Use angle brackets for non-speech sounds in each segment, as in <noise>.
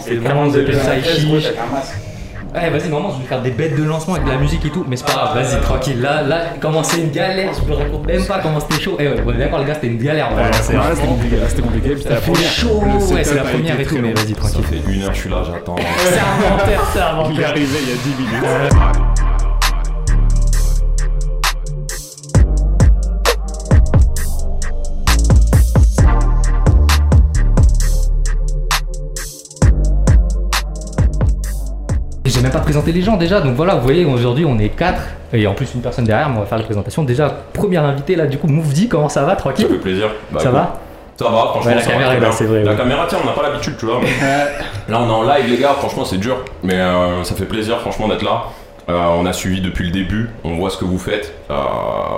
C'est vraiment de ça. Ouais, vas-y, normalement, je vais faire des bêtes de lancement avec de la musique et tout, mais c'est pas grave, vas-y, tranquille. Là, là, comment c'est une galère, je me raconte même pas comment c'était chaud. Eh ouais, on est d'accord, les gars, c'était une galère. Ouais, c'est vrai, c'était compliqué. C'était compliqué. C'était la C'était première. chaud, ouais, c'est la première et tout, mais vas-y, Ça tranquille. fait une heure, je suis là, j'attends. <laughs> C'est inventaire, c'est Il est inventaire. arrivé il y a 10 minutes. Les gens déjà, donc voilà, vous voyez, aujourd'hui on est 4 et en plus une personne derrière, mais on va faire la présentation. Déjà, première invité là, du coup, Mouvdi, comment ça va, Ça tranquille fait plaisir. Bah, Ça va Ça va, franchement. Ouais, la ça caméra très est là, bien. c'est vrai, La ouais. caméra, tiens, on n'a pas l'habitude, tu vois. mais- Là, on est en live, les gars, franchement, c'est dur. Mais euh, ça fait plaisir, franchement, d'être là. Euh, on a suivi depuis le début, on voit ce que vous faites. Euh,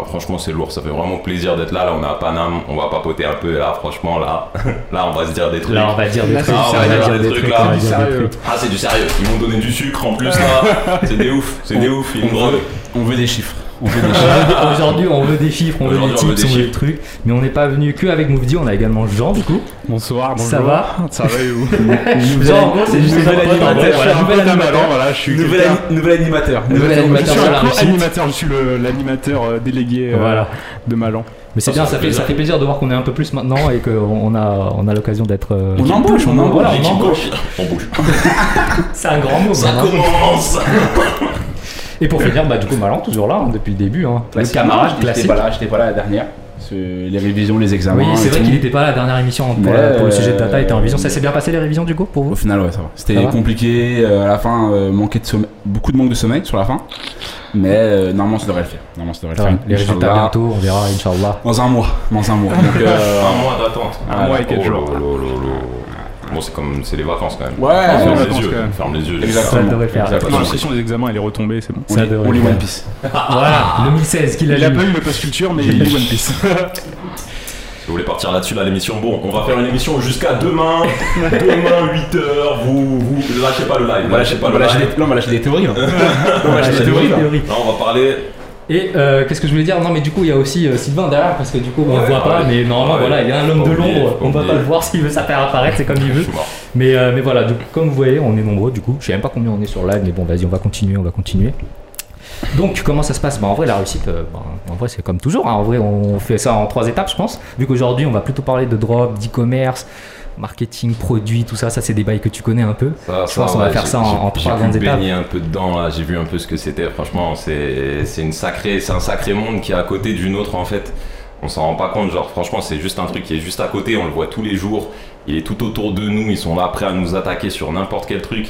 franchement, c'est lourd, ça fait vraiment plaisir d'être là. Là, on est à Paname, on va papoter un peu. Là, franchement, là, <laughs> là, on va se dire des trucs. Là, on va dire des Là, trucs, c'est on du va sérieux, dire des des trucs, on là. dire des Sérieux. trucs. Ah, c'est du sérieux. Ils m'ont donné du sucre en plus, là. <laughs> C'est des ouf, c'est des ouf. Ils. On veut des chiffres. On veut des chiffres. <laughs> Aujourd'hui, on veut des chiffres, on veut des Aujourd'hui, on veut tips, des on veut des trucs, mais on n'est pas venu que avec Mouvdi, on a également Jean du coup. Bonsoir, bonjour. Ça va Ça va et vous <laughs> Jean, en gros, c'est juste Nouvel animateur. vrai, voilà, Je suis un nouvel animateur. Voilà, je suis Nouvel, animateur. Nouvel Je animateur je suis l'animateur euh, délégué euh, Voilà. de Malan. Mais c'est bien, ça ça fait fait, ça plaisir. fait plaisir de voir qu'on est un peu plus maintenant et qu'on on a, on a l'occasion d'être. euh, On embauche, on embauche. Voilà, on embauche. On bouge. <laughs> C'est un grand mot. Ça maintenant. commence. Et pour finir, bah du coup, Malan toujours là hein, depuis le début. Hein. Le camarade J'étais pas là, j'étais pas là la dernière. Les révisions, les examens. Oui, c'est vrai qu'il n'était pas là la dernière émission pour, Mais, la- pour le sujet de data, euh, il était en révision. Ça s'est bien passé les révisions du coup pour vous? Au final, ouais, ça va. C'était compliqué. euh, à la fin, euh, manquait de sommeil, beaucoup de manque de sommeil sur la fin. Mais euh, normalement, ça devrait le faire. Normalement, ça devrait le faire. Les résultats bientôt, on verra, Inch'Allah. Dans un mois. Dans un mois. <laughs> Donc, euh, Un mois d'attente. Un mois et quelques Oh, jours. Bon, c'est comme c'est les vacances quand même. Ouais, ferme les vacances, yeux. quand même. Ferme les yeux. Exactement. Ça devrait le faire. Exactement. Non, la pression des examens, elle est retombée, c'est bon. on Ça lit- on. One Piece. <laughs> Voilà, 2016 qu'il a Il a pas eu le post culture, mais <laughs> il lit One Piece. Je voulais partir là-dessus, là, l'émission. Bon, on va faire une émission jusqu'à demain. demain, 8h. Vous, vous lâchez pas le live. On va lâcher, pas on le va lâcher live. des, là, on va lâcher des théories. là. <laughs> On va lâcher des théories, là. théories. Là, on va parler. Et euh, qu'est-ce que je voulais dire? Non, mais du coup, il y a aussi euh, Sylvain derrière parce que du coup, on le Ouais, voit pas, ouais. mais normalement, Ouais. voilà, il y a un homme de l'ombre. On va oublier. pas le voir s'il veut ça faire apparaître, c'est comme il veut. Mais, euh, mais voilà, donc, comme vous voyez, on est nombreux du coup. Je sais même pas combien on est sur live, mais bon, vas-y, on va continuer, on va continuer. Donc, comment ça se passe? Bah, En vrai, la réussite, euh, bah, en vrai, c'est comme toujours. hein. En vrai, on fait ça en trois étapes, je pense. Vu qu'aujourd'hui, on va plutôt parler de drop, d'e-commerce, marketing, produits, tout ça. Ça, c'est des bails que tu connais un peu. Ça, Je pense qu'on va faire j'ai- ça en- j'ai- en trois J'ai grandes étapes. baigner un peu dedans là, j'ai vu un peu ce que c'était. Franchement, c'est une sacrée, c'est un sacré monde qui est à côté d'une autre en fait. On s'en rend pas compte, genre franchement, c'est juste un truc qui est juste à côté. On le voit tous les jours. Il est tout autour de nous. Ils sont là prêts à nous attaquer sur n'importe quel truc.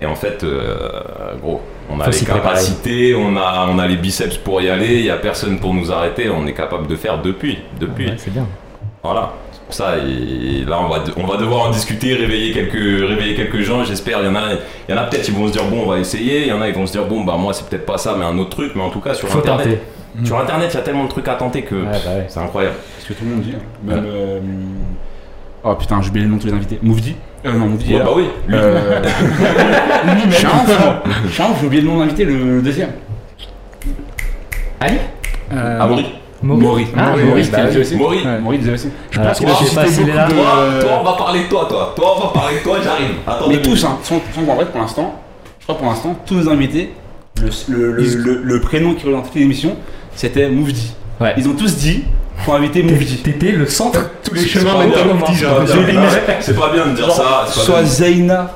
Et en fait, euh, gros, on a Faut les capacités, on a, on a les biceps pour y aller. Il y a personne pour nous arrêter. On est capable de faire depuis, depuis. Ouais, c'est bien. Voilà. Ça, et là, on va, de- on va devoir en discuter, réveiller quelques, réveiller quelques gens. J'espère. Il y en a, il y en a peut-être, ils vont se dire, bon, on va essayer. Il y en a, ils vont se dire, bon, bah, moi, c'est peut-être pas ça, mais un autre truc. Mais en tout cas, sur Faut Internet, tenter. sur Internet, il y a tellement de trucs à tenter que Ouais, bah ouais. c'est incroyable. C'est ce que tout le monde dit. hein. Même. euh, Oh putain, j'ai oublié le nom de tous les invités. Mouvdi Euh, non, Mouvdi. Bah oui. lui. Euh... Un ouf, j'ai oublié le nom de l'invité, le, le deuxième. Ali? Euh, Amaury. Maury. Ah, Maury, Maury, bah, lui aussi. Maury. Ouais. Maury disait aussi. Je Alors, pense qu'il je a sais pas s'il est là. beaucoup de... Toi, toi, on va parler de toi, toi. Toi, on va parler de toi, j'arrive. Attends Mais tous, hein, en vrai pour l'instant, je crois pour l'instant, tous nos invités, le, le, le, Ils- le- le prénom qui représentait l'émission, c'était Mouvdi. Ouais. Ils ont tous dit, faut inviter Mouvdi. T'étais le centre, tous les chemins c'est pas bien. De dire ça. c'est pas Soit bien. Zeyna,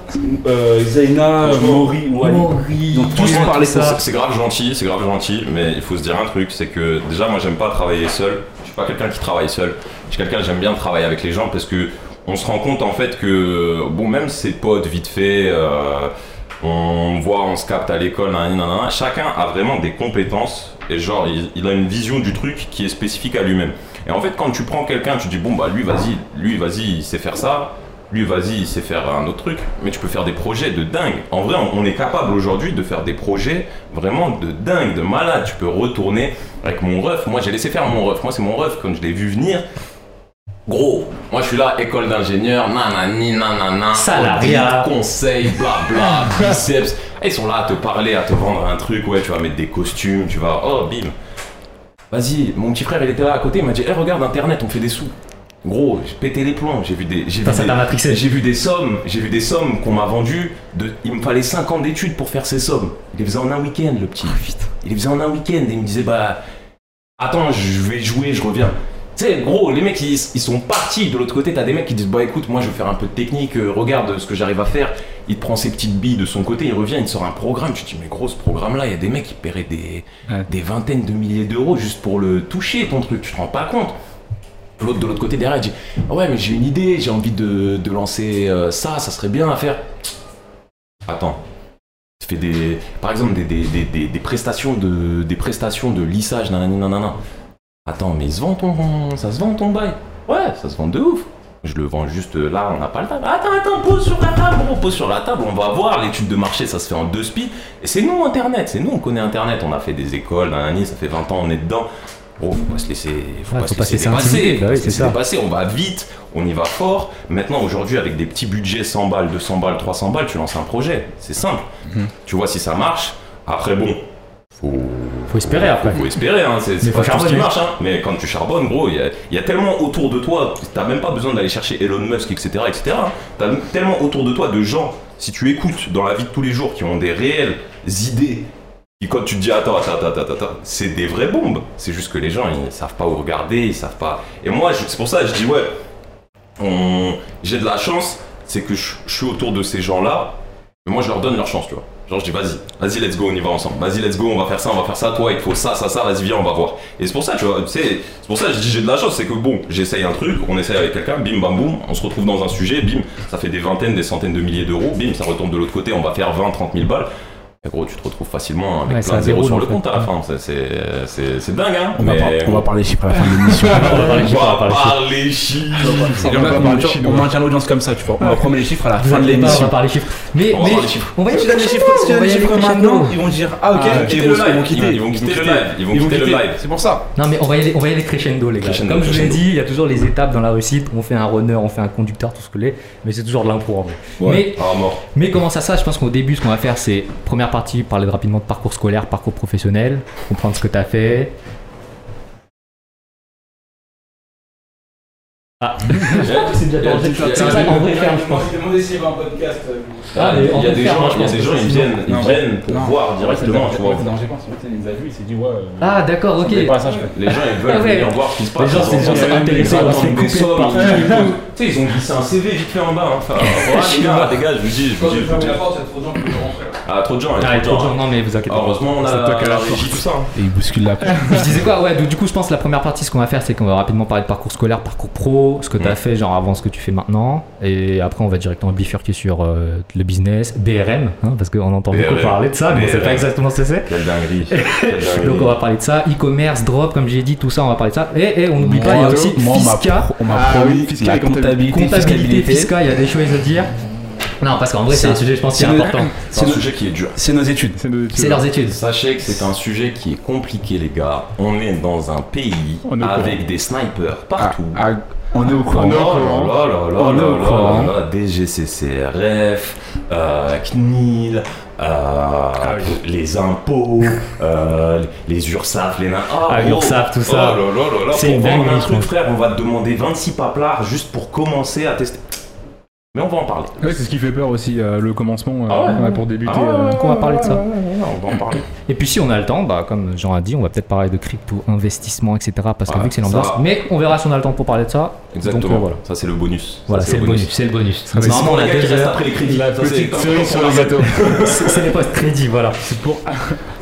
euh, Franchement, Maury ou Ali. Donc tous tout ça. C'est grave gentil, c'est grave gentil, mais il faut se dire un truc, c'est que déjà moi j'aime pas travailler seul. Je suis pas quelqu'un qui travaille seul. Je suis quelqu'un j'aime bien travailler avec les gens parce que on se rend compte en fait que bon même ses potes vite fait, euh, on voit, on se capte à l'école, chacun a vraiment des compétences et genre il, il a une vision du truc qui est spécifique à lui-même. Et en fait quand tu prends quelqu'un, tu dis bon bah lui vas-y, lui vas-y il sait faire ça. Lui, vas-y, il sait faire un autre truc, mais tu peux faire des projets de dingue. En vrai, on, on est capable aujourd'hui de faire des projets vraiment de dingue, de malade. Tu peux retourner avec mon ref. Moi, j'ai laissé faire mon ref. Moi, c'est mon ref. Quand je l'ai vu venir, gros, moi, je suis là, école d'ingénieur, nanani, nanana, Salariat. conseil, blabla, <laughs> biceps. Et ils sont là à te parler, à te vendre un truc. Ouais, tu vas mettre des costumes, tu vas, oh, bim. Vas-y, mon petit frère, il était là à côté, il m'a dit, Eh, regarde, Internet, on fait des sous. Gros, j'ai pété les plombs. J'ai vu des, j'ai vu des- j'ai vu des sommes, j'ai vu des sommes qu'on m'a vendues. De, il me fallait 5 ans d'études pour faire ces sommes. Il les faisait en un week-end, le petit. Il les faisait en un week-end et il me disait bah attends, je vais jouer, je reviens. Tu sais, gros, les mecs ils, ils sont partis. De l'autre côté, t'as des mecs qui disent bah écoute, moi je vais faire un peu de technique. euh, regarde ce que j'arrive à faire. Il te prend ses petites billes de son côté, il revient, il te sort un programme. Tu te dis mais gros, ce programme-là, il y a des mecs qui paieraient des, Ouais. des vingtaines de milliers d'euros juste pour le toucher ton truc. Tu te rends pas compte. L'autre de l'autre côté derrière, il dit Ah ouais, mais j'ai une idée, j'ai envie de, de lancer euh, ça, ça serait bien à faire. Attends. Tu fais des. Par exemple, des, des, des, des- prestations de. des prestations de lissage, nanani, nanana. Attends, mais il se vend ton. Ça se vend ton bail Ouais, ça se vend de ouf. Je le vends juste euh, là, on n'a pas le table. Attends, attends, pose sur la table, gros, pose sur la table, on va voir. L'étude de marché, ça se fait en deux speed. Et c'est nous, Internet, c'est nous, on connaît Internet. On a fait des écoles, nanani, ça fait 20 ans, on est dedans. Gros, faut pas se laisser, faut Ouais, pas faut se laisser bah oui, se dépasser, on va vite, on y va fort. Maintenant, aujourd'hui, avec des petits budgets 100 balles, 200 balles, 300 balles, tu lances un projet. C'est simple. Mhm. Tu vois si ça marche. Après, bon, faut, Faut espérer après. faut espérer, hein. c'est pas faut tout ce qui marche. Hein. Mais quand tu charbonnes, gros, il y a, il y a tellement autour de toi, t'as même pas besoin d'aller chercher Elon Musk, etc. etc. hein. T'as tellement autour de toi de gens, si tu écoutes dans la vie de tous les jours, qui ont des réelles idées, et quand tu te dis attends, attends, attends, attends, attends, c'est des vraies bombes. C'est juste que les gens, ils savent pas où regarder, ils savent pas. Et moi, c'est pour ça que je dis ouais, on- j'ai de la chance, c'est que je, je suis autour de ces gens-là, mais moi je leur donne leur chance, tu vois. Genre je dis vas-y, vas-y let's go, on y va ensemble. Vas-y let's go, on va faire ça, on va faire ça, toi il te faut ça, ça, ça, vas-y viens, on va voir. Et c'est pour ça, tu vois, c'est pour ça que je dis j'ai de la chance, c'est que bon, j'essaye un truc, on essaye avec quelqu'un, bim bam boum, on se retrouve dans un sujet, bim, ça fait des vingtaines, des centaines de milliers d'euros, bim, ça retombe de l'autre côté, on va faire 20, 30 000 balles. Et gros, tu te retrouves facilement avec Ouais, ça plein de zéros sur le compte à la fin. C'est- C'est c'est- c'est dingue, hein. On, va mais- on va parler chiffres à la fin de l'émission. <laughs> On va parler chiffres, on va parler chiffres. On ça maintient- chinois. on maintient l'audience comme ça, tu vois. On va prendre les chiffres à la fin de pas, on l'émission. va parler chiffres. Mais, On va les chiffres. on va y aller Tu donnes les chiffres, si tu donnes les maintenant, ils vont dire Ah ok, Ah, ils vont- live. ils vont quitter. Ils vont quitter le live. Ils vont quitter le live. C'est pour ça. Non mais on va y aller, on va y aller crescendo les gars. Comme je vous l'ai dit, il y a toujours les étapes dans la réussite. On fait un runner, on fait un conducteur, tout ce que l'est. Mais c'est toujours de l'impro en vrai. Mais, Ah, mais comment ça passe? Je pense qu'au début, ce qu'on va faire, c'est première partie, parler rapidement de parcours scolaire, parcours professionnel, comprendre ce que tu as fait. Ah, <laughs> c'est déjà tordu. C'est ça qu'on faire, je pense. Demandez s'il y a un podcast. Ah, mais on il y a des gens, ils viennent, ils viennent pour voir directement, tu vois. Non, j'ai pas, il les a vus, il s'est dit ouais. euh, Ah d'accord, ok. pas. Les gens, ils veulent Ah venir voir ce qui se passe. Les gens, c'est- gens, Ils c'est attendent intéressant, des sommes, ils- Tu sais, ils ont glissé un CV vite fait en bas. Enfin, voilà, les gars, les gars, je vous dis, je vous dis. je vous dis. porte, il y a trop de gens qui peuvent rentrer. Ah, trop de gens, il y a Ah, trop de gens. non mais vous inquiétez pas. Heureusement, on a toi qui la la régie, tout ça. hein. Et il bouscule la <laughs> porte. Je disais quoi Ouais, donc, du coup, je pense que la première partie, ce qu'on va faire, c'est qu'on va rapidement parler de parcours scolaire, parcours pro, ce que tu as Mm. fait, genre avant ce que tu fais maintenant. Et après, on va directement bifurquer sur euh, le business, BRM, hein, parce qu'on entend beaucoup BRM. parler de ça, mais on sait pas exactement ce que c'est. Quelle dinguerie. <laughs> Quelle dinguerie. Donc, on va parler de ça. E-commerce, drop, comme j'ai dit, tout ça, on va parler de ça. Et, et on n'oublie pas, il y a aussi moi, on m'a Fisca, On m'a Ah promis oui, la comptabilité. comptabilité. Fisca, il y a des choses à dire. Non, parce qu'en vrai, c'est un sujet, je pense, qui est important. <laughs> C'est un nos- sujet qui est dur. C'est nos études. C'est leurs études. Sachez que c'est un sujet qui est compliqué, les gars. On est dans un pays avec des snipers Ah, partout. ah, On est au Oh courant. On est au courant. là, DGCCRF, euh, CNIL, euh, les impôts, euh, les URSAF, les nains. Ah, gros. URSAF, tout ça. Oh C'est une dinguerie, frère, on va te demander 26 paplards juste pour commencer à tester. Mais on va en parler. Ouais, c'est ce qui fait peur aussi, euh, le commencement, euh, Ah ouais, ouais, ouais. pour débuter. Ah euh. Donc, on va parler de ça. on va en parler. <laughs> Et puis si on a le temps, bah, comme Jean a dit, on va peut-être parler de crypto, investissement, etc. Parce que vu que c'est l'ambiance. Mais on verra si on a le temps pour parler de ça. Exactement. Donc, euh, voilà. Ça, c'est le bonus. Voilà, c'est le bonus. C'est le bonus. être- Normalement, on a heures. après les crédits. La petite cerise sur le gâteau. <laughs> C'est c'est les postes crédits, voilà. C'est pour,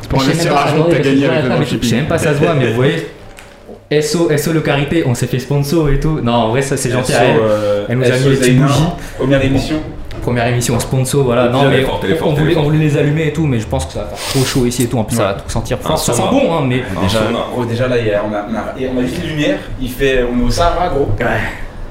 c'est pour investir l'argent que t'as gagné je avec sais le Je sais même pas ça se voit, mais vous voyez. SO, SO le Carité, on s'est fait sponsor et tout. Non, en vrai, ça c'est gentil à elle. Elle nous a mis les petites bougies. Première émission. Première émission sponsor, voilà. Non, mais on, voulait, on forte. voulait les allumer et tout, mais je pense que ça va faire trop chaud ici et tout. En plus, ça va tout sentir fort. Un Ça sent bon, hein, mais. Déjà, sauna. oh, déjà là, a- on, a, on, a, on a juste les lumières. Il fait, on est au Sahara, gros.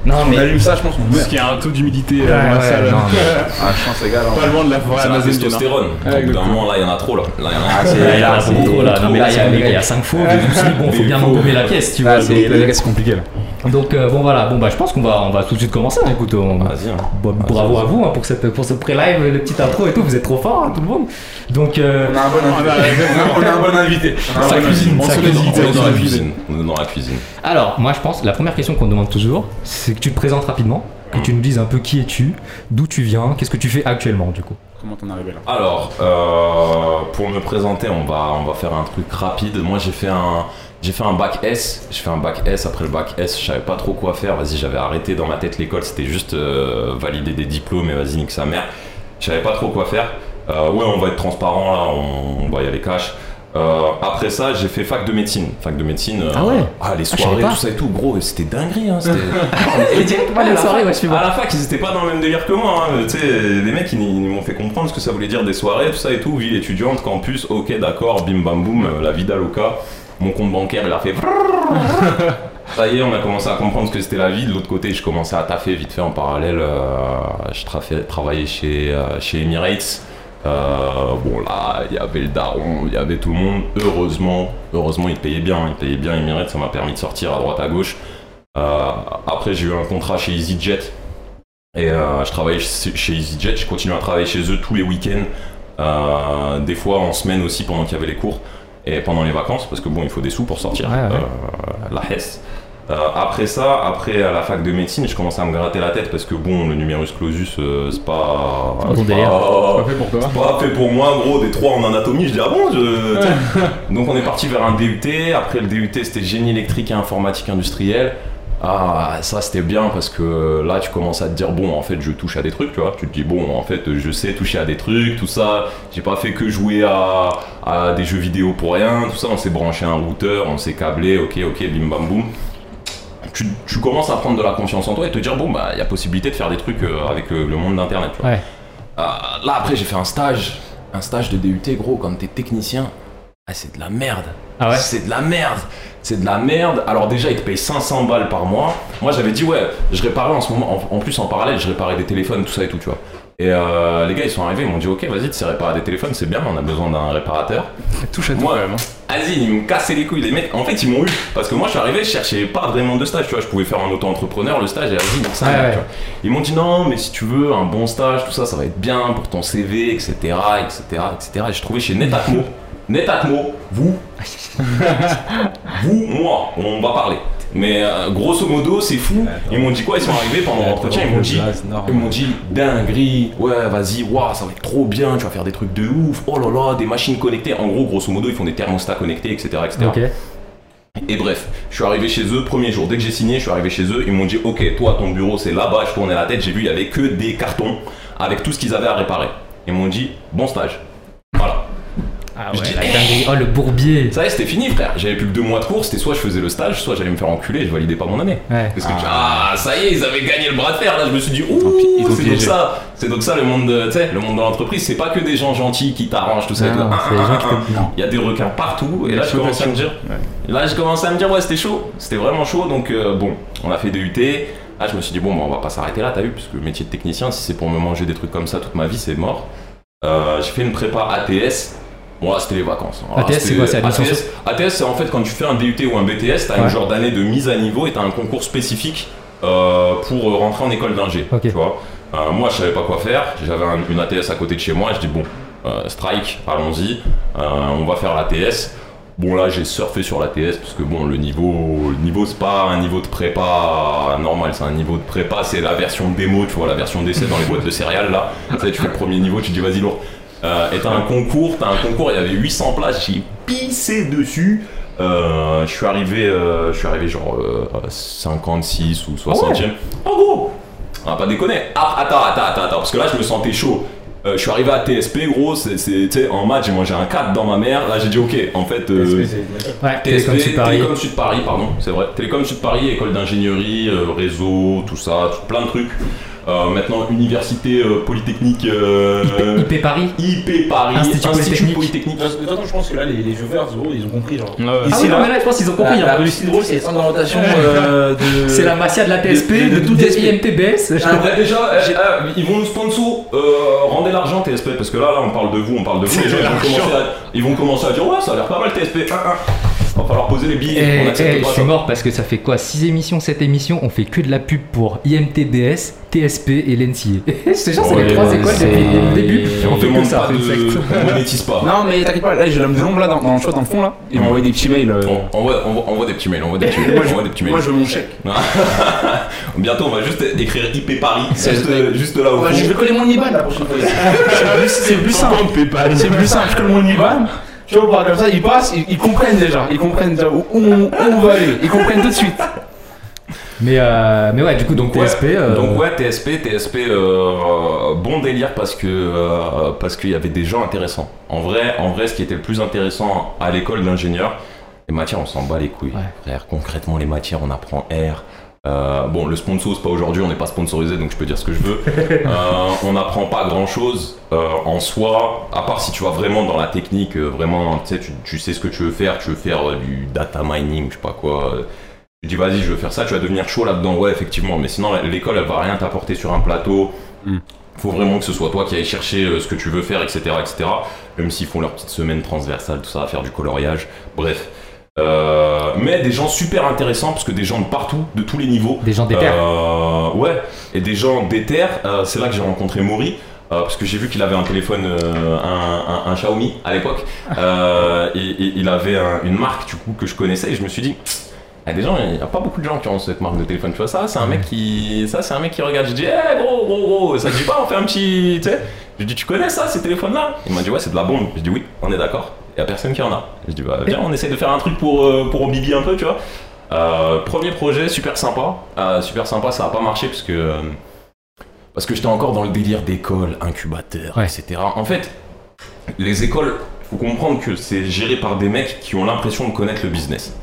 Non, On mais. allume ça, je pense qu'on Parce meurt. qu'il y a un taux d'humidité Ouais, euh, dans la ouais, salle. non, mais- <laughs> Ah, chance égale. Pas loin de la forêt C'est la hein. testostérone. Au bout d'un moment, là, il y en a trop, là. Là, il y en a Ah, beaucoup trop là. Non, mais là, il y a, c'est- les gars, il y a 5 faux. Je me suis dit, bon, faut bien embaumer la pièce, tu vois. Ah, c'est c'est compliqué là. Donc euh, bon voilà, bon bah je pense qu'on va on va tout de suite commencer. hein. Écoute, on- Vas-y, hein. bon, bravo à vous hein, pour cette pour ce pré-live, le petit intro et tout. Vous êtes trop fort hein, tout le monde. Donc euh, On a un bon On a- invité. On a un bon invité. On a un Ça bon cuisine, invité. ça On se cuisine. hésite, On est dans la cuisine. On est dans la cuisine. alors moi je pense la première question qu'on demande toujours, c'est que tu te présentes rapidement, que tu nous dises un peu qui es-tu, d'où tu viens, qu'est-ce que tu fais actuellement du coup. Comment t'en es arrivé là? Alors, euh, pour me présenter, on va, on va faire un truc rapide. Moi, j'ai fait un, j'ai fait un bac S. J'ai fait un bac S. Après le bac S, je savais pas trop quoi faire. Vas-y, j'avais arrêté dans ma tête l'école. C'était juste euh, valider des diplômes et vas-y, nique sa mère. Je savais pas trop quoi faire. Euh, ouais, on va être transparent là. On, on va y aller cash. Euh, après ça, j'ai fait fac de médecine. Fac de médecine. euh, Ah ouais Ah, les savais soirées, tout ça et tout. Gros, c'était dinguerie. Hein, c'était- <laughs> à la soirées, fac- ouais, je suis À la fac, ils étaient pas dans le même délire que moi. hein. Tu sais, les mecs, ils, ils m'ont fait comprendre ce que ça voulait dire des soirées, tout ça et tout. Ville étudiante, campus, ok, d'accord, bim bam boum, euh, la vida loca. Mon compte bancaire, il a fait. Ça y est, on a commencé à comprendre ce que c'était la vie. De l'autre côté, je commençais à taffer vite fait en parallèle. euh, je trafais- travaillais chez, euh, chez Emirates. Euh, bon là, il y avait le daron, il y avait tout le monde. Heureusement, heureusement, il payait bien. Il payait bien Emirates, ça m'a permis de sortir à droite à gauche. Euh, après, j'ai eu un contrat chez EasyJet. Et euh, je travaillais chez EasyJet. Je continue à travailler chez eux tous les week-ends. Euh, des fois en semaine aussi pendant qu'il y avait les cours. Et pendant les vacances, parce que bon, il faut des sous pour sortir. Ouais, ouais. Euh, la Hesse. Euh, après ça, après à la fac de médecine, je commençais à me gratter la tête parce que bon, le numerus clausus, euh, c'est pas. C'est pas délire. Fait pour toi. c'est pas fait pour moi, gros, des trois en anatomie, je dis ah bon je... <laughs> Donc on est parti vers un DUT, après le DUT c'était génie électrique et informatique industrielle. Ah ça c'était bien parce que là tu commences à te dire bon en fait je touche à des trucs tu vois, tu te dis bon en fait je sais toucher à des trucs, tout ça, j'ai pas fait que jouer à, à des jeux vidéo pour rien, tout ça on s'est branché un routeur, on s'est câblé, ok ok bim bam boum. Tu, tu commences à prendre de la confiance en toi et te dire bon bah il y a possibilité de faire des trucs euh, avec euh, le monde d'internet. Ouais. Euh, là après j'ai fait un stage, un stage de DUT gros quand t'es technicien. Ah c'est de la merde. Ah ouais? C'est de la merde. C'est de la merde. Alors déjà ils te payent 500 balles par mois. Moi j'avais dit ouais, je réparais en ce moment, en, en plus en parallèle je réparais des téléphones, tout ça et tout tu vois. Et euh, les gars ils sont arrivés, ils m'ont dit ok vas-y tu sais réparer des téléphones c'est bien, on a besoin d'un réparateur. Touche à tout Moi, même. hein. Vas-y, ils me cassaient les couilles, les mecs. En fait, ils m'ont eu. Parce que moi, je suis arrivé, je cherchais pas vraiment de stage, tu vois. Je pouvais faire un auto-entrepreneur, le stage, et vas-y, nique ça, Ouais, ouais. Ils m'ont dit non, mais si tu veux un bon stage, tout ça, ça va être bien pour ton CV, etc., etc., etc. Et j'ai trouvé chez Netatmo. Netatmo, vous, <laughs> vous, moi, on va parler. Mais euh, grosso modo, c'est fou. Ils m'ont dit quoi? Ils sont arrivés pendant l'entretien, ils m'ont dit, ils m'ont dit dinguerie, ouais vas-y, waouh, ça va être trop bien, tu vas faire des trucs de ouf, oh là là, des machines connectées. En gros, grosso modo, ils font des thermostats connectés, etc. etc. Et bref, je suis arrivé chez eux, premier jour, dès que j'ai signé, je suis arrivé chez eux, ils m'ont dit ok, toi ton bureau c'est là-bas, je tournais la tête, j'ai vu il y avait que des cartons avec tout ce qu'ils avaient à réparer. Ils m'ont dit bon stage. Ah Je ouais, dis, la eh. dinguerie. Oh le bourbier. Ça y est, c'était fini frère. J'avais plus que deux mois de cours, c'était soit je faisais le stage, soit j'allais me faire enculer je validais pas mon année. Ouais. Parce que ah. ça y est, ils avaient gagné le bras de fer. Là, je me suis dit, ouh, c'est donc ça, c'est donc ça le monde, de, tu sais, le monde de l'entreprise. C'est pas que des gens gentils qui t'arrangent tout ça. et tout. non, Ah, ah, gens qui ah, te- ah. Il y a des requins partout. Et là, je commençais à me dire, là, je commençais à me dire, ouais, c'était chaud, c'était vraiment chaud. Donc euh, bon, on a fait DUT. Là, je me suis dit, bon, bah, on va pas s'arrêter là, t'as vu, parce que le métier de technicien, si c'est pour me manger des trucs comme ça toute ma vie, c'est mort. Euh, j'ai fait une prépa ATS. Là, c'était les vacances. Alors, ATS, c'est quoi, c'est ATS, ATS, c'est en fait quand tu fais un DUT ou un BTS, t'as Ouais. une genre d'année de mise à niveau et t'as un concours spécifique euh, pour euh, rentrer en école d'ingé. Ok. Tu vois Euh, moi, je savais pas quoi faire. J'avais un- une ATS à côté de chez moi. Je dis bon, euh, strike, allons-y. On va faire l'ATS. Bon là j'ai surfé sur l'ATS parce que bon le niveau le niveau c'est pas un niveau de prépa normal c'est un niveau de prépa c'est la version démo tu vois la version d'essai dans les boîtes de céréales là tu sais tu fais le premier niveau tu te dis vas-y lourd euh, et t'as un concours t'as un concours il y avait 800 places j'ai pissé dessus Euh, je suis arrivé euh, je suis arrivé genre euh, 56 ou 60e oh gros on va pas déconner ah, attends attends attends attends parce que là je me sentais chaud Euh, je suis arrivé à TSP gros c'est en maths j'ai mangé un 4 dans ma mère là j'ai dit ok en fait euh, Ouais, TSP, Télécom Sud Paris. Télécom Sud Paris, pardon, c'est vrai. Télécom Sud Paris, école d'ingénierie, euh, réseau, tout ça, tout- plein de trucs. Euh, maintenant, université euh, polytechnique. euh, IP Paris IP Paris, Institut Institut Polytechnique. Polytechnique. De toute façon, je pense que là, les, les joueurs, gros, ils ont compris. Genre. Ah Ici, oui, non, là, mais là, je pense qu'ils ont compris. la hein. Russie de c'est les centres d'orientation euh, de. <laughs> C'est la Masia de la TSP, de- de, de tout TSP. IMTBS. Ah, déjà, euh, euh, ils vont nous sponsor, euh, rendez l'argent TSP, parce que là, là, on parle de vous, on parle de vous. Les gens, ils vont, <laughs> commencer à, ils vont commencer à dire, ouais, ça a l'air pas mal TSP. Va falloir poser les billets. Eh, on accepte eh, je pas suis mort parce que ça fait quoi 6 émissions, 7 émissions, on fait que de la pub pour IMTBS, TSP et l'NCA. <laughs> C'est genre, c'est les Ouais, trois écoles c'est- depuis le début. Et on fait que demande ça. pas de. exact. On monétise pas. Non, mais t'inquiète pas, là j'ai l'homme de l'ombre là dans, dans le choix dans le fond là. Il m'a envoyé des petits mails. euh, On, on, voit, on, voit, on voit des petits mails, on voit des petits mails. Moi, on je, voit des petits mails. moi je veux mon chèque. <laughs> Bientôt, on va juste écrire IP Paris, juste, euh, juste là au Ouais, fond. je vais coller mon IBAN la prochaine fois. <laughs> C'est plus simple. C'est plus simple. Je colle mon IBAN. Tu vois, comme ça, ils passent, ils, ils comprennent déjà. Ils comprennent déjà où, où on, où on va aller. Ils comprennent tout de suite. Mais, euh, mais ouais, du coup, donc Ouais, TSP. euh, Donc ouais, TSP, TSP, euh, bon délire parce que euh, parce qu'il y avait des gens intéressants. En vrai, en vrai, ce qui était le plus intéressant à l'école d'ingénieur, les matières, on s'en bat les couilles, Ouais. frère. Concrètement, les matières, on apprend R. Euh, bon, le sponsor, c'est pas aujourd'hui, on n'est pas sponsorisé, donc je peux dire ce que je veux. <laughs> Euh, on n'apprend pas grand chose en soi, à part si tu vas vraiment dans la technique, euh, vraiment, tu sais, tu, sais ce que tu veux faire, tu veux faire euh, du data mining, je sais pas quoi. euh, tu dis vas-y, je veux faire ça, tu vas devenir chaud là-dedans, ouais, effectivement, mais sinon l'école elle va rien t'apporter sur un plateau. Mm. Faut vraiment que ce soit toi qui ailles chercher euh, ce que tu veux faire, etc., etc. Même s'ils font leur petite semaine transversale, tout ça, à faire du coloriage, bref. Euh, mais des gens super intéressants parce que des gens de partout, de tous les niveaux. Des gens déter. Euh, ouais, et des gens déter. euh, c'est là que j'ai rencontré Maury. parce que j'ai vu qu'il avait un téléphone, un, un- un Xiaomi à l'époque. <laughs> Et, et il avait un- une marque du coup que je connaissais et je me suis dit, il y a des gens, il n'y a pas beaucoup de gens qui ont cette marque de téléphone. Tu vois ça, c'est un mec qui, ça c'est un mec qui regarde. Je dis, eh gros gros gros, ça te dit pas, on fait un petit, tu sais. Je dis, tu connais ça, ces téléphones-là? Il m'a dit, ouais, c'est de la bombe. Je dis, oui, on est d'accord. Il y a personne qui en a. Je dis, bah viens, on essaie de faire un truc pour euh, pour Bibi un peu, tu vois. Euh, premier projet, super sympa. Euh, super sympa, ça a pas marché parce que. parce que j'étais encore dans le délire d'école, incubateur, Ouais. etc. En fait, les écoles, faut comprendre que c'est géré par des mecs qui ont l'impression de connaître le business.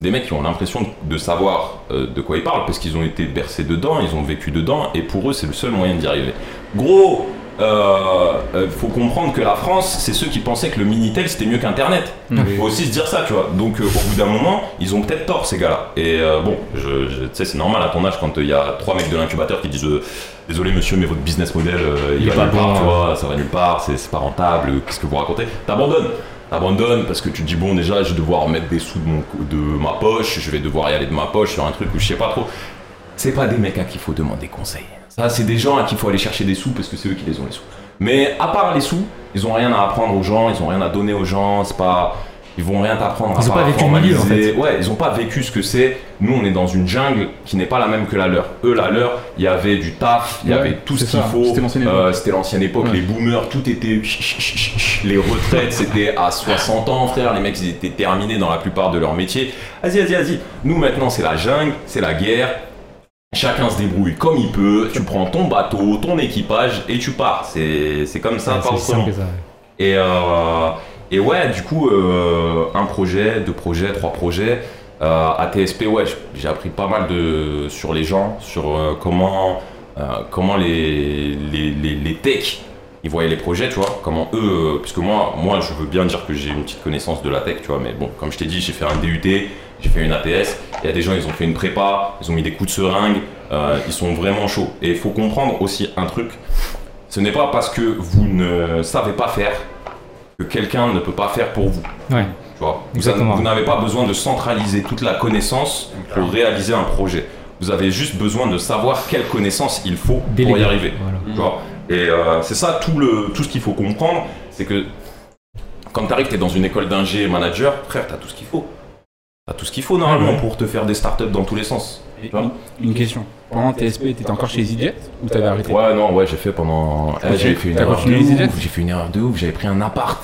Des mecs qui ont l'impression de savoir euh, de quoi ils parlent parce qu'ils ont été bercés dedans, ils ont vécu dedans, et pour eux, c'est le seul moyen d'y arriver. Gros, euh, euh, faut comprendre que la France, c'est ceux qui pensaient que le Minitel c'était mieux qu'Internet. Faut aussi se dire ça, tu vois. Donc, euh, au bout d'un moment, ils ont peut-être tort, ces gars-là. Et euh, bon, je, je- tu sais, c'est normal à ton âge quand il y a trois mecs de l'incubateur qui disent euh, Désolé, monsieur, mais votre business model, euh, il, Il va nulle part, tu ouais. vois, ça va nulle part, c'est pas rentable, qu'est-ce que vous racontez? T'abandonnes. T'abandonnes parce que tu te dis, bon, déjà, je vais devoir mettre des sous de, mon, de ma poche, je vais devoir y aller de ma poche sur un truc où je sais pas trop. C'est pas des mecs à qui il faut demander conseil. Ça, c'est des gens à qui il faut aller chercher des sous parce que c'est eux qui les ont les sous. Mais à part les sous, ils ont rien à apprendre aux gens, ils ont rien à donner aux gens, c'est pas. Ils vont rien t'apprendre à ont pas vécu le milieu, en formaliser. Ouais, ils ont pas vécu ce que c'est. Nous, on est dans une jungle qui n'est pas la même que la leur. Eux, la leur, il y avait du taf, il y Ouais, avait tout ce qu'il faut. c'était l'ancienne époque. Euh, C'était l'ancienne époque, Ouais. les boomers, tout était. Les retraites, c'était à 60 ans, frère. Les mecs, ils étaient terminés dans la plupart de leur métier. Vas-y, vas-y, vas-y. Nous, maintenant, c'est la jungle, c'est la guerre. Chacun se débrouille comme il peut. Tu prends ton bateau, ton équipage et tu pars. C'est comme ça, Ouais, pas autrement. ça. ouais. Et, euh, et ouais, du coup, euh, un projet, deux projets, trois projets. Euh, à TSP, ouais, j'ai appris pas mal de, sur les gens, sur euh, comment, comment les, les, les, les techs ils voyaient les projets, tu vois, comment eux, puisque moi, moi, je veux bien dire que j'ai une petite connaissance de la tech, tu vois, mais bon, comme je t'ai dit, j'ai fait un DUT, j'ai fait une ATS, il y a des gens, ils ont fait une prépa, ils ont mis des coups de seringue, euh, ils sont vraiment chauds. Et il faut comprendre aussi un truc, ce n'est pas parce que vous ne savez pas faire que quelqu'un ne peut pas faire pour vous. Ouais. Tu vois, vous, Exactement. vous n'avez pas besoin de centraliser toute la connaissance pour réaliser un projet. Vous avez juste besoin de savoir quelle connaissance il faut pour y arriver. Voilà. Tu vois Et euh, c'est ça tout, le, tout ce qu'il faut comprendre, c'est que quand tu arrives, tu es dans une école d'ingé manager, frère, tu as tout ce qu'il faut. Tu as tout ce qu'il faut normalement Ah ouais. pour te faire des startups dans tous les sens. Et Une, une question. Pendant TSP, t'étais encore chez EasyJet ou t'avais arrêté Ouais, non, ouais, j'ai fait pendant. Eh, j'ai fait une T'as erreur. J'ai fait une erreur de ouf. J'avais pris un appart.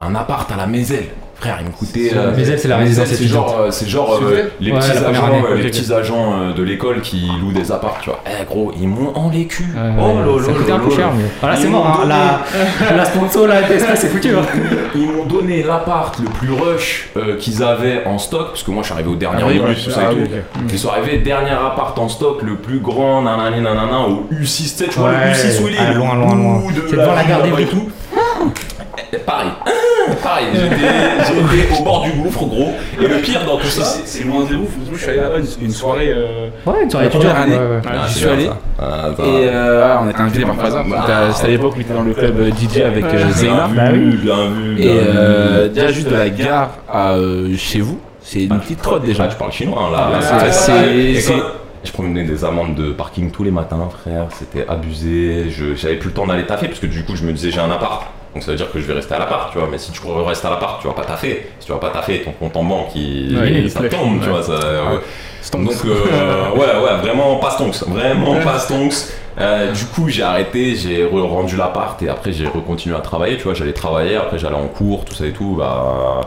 Un appart à la Maiselle. Frère, il me coûtait. Euh, aides, c'est la les résidence C'est genre, euh, c'est genre euh, les, Ouais, petits agents, année, euh, les petits agents euh, de l'école qui louent des apparts, tu vois. Eh gros, ils m'ont en les culs. Ouais, oh ouais, là ça coûtait un peu cher, mais. Voilà, c'est mort, hein. la, la sponsor, la TSA, c'est foutu. Hein. <laughs> Ils m'ont donné l'appart le plus rush euh, qu'ils avaient en stock, parce que moi je suis arrivé au dernier Ah tout ça ah et oui, tout. Ils sont arrivés, dernier appart en stock, le plus grand, nanana, nanana, au U6, tu sais, tu vois, le U6 où il est, ah, le loin, loin, loin. C'est devant la gare et tout. Pareil, Ah, <laughs> pareil, j'étais au bord du gouffre, gros. Et le pire dans tout ça, C'est loin de ouf. Je suis allé là-bas une, soirée. euh, Ouais, une soirée La première étudiante. année. ouais, ouais. Ah, j'y c'est suis allé. Ah. Et euh, on était invités par. Bah, C'était à l'époque où il était dans le club euh, DJ avec Bien Zeyna. vu, bien vu, Et bien vu. euh, déjà juste de la gare à chez vous, c'est une petite trotte Ah, déjà. tu parles chinois là. Ah, c'est- et Je prenais des amendes de parking tous les matins, frère. C'était abusé. Je j'avais plus le temps d'aller taffer parce que du coup, je me disais j'ai un appart. Donc ça veut dire que je vais rester à l'appart, tu vois. Mais si tu restes à l'appart, tu vas pas taffer. Si tu vas pas taffer, ton compte en banque, il, Ouais, il ça flèche. tombe, tu Ouais. vois. Ça, euh, Stonks. donc euh, <laughs> ouais, ouais, vraiment pas stonks, vraiment pas stonks. Euh, du coup, j'ai arrêté, j'ai re- rendu l'appart et après j'ai recontinué à travailler. Tu vois, j'allais travailler, après j'allais en cours, tout ça et tout. Bah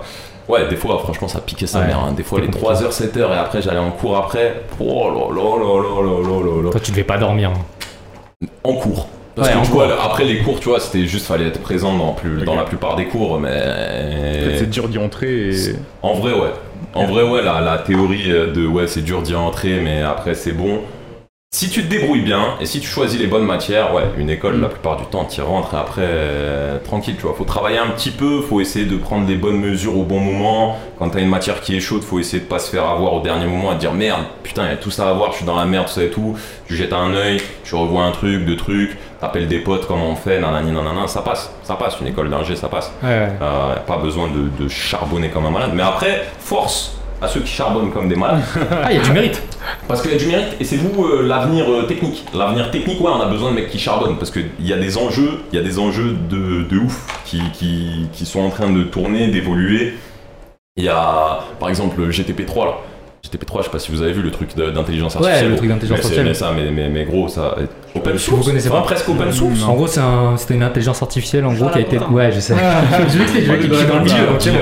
ouais, des fois, franchement, ça piquait sa Ouais, mère. hein. Des fois, les c'était 3h, 7h et après j'allais en cours après. Oh là là là là là là là là. Toi, tu devais pas dormir. hein. En cours. Parce Ouais, que coup, après les cours, tu vois, c'était juste fallait être présent dans, plus, dans la plupart des cours, mais Peut-être c'est dur d'y entrer et. en vrai, ouais. En vrai, ouais, la, la théorie de ouais, c'est dur d'y entrer, mais après, c'est bon. Si tu te débrouilles bien et si tu choisis les bonnes matières, ouais, une école, la plupart du temps, tu rentres et après, euh, tranquille, tu vois. Faut travailler un petit peu, faut essayer de prendre les bonnes mesures au bon moment. Quand t'as une matière qui est chaude, faut essayer de pas se faire avoir au dernier moment et te dire merde, putain, il y a tout ça à voir, je suis dans la merde, tout ça et tout. Tu jettes un œil, tu revois un truc, deux trucs, t'appelles des potes, comment on fait, nanani, nanana, ça passe, ça passe, une école d'ingé, ça passe. Ouais, ouais. Euh, pas besoin de, de charbonner comme un malade. Mais après, force à ceux qui charbonnent comme des malades. <laughs> Ah, il y a du mérite. Parce qu'il y a du mérite et c'est vous euh, l'avenir euh, technique. L'avenir technique, ouais, on a besoin de mecs qui charbonnent parce qu'il y a des enjeux, il y a des enjeux de, de ouf qui, qui, qui sont en train de tourner, d'évoluer. Il y a par exemple le GTP3 là. GTP3, je sais pas si vous avez vu le truc d'intelligence Ouais, artificielle. le truc d'intelligence artificielle. Mais ça, mais, mais, mais gros, ça. Open Vous source. connaissez Enfin, pas presque open source. En gros, c'est un- une intelligence artificielle en gros qui a été. Ouais, je sais. dans le milieu.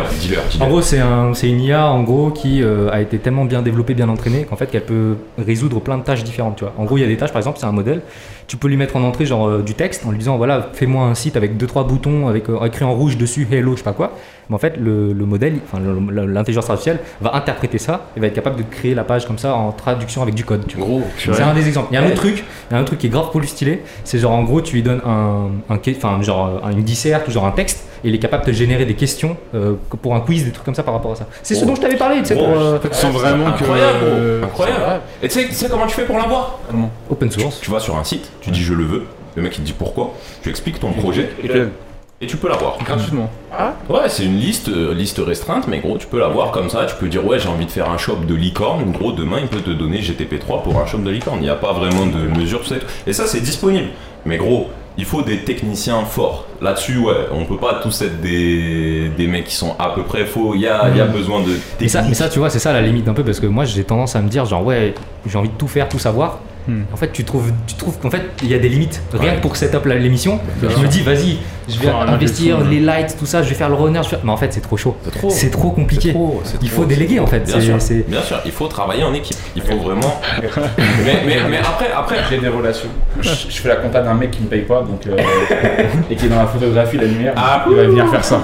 En gros, c'est un, c'est une IA <laughs> en gros qui euh, a été tellement bien développée, bien entraînée qu'en fait qu'elle peut résoudre plein de tâches différentes. Tu vois. En gros, il y a des tâches, par exemple, c'est un modèle. Tu peux lui mettre en entrée genre euh, du texte en lui disant voilà, fais-moi un site avec deux trois boutons avec euh, écrit en rouge dessus hello, je sais pas quoi. Mais en fait, le, le modèle, enfin le- le- l'intelligence artificielle va interpréter ça et va être capable de créer la page comme ça en traduction avec du code. Tu vois. Gros, C'est un des exemples. Il y a un autre truc, il y a un autre truc qui est grave pour lui stylé. C'est genre en gros, tu lui donnes un, enfin genre euh, une disserte ou genre un texte, et il est capable de te générer des questions euh, pour un quiz, des trucs comme ça par rapport à ça. C'est ce dont je t'avais parlé, tu sais, euh, sens vraiment. Incroyable, euh. Et tu sais, comment tu fais pour l'avoir? Open source. Tu vas sur un site, tu dis je le veux, le mec il te dit pourquoi, tu expliques ton projet Et et tu peux l'avoir. Gratuitement. Ouais, c'est une liste, euh, liste restreinte, mais gros, tu peux l'avoir comme ça, tu peux dire ouais, j'ai envie de faire un shop de licorne, gros, demain il peut te donner GTP3 pour un shop de licorne, il n'y a pas vraiment de mesure, tout ça et tout. Et ça, c'est disponible. Mais gros, il faut des techniciens forts. Là-dessus, ouais, on peut pas tous être des, des mecs qui sont à peu près faux, il y a, il y a besoin de Mais ça, mais ça, tu vois, c'est ça la limite un peu parce que moi j'ai tendance à me dire genre ouais, j'ai envie de tout faire, tout savoir. Hmm. En fait, tu trouves, tu trouves qu'en fait il y a des limites. Rien Ouais. que pour setup l'émission, je sûr. me dis vas-y, je vais investir les lights, tout ça, je vais faire le runner, je vais faire- mais en fait c'est trop chaud. C'est trop. C'est trop compliqué. C'est trop, c'est Il trop, faut déléguer en fait. Bien sûr, c'est- bien sûr, il faut travailler en équipe. Il faut vraiment. <laughs> mais, mais, mais après, après, J'ai des relations. Je, je fais la compta d'un mec qui ne paye pas, donc euh, et qui est dans la photographie, la lumière. Ah. il va venir faire ça.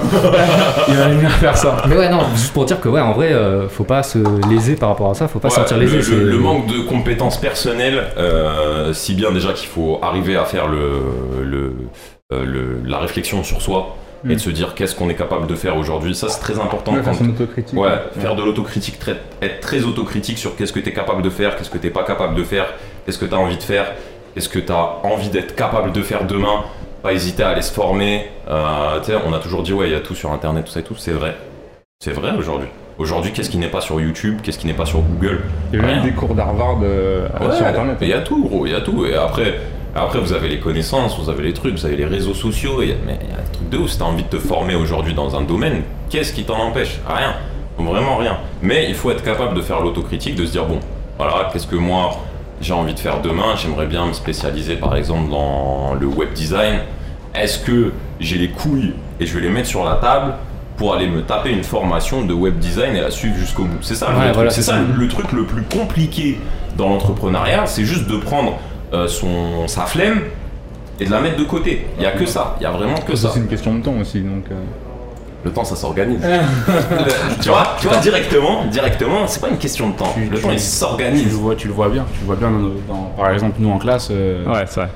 il va venir faire ça. Mais ouais, non, juste pour dire que ouais, en vrai, euh, faut pas se léser par rapport à ça, faut pas Ouais, se sentir lésé. le manque de compétences personnelles, euh, si bien déjà qu'il faut arriver à faire le, le, euh, le- la réflexion sur soi et de se dire qu'est-ce qu'on est capable de faire aujourd'hui, ça c'est très important. Ouais, quand- faire. Ouais, faire de l'autocritique, très- être très autocritique sur qu'est-ce que tu es capable de faire, qu'est-ce que tu pas capable de faire, qu'est-ce que tu as envie de faire, qu'est-ce que tu as envie d'être capable de faire demain, pas hésiter à aller se former. Euh, on a toujours dit, ouais, il y a tout sur Internet, tout ça et tout, c'est vrai. C'est vrai aujourd'hui. Aujourd'hui, qu'est-ce qui n'est pas sur YouTube, qu'est-ce qui n'est pas sur Google Il y a même des cours d'Harvard euh, Ouais, sur Internet. Il y a tout, gros, il y a tout. Et après, après, vous avez les connaissances, vous avez les trucs, vous avez les réseaux sociaux. mais il y a des trucs de ouf. Si t'as envie de te former aujourd'hui dans un domaine, qu'est-ce qui t'en empêche? Rien. Vraiment rien. Mais il faut être capable de faire l'autocritique, de se dire bon, voilà, qu'est-ce que moi j'ai envie de faire demain? J'aimerais bien me spécialiser par exemple dans le web design. Est-ce que j'ai les couilles et je vais les mettre sur la table? Pour aller me taper une formation de web design et la suivre jusqu'au bout. C'est ça, le Ouais, truc. voilà, c'est c'est ça, ça. le, le truc le plus compliqué dans l'entrepreneuriat, c'est juste de prendre euh, son, sa flemme et de la mettre de côté. Il y a que ça, il y a vraiment que Ça, ça. c'est une question de temps aussi, donc. euh, Le temps, ça s'organise. <laughs> tu vois, tu vois directement, directement, c'est pas une question de temps. Tu- Le tu- temps, il Tu le s'organise. vois, tu le vois bien. Tu le vois bien dans, dans- par exemple, nous en classe, euh, Ouais, c'est vrai.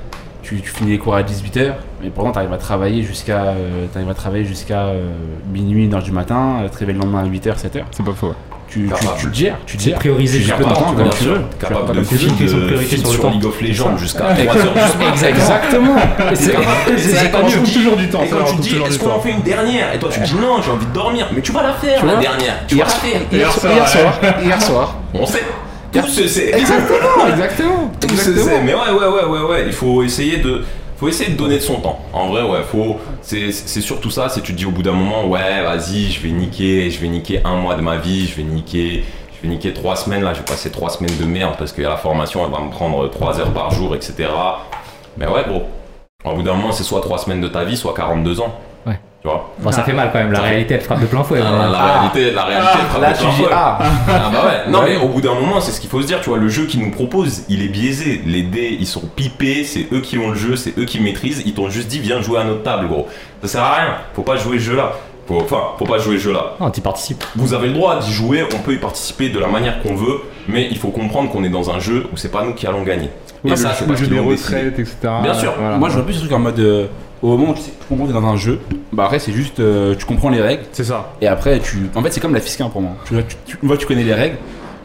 Tu, tu finis les cours à 18h, mais pourtant tu arrives à travailler jusqu'à euh, t'arrives à travailler jusqu'à euh, minuit, 1h du matin, euh, te réveilles le lendemain à 8h, 7h. C'est pas faux. ouais. Tu, tu, tu te gères, tu te gères. prioriser tu le ton temps, comme tu veux. Capable de sur le sur temps. League of Legends jusqu'à 3h du matin. Exactement. Et c'est- quand tu toujours du temps, et quand tu dis, est-ce qu'on en fait une dernière Et toi tu dis non, j'ai envie de dormir. Mais tu vas la faire, Tu la dernière. Tu vas Hier, la faire. hier, soir, hier ouais. soir, hier soir. On sait. Tout se sait. Exactement, <laughs> exactement. Tout se sait. Mais ouais, ouais, ouais, ouais, ouais. Il faut essayer de. Faut essayer de donner de son temps. En vrai, ouais, faut. C'est c'est surtout ça. C'est tu te dis au bout d'un moment, ouais, vas-y, je vais niquer, je vais niquer un mois de ma vie, je vais niquer, je vais niquer trois semaines là. Je vais passer trois semaines de merde parce que la formation, elle va me prendre trois heures par jour, etc. Mais ouais, gros. Au bout d'un moment, c'est soit trois semaines de ta vie, soit 42 ans. Ouais. Tu vois. Bon, ça fait mal quand même, la réalité elle frappe de plein fouet. Ah, la réalité, la réalité, elle frappe Là, de tu plein dis fouet. ah. Ah bah ouais, non mais au bout d'un moment, c'est ce qu'il faut se dire, tu vois, le jeu qu'ils nous proposent, il est biaisé. Les dés, ils sont pipés, c'est eux qui ont le jeu, c'est eux qui maîtrisent, ils t'ont juste dit viens jouer à notre table, gros. Ça sert à rien, faut pas jouer ce jeu-là. Faut, enfin, faut pas jouer ce jeu-là. Non, tu participes. Vous avez le droit d'y jouer, on peut y participer de la manière qu'on veut, mais il faut comprendre qu'on est dans un jeu où c'est pas nous qui allons gagner. Oui, Et le, ça, c'est parce jeu des retraites, etc. Bien sûr. Voilà. Moi, je vois plus ce truc en mode. euh, au moment où tu sais- tu comprends que t'es dans un jeu, bah après, c'est juste. euh, tu comprends les règles, C'est ça. et après, tu. En fait, c'est comme la fiscale pour moi. Tu, vois, tu, tu- que tu connais les règles,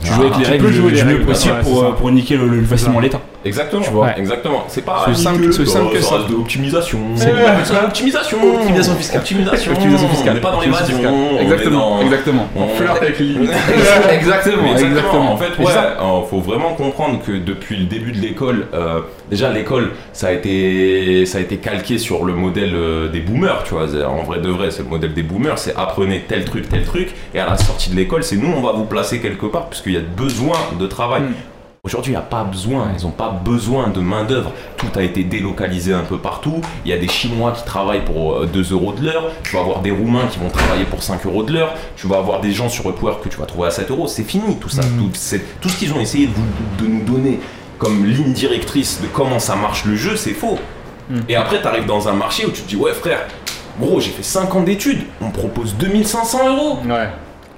tu Ah, joues avec les tu règles peux du jouer les du mieux possible ouais, pour, euh, pour niquer le, le facilement l'état. Exactement, Tu vois. exactement. C'est pas C'est simple- nickel, c'est simple que ça de l'optimisation. C'est- l'optimisation. Optimisation fiscale. Optimisation. Optimisation fiscale. On n'est pas dans l'évasion. on Exactement, dans- exactement. on- Flirte avec les limites. <laughs> exactement, exactement. En fait, ouais, euh, faut vraiment comprendre que depuis le début de l'école, euh, déjà l'école, ça a été, ça a été calqué sur le modèle euh, des boomers, tu vois. En vrai de vrai, c'est le modèle des boomers, c'est apprenez tel truc, tel truc, et à la sortie de l'école, c'est nous, on va vous placer quelque part, puisqu'il y a besoin de travail. Aujourd'hui, il n'y a pas besoin, ils n'ont pas besoin de main-d'œuvre. Tout a été délocalisé un peu partout. Il y a des Chinois qui travaillent pour euh, 2 euros de l'heure. Tu vas avoir des Roumains qui vont travailler pour 5 euros de l'heure. Tu vas avoir des gens sur Upwork que tu vas trouver à 7 euros. C'est fini tout ça. Tout, c'est- tout ce qu'ils ont essayé de, vous- de nous donner comme ligne directrice de comment ça marche le jeu, c'est faux. Et après, tu arrives dans un marché où tu te dis, ouais frère, gros, j'ai fait 5 ans d'études. On me propose 2500 euros. Ouais.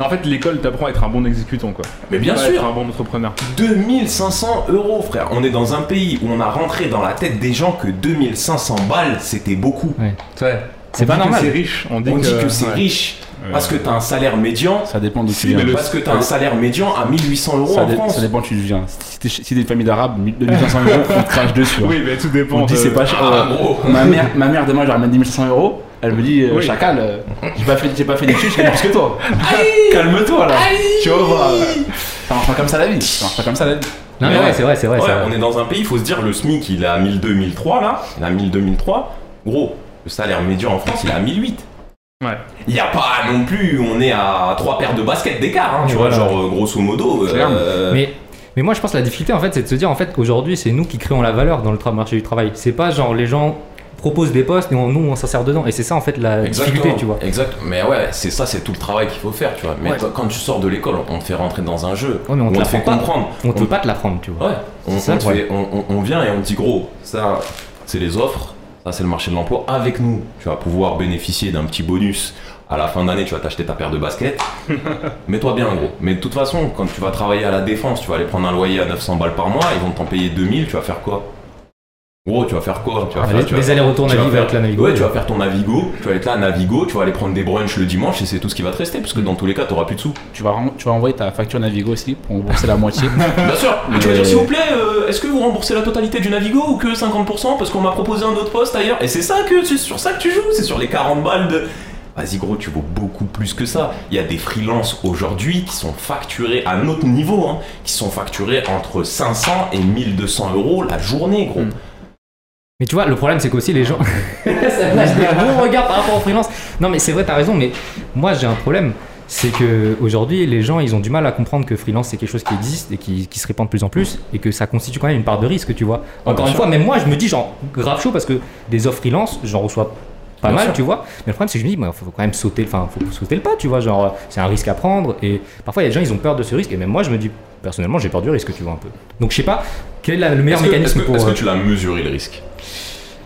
En fait, l'école t'apprend à être un bon exécutant, quoi. Mais bien sûr. Être un bon entrepreneur. 2500 euros, frère. On est dans un pays où on a rentré dans la tête des gens que 2500 balles, c'était beaucoup. C'est pas On dit que normal. C'est riche. On dit On que, dit que c'est ouais. riche parce que t'as un salaire médian. Ça dépend d'où tu viens. Parce que t'as un salaire médian à 1800 euros Ça, en France. ça dépend d'où tu viens. Si t'es si une famille d'arabes, 2500 euros, on te crache dessus. hein. Oui, mais tout dépend. On dit c'est pas cher. Ah, Euh, gros. ma mère, ma mère demain, ramène 2500 euros. Elle me dit, euh, Oui. chacal, euh, j'ai pas fait, j'ai pas fait d'études, je gagne plus que toi. <laughs> Calme-toi là. Tu vois, bah, ça marche pas comme ça la vie. Ça marche pas comme ça la vie. Non, mais Mais ouais, ouais. c'est vrai, c'est vrai. Ouais, ça- on est dans un pays, il faut se dire, le SMIC il est à 1002-1003 là. Il est à 1002-1003. Gros, le salaire médian en France il est à 1008. Ouais. Il n'y a pas non plus, on est à trois paires de baskets d'écart, hein, tu vois, Voilà. genre grosso modo. Euh, Mais, mais moi, je pense que la difficulté, en fait, c'est de se dire, en fait, qu'aujourd'hui, c'est nous qui créons la valeur dans le marché du travail. C'est pas genre les gens proposent des postes et on- nous, on s'insère dedans. Et c'est ça, en fait, la difficulté, tu vois. Exact. Mais ouais, c'est ça, c'est tout le travail qu'il faut faire, tu vois. Mais Ouais. toi, quand tu sors de l'école, on te fait rentrer dans un jeu. Ouais, mais on te on la te fait prend pas. comprendre. On te peut pas te l'apprendre, tu vois. Ouais. On, C'est ça, on te ouais. fait- on- on- on vient et on te dit gros, ça, c'est les offres, ça c'est le marché de l'emploi. Avec nous, tu vas pouvoir bénéficier d'un petit bonus. À la fin d'année, tu vas t'acheter ta paire de baskets. <laughs> Mets-toi bien, gros. Mais de toute façon, quand tu vas travailler à la défense, tu vas aller prendre un loyer à 900 balles par mois, ils vont t'en payer 2000, tu vas faire quoi? Gros, tu vas faire quoi tu vas faire, Des- tu vas- des allers-retours tu Navigo faire- avec la Navigo. Ouais, tu vas faire ton Navigo, tu vas être là à Navigo, tu vas aller prendre des brunchs le dimanche et c'est tout ce qui va te rester, parce que dans tous les cas, t'auras plus de sous. Tu vas, tu vas envoyer ta facture Navigo aussi pour rembourser la moitié. <laughs> Bien sûr. Mais- Tu vas dire s'il vous plaît, euh, est-ce que vous remboursez la totalité du Navigo ou que 50% parce qu'on m'a proposé un autre poste ailleurs Et c'est ça que c'est sur ça que tu joues, c'est sur les 40 balles de. Vas-y gros, tu vaux beaucoup plus que ça. Il y a des freelances aujourd'hui qui sont facturés à notre niveau, hein, qui sont facturés entre 500 et 1200 euros la journée, gros. Mm. Mais tu vois, le problème, c'est qu'aussi les gens. <laughs> ça lâche des bons regards par rapport au freelance. Non, mais c'est vrai, t'as raison, mais moi, j'ai un problème. C'est que aujourd'hui, les gens, ils ont du mal à comprendre que freelance, c'est quelque chose qui existe et qui, qui se répand de plus en plus et que ça constitue quand même une part de risque, tu vois. Encore une fois, même moi, je me dis, genre, grave chaud parce que des offres freelance, j'en reçois pas Bien mal, sûr. tu vois. Mais le problème, c'est que je me dis, il faut quand même sauter, enfin, faut sauter le pas, tu vois. Genre, c'est un risque à prendre. Et parfois, il y a des gens, ils ont peur de ce risque. Et même moi, je me dis, personnellement, j'ai peur du risque, tu vois un peu. Donc, je sais pas quel est la- le meilleur mécanisme que- pour. est-ce que euh, tu l'as mesuré le risque?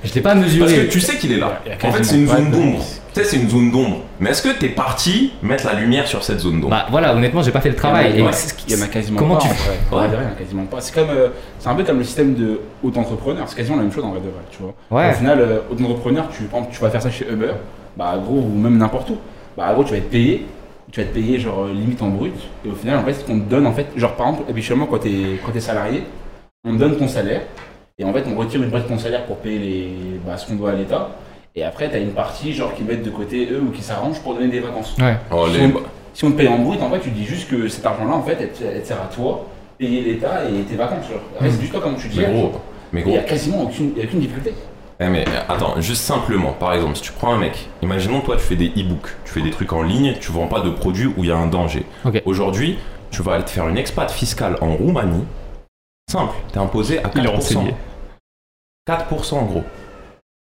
Je l'ai pas Parce mesuré. que tu sais qu'il est là. En fait, c'est une zone d'ombre. Tu sais, c'est une zone d'ombre. Mais est-ce que t'es parti mettre la lumière sur cette zone d'ombre? Bah voilà, honnêtement, j'ai pas fait le travail. Il y en a- Et ouais, c'est ce qui- Il y en a quasiment Comment pas. tu en vrai. Ouais. quasiment pas. C'est comme, euh, c'est un peu comme le système de auto-entrepreneur. C'est quasiment la même chose en vrai de vrai, tu vois. Ouais. Au final, euh, auto-entrepreneur, tu, par exemple, tu vas faire ça chez Uber, bah gros, ou même n'importe où. Bah gros, tu vas être payé. Tu vas être payé genre euh, limite en brut. Et au final, en fait, ce qu'on te donne, en fait, genre par exemple, habituellement quand t'es quand t'es salarié, on te donne ton salaire. Et en fait, on retire une partie de ton salaire pour payer les, bah, ce qu'on doit à l'État. Et après, t'as une partie genre qui mettent de côté eux ou qui s'arrangent pour donner des vacances. Ouais. Oh, Si les- on, si on te paye en brut, en fait, tu dis juste que cet argent-là, en fait, elle, te- elle te sert à toi, payer l'État et tes vacances. Genre. Après, c'est juste toi comment tu dis. Mais gros, mais Il n'y a quasiment aucune, il y a aucune difficulté. Eh mais attends, juste simplement, par exemple, si tu prends un mec, imaginons toi tu fais des e-books, tu fais des trucs en ligne, tu vends pas de produits où il y a un danger. Aujourd'hui, tu vas aller te faire une expat fiscale en Roumanie. Simple, t'es imposé à 4%. Il est renseigné. 4% en gros.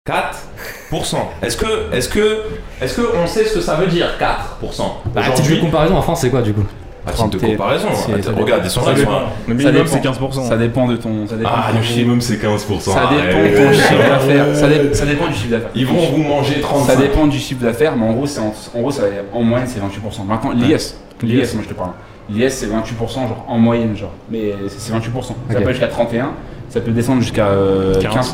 4%. Est-ce que, est-ce que, est-ce que on sait ce que ça veut dire 4% Bah, de comparaison en France, c'est quoi du coup? À titre de comparaison, regarde, ils sont là. Le minimum, c'est 15%. Ça dépend de ton, ça dépend Ah, le chiffre. minimum c'est 15%. Ça dépend de ton <laughs> chiffre d'affaires. <laughs> Ça, dé- ça dépend du chiffre d'affaires. Ils vont vous manger 35. Ça dépend du chiffre d'affaires, mais en gros, c'est en, en gros, ça, en moyenne, c'est 28%. Maintenant, l'IS, l'IS, moi je te parle. L'IS, c'est 28%, genre en moyenne, genre. Mais c'est c'est 28%. Ça peut jusqu'à 31, ça peut descendre jusqu'à euh, 15.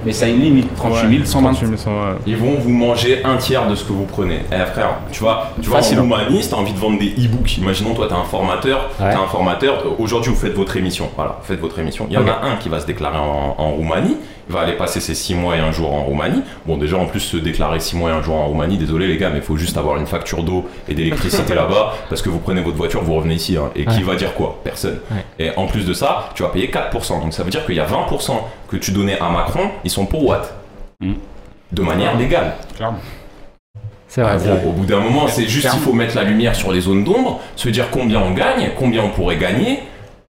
15%, mais ça a une limite 38 120. 38 000, ouais. Ils vont vous manger un tiers de ce que vous prenez. Eh frère, tu vois, tu vois en hein. Roumanie, si t'as envie de vendre des e-books, imaginons toi t'es un formateur, Ouais. t'es un formateur, aujourd'hui vous faites votre émission, voilà, vous faites votre émission. Il y en a un qui va se déclarer en, en Roumanie, va aller passer ses 6 mois et un jour en Roumanie. Bon déjà en plus se déclarer 6 mois et un jour en Roumanie, désolé les gars, mais il faut juste avoir une facture d'eau et d'électricité <laughs> là-bas, parce que vous prenez votre voiture, vous revenez ici, hein, et qui va dire quoi? Personne. Ouais. Et en plus de ça, tu vas payer 4%, donc ça veut dire qu'il y a 20% que tu donnais à Macron, ils sont pour Watt. Mm. De manière légale. Clairement. C'est vrai, Ah, vrai. au bout d'un moment, c'est juste qu'il faut mettre la lumière sur les zones d'ombre, se dire combien on gagne, combien on pourrait gagner,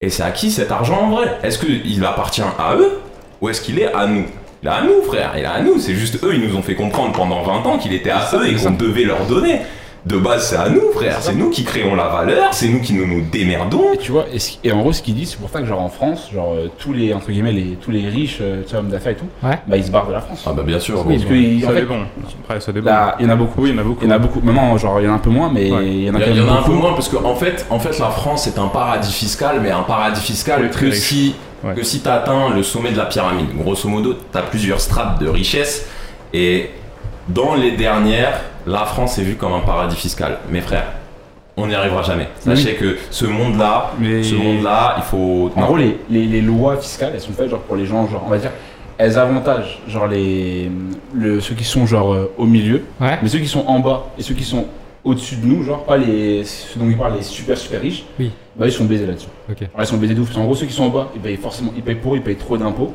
et c'est à qui cet argent en vrai Est-ce qu'il appartient à eux ou est-ce qu'il est à nous Il est à nous, frère, il est à nous. C'est juste eux, ils nous ont fait comprendre pendant 20 ans qu'il était à eux et qu'on devait leur donner. De base, c'est à nous, frère. C'est nous qui créons la valeur, c'est nous qui nous, nous démerdons. Et tu vois, et, en gros, ce qu'ils disent, c'est pour ça que genre en France, genre euh, tous les entre guillemets les tous les riches, euh, hommes d'affaires et tout, Ouais. bah ils se barrent de la France. Ah bah bien sûr. Parce que ils- en Ça fait, dépend. Après, ça dépend. là, il y en a beaucoup. Oui, il y en a beaucoup. Il y en a beaucoup. Maintenant, genre il y en a un peu moins, mais Ouais. il y en a Il y, en a un peu moins parce qu'en en fait, en fait, la France est un paradis fiscal, mais un paradis fiscal Oui, très que riche. si, Ouais. que si tu atteins le sommet de la pyramide. Grosso modo, tu as plusieurs strates de richesse et dans les dernières, la France est vue comme un paradis fiscal. Mes frères, on n'y arrivera jamais. Sachez que ce monde-là, Mais- ce monde-là, il faut. En non. gros, les, les, les lois fiscales, elles sont faites genre pour les gens, genre on va dire, elles avantagent genre les le, ceux qui sont genre euh, au milieu, Ouais. mais ceux qui sont en bas et ceux qui sont au-dessus de nous, genre pas les ceux dont il parle les super super riches, Oui. bah ils sont baisés là-dessus. Ok. Alors, ils sont baisés de ouf. En gros, ceux qui sont en bas, ils payent forcément, ils payent pour, ils payent trop d'impôts.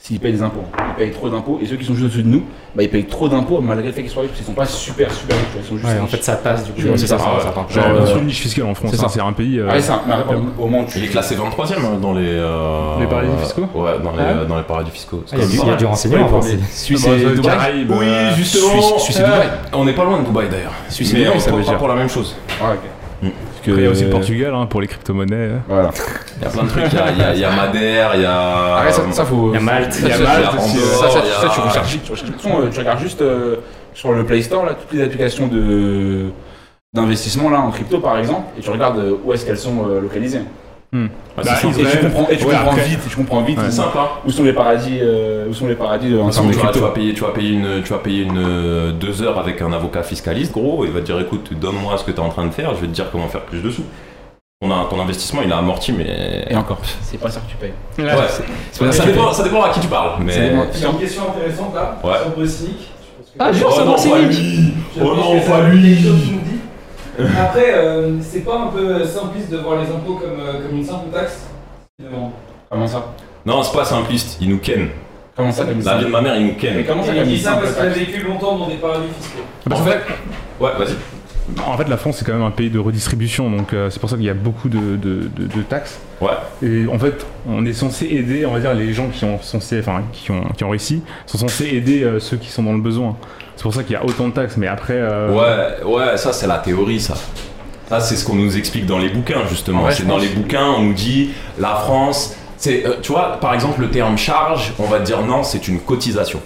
S'ils payent des impôts, ils payent trop d'impôts. Et ceux qui sont juste au-dessus de nous, bah ils payent trop d'impôts malgré le fait qu'ils soient riches, parce qu'ils sont pas super super riches. Ils sont juste Ouais, en fait, ça passe du coup. C'est ça, ça, ah ça, ça, Genre, Genre, euh, sur une niche fiscale en France, c'est ça. hein, un pays. euh, Ah, ça, mais après, au moment où tu Il est classé 23ème hein, dans les. euh, Les paradis fiscaux Ouais, dans les, Ah ouais dans les paradis fiscaux. Ah, Il y a du- il y a du renseignement en France. Suisse Bah, et euh, Dubaï. Caraïbes, Oui, euh, justement. Suisse- Suisse et euh, Dubaï. On n'est pas loin de Dubaï d'ailleurs. Suisse et Mais Dubaï, on ça pas- veut dire. pour la même chose. Ah, ok. Parce que, Après, il y a aussi le Portugal hein, pour les crypto-monnaies. euh. Voilà. Il y a plein de trucs. Il y a, il y a- il y a Madère, il y a. Ça, ça faut. Il y a Malte. ça, Il y a Malte ça, euh, ça, il y a- ça, tu recherches vite. Tu euh, tu regardes juste euh, sur le Play Store là, toutes les applications de d'investissement là en crypto par exemple, et tu regardes où est-ce qu'elles sont euh, localisées. Ah, Bah. Et tu Israël. comprends, et tu Ouais, comprends après- vite, tu comprends vite Ouais. hein. où sont les paradis, euh, où sont les paradis en De termes tu, vas, tu vas payer, tu vas payer une, tu vas payer une euh, deux heures avec un avocat fiscaliste, gros. Il va te dire, écoute, donne-moi ce que tu es en train de faire, je vais te dire comment faire plus de sous. Ton, ton investissement, il a amorti, mais. Et encore, c'est pas ça que tu payes. Ouais, pas ça, ça que tu dépend, ça dépend à qui tu parles. Mais... Ça dépend. J'ai une question intéressante là, Ouais. sur. Ah, jure, Oh ça non, pas lui. Je Oh pense non, pas lui quelque chose, tu me dis. Après, euh, c'est pas un peu simpliste de voir les impôts comme, euh, comme une simple taxe finalement. Comment ça? Non, c'est pas simpliste, il nous ken. Comment ça comme La vie de ma mère, il nous ken. Mais comment ça Et il comme dit ça? Simple parce qu'il a vécu longtemps dans des paradis fiscaux. En fait, ouais, vas-y. En fait, la France, c'est quand même un pays de redistribution, donc euh, c'est pour ça qu'il y a beaucoup de, de- de- de taxes. Ouais. Et en fait, on est censé aider, on va dire, les gens qui ont, censé, enfin, qui ont, qui ont réussi, sont censés aider euh, ceux qui sont dans le besoin. C'est pour ça qu'il y a autant de taxes, mais après. euh, Ouais, ouais, ça c'est la théorie, ça. Ça c'est ce qu'on nous explique dans les bouquins justement. C'est dans pense- les bouquins, on nous dit la France, c'est, euh, tu vois, par exemple le terme charge, on va te dire non, c'est une cotisation.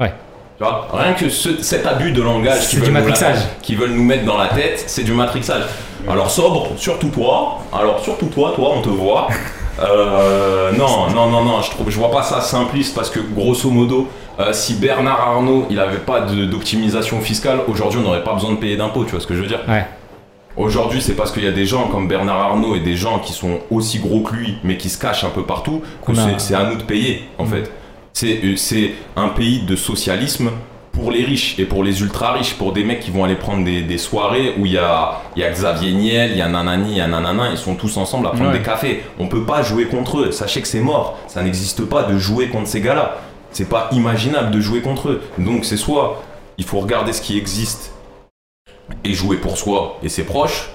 Ouais. Tu vois, rien que ce- cet abus de langage qui veulent, nous la- matrixage. qui veulent nous mettre dans la tête, c'est du matrixage. Alors sobre, surtout toi. Alors surtout toi, toi, on te voit. Euh, non, non, non, non, je trouve, je vois pas ça simpliste parce que grosso modo, euh, si Bernard Arnault, il avait pas d'optimisation fiscale, aujourd'hui on n'aurait pas besoin de payer d'impôts, tu vois ce que je veux dire? Ouais. Aujourd'hui, c'est parce qu'il y a des gens comme Bernard Arnault et des gens qui sont aussi gros que lui, mais qui se cachent un peu partout, que c'est- c'est à nous de payer, en fait. C'est euh, c'est un pays de socialisme pour les riches et pour les ultra riches, pour des mecs qui vont aller prendre des, des soirées où il y a, il y a Xavier Niel, il y a Nanani, il y a Nanana, ils sont tous ensemble à prendre Ouais. des cafés. On peut pas jouer contre eux, sachez que c'est mort. Ça n'existe pas de jouer contre ces gars-là. C'est pas imaginable de jouer contre eux. Donc c'est soit il faut regarder ce qui existe et jouer pour soi et ses proches,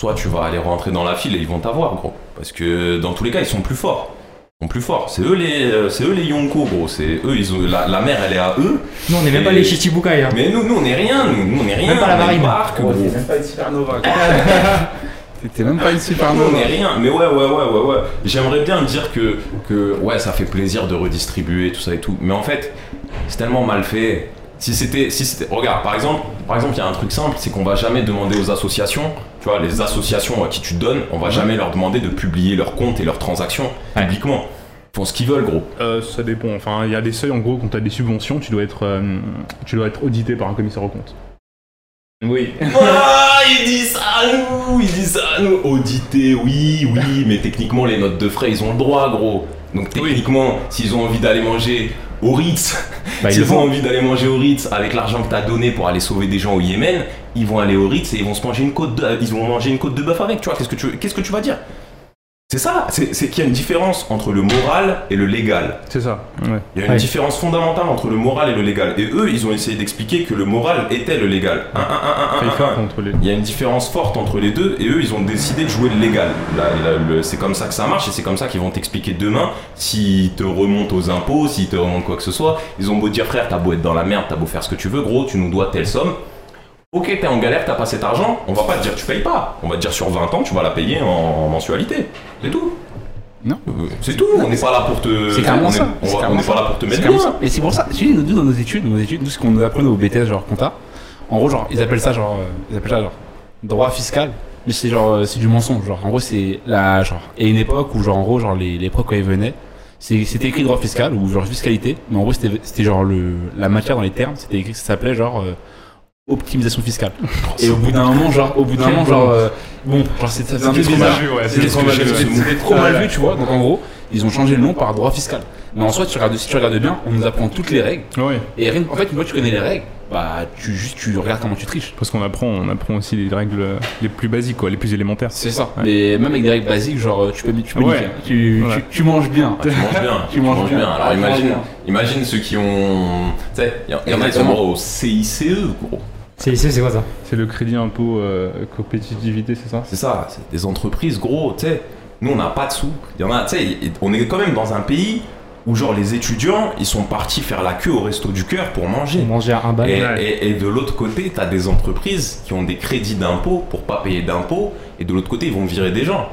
soit tu vas aller rentrer dans la file et ils vont t'avoir, gros. Parce que dans tous les cas, ils sont plus forts. Plus forts. C'est eux les, euh, c'est eux les Yonko, gros. C'est eux, ils ont, la, la mer, elle est à eux. Nous, on n'est même pas les Chichibukai. Hein. Mais nous, nous, on est rien. Nous, nous, on est rien. Même pas la marine. barque, gros. T'es même pas une supernova. T'es <laughs> même pas une Nous, supernova. on est rien. Mais ouais, ouais, ouais, ouais, ouais. J'aimerais bien dire que, que, ouais, ça fait plaisir de redistribuer tout ça et tout. Mais en fait, c'est tellement mal fait. Si c'était, si c'était, regarde, par exemple, par exemple, il y a un truc simple, c'est qu'on va jamais demander aux associations, tu vois, les associations à qui tu donnes, on va jamais leur demander de publier leurs comptes et leurs transactions Ouais. publiquement. Ils font ce qu'ils veulent, gros. Euh, ça dépend. Enfin, il y a des seuils en gros quand tu as des subventions, tu dois être, euh, tu dois être audité par un commissaire aux comptes. Oui. <laughs> Ah, il dit ça à nous, il dit ça à nous. Auditer, oui, oui, mais techniquement, les notes de frais, ils ont le droit, gros. Donc techniquement, s'ils ont envie d'aller manger au Ritz, Bah, ils s'ils ont envie d'aller manger au Ritz avec l'argent que t'as donné pour aller sauver des gens au Yémen, ils vont aller au Ritz et ils vont se manger une côte de, ils vont manger une côte de bœuf avec. Tu vois, qu'est-ce que tu, qu'est-ce que tu vas dire? C'est ça. C'est qu'il y a une différence entre le moral et le légal. C'est ça. Ouais. Il y a une Ouais. différence fondamentale entre le moral et le légal. Et eux, ils ont essayé d'expliquer que le moral était le légal. Un, un, un, un, Fait un, fort un. contre les. Il y a une différence forte entre les deux et eux ils ont décidé de jouer le légal. C'est comme ça que ça marche et c'est comme ça qu'ils vont t'expliquer demain s'ils te remontent aux impôts, s'ils te remontent quoi que ce soit. Ils ont beau dire frère, t'as beau être dans la merde, t'as beau faire ce que tu veux, gros, tu nous dois telle somme. Ok, t'es en galère, t'as pas cet argent, on va pas te dire tu payes pas. On va te dire sur 20 ans, tu vas la payer en, en mensualité. C'est tout. Non. Euh, C'est tout, on n'est pas là pour te. C'est carrément on est- ça. On va- n'est pas là pour te mettre comme bien. ça. Et c'est pour ça, tu sais, nous, dans nos études, nos études, nous, ce qu'on nous apprenait au BTS, genre compta, en gros, genre, ils appellent ça, genre, euh, ils appellent ça, genre, droit fiscal. Mais c'est genre, euh, c'est du mensonge, genre, en gros, c'est la, genre, et une époque où, genre, en gros, genre, les, les profs, quand ils venaient, c'est- c'était écrit droit fiscal ou genre fiscalité, mais en gros, c'était c'était genre le, la matière dans les termes, c'était écrit, ça s'appelait genre, euh, optimisation fiscale. Et au bout d'un moment, genre, au bout d'un moment, genre, euh, bon, genre, c'était trop mal vu, ouais. C'était trop mal vu, c'était- trop mal vu, tu vois. Donc en gros, ils ont changé le nom par droit fiscal. Mais en soi, tu regardes, si tu regardes bien, on nous apprend toutes les règles. Ouais. Et rien- en fait, une fois que tu connais les règles, bah tu juste tu regardes comment tu triches. Parce qu'on apprend, on apprend aussi les règles les plus basiques, quoi, les plus élémentaires. C'est ça. Ouais. Mais même avec des règles basiques, genre tu peux, tu peux Ouais. niquer, hein. tu, Ouais. tu, tu manges bien. Ah, tu manges bien, <laughs> Tu manges bien. Alors Ah, tu imagine, bien. imagine ceux qui ont. Tu sais, il y, en- il y en a qui sont au CICE, gros. C'est c'est quoi ça? C'est le crédit impôt euh, compétitivité, c'est ça? C'est ça, c'est des entreprises, gros, tu sais. Nous, on n'a pas de sous. Il y en a, tu sais, on est quand même dans un pays où, genre, les étudiants, ils sont partis faire la queue au resto du cœur pour manger. Manger un bal. Et, Ouais. et- et de l'autre côté, tu as des entreprises qui ont des crédits d'impôt pour pas payer d'impôts, et de l'autre côté, ils vont virer des gens.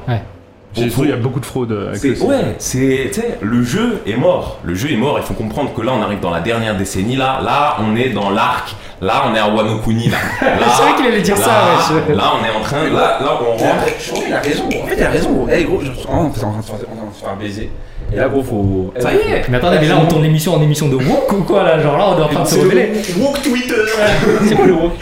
J'ai Faut- vu, il y a beaucoup de fraude avec C'est- ça. ouais, c'est, tu sais, le jeu est mort. Le jeu est mort. Il faut comprendre que là, on arrive dans la dernière décennie. Là, là, on est dans l'arc. Là, on est à Wano Kuni. Là, <laughs> Là, C'est vrai qu'il allait dire là, ça, ouais. je- Là, on est en train. Là, là, on rentre. Qu'il a raison. En fait, il a raison. Eh gros, je- oh, on est en train de se faire- on est en train de se faire baiser. Et là, gros, faut. Ça y est. Mais attendez, mais là on tourne l'émission en émission de woke ou quoi là Genre là on est en train de se rebeller. le woke Twitter. <laughs> C'est quoi le woke.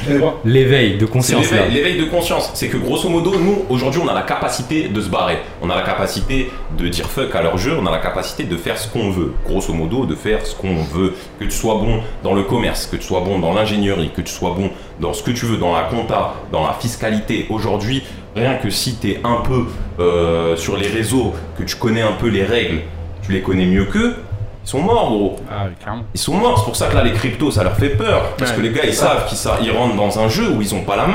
L'éveil de conscience l'éveil de conscience. C'est que grosso modo, nous, aujourd'hui, on a la capacité de se barrer. On a la capacité de dire fuck à leur jeu. On a la capacité de faire ce qu'on veut. Grosso modo, de faire ce qu'on veut. Que tu sois bon dans le commerce, que tu sois bon dans l'ingénierie, que tu sois bon dans ce que tu veux, dans la compta, dans la fiscalité. Aujourd'hui, rien que si tu es un peu euh, sur les réseaux, que tu connais un peu les règles, tu les connais mieux qu'eux, Ils sont morts, gros. Ah, oui. Ils sont morts. C'est pour ça que là, les cryptos, ça leur fait peur. Parce Ouais. que les gars, ils savent qu'ils sa- ils rentrent dans un jeu où ils ont pas la main.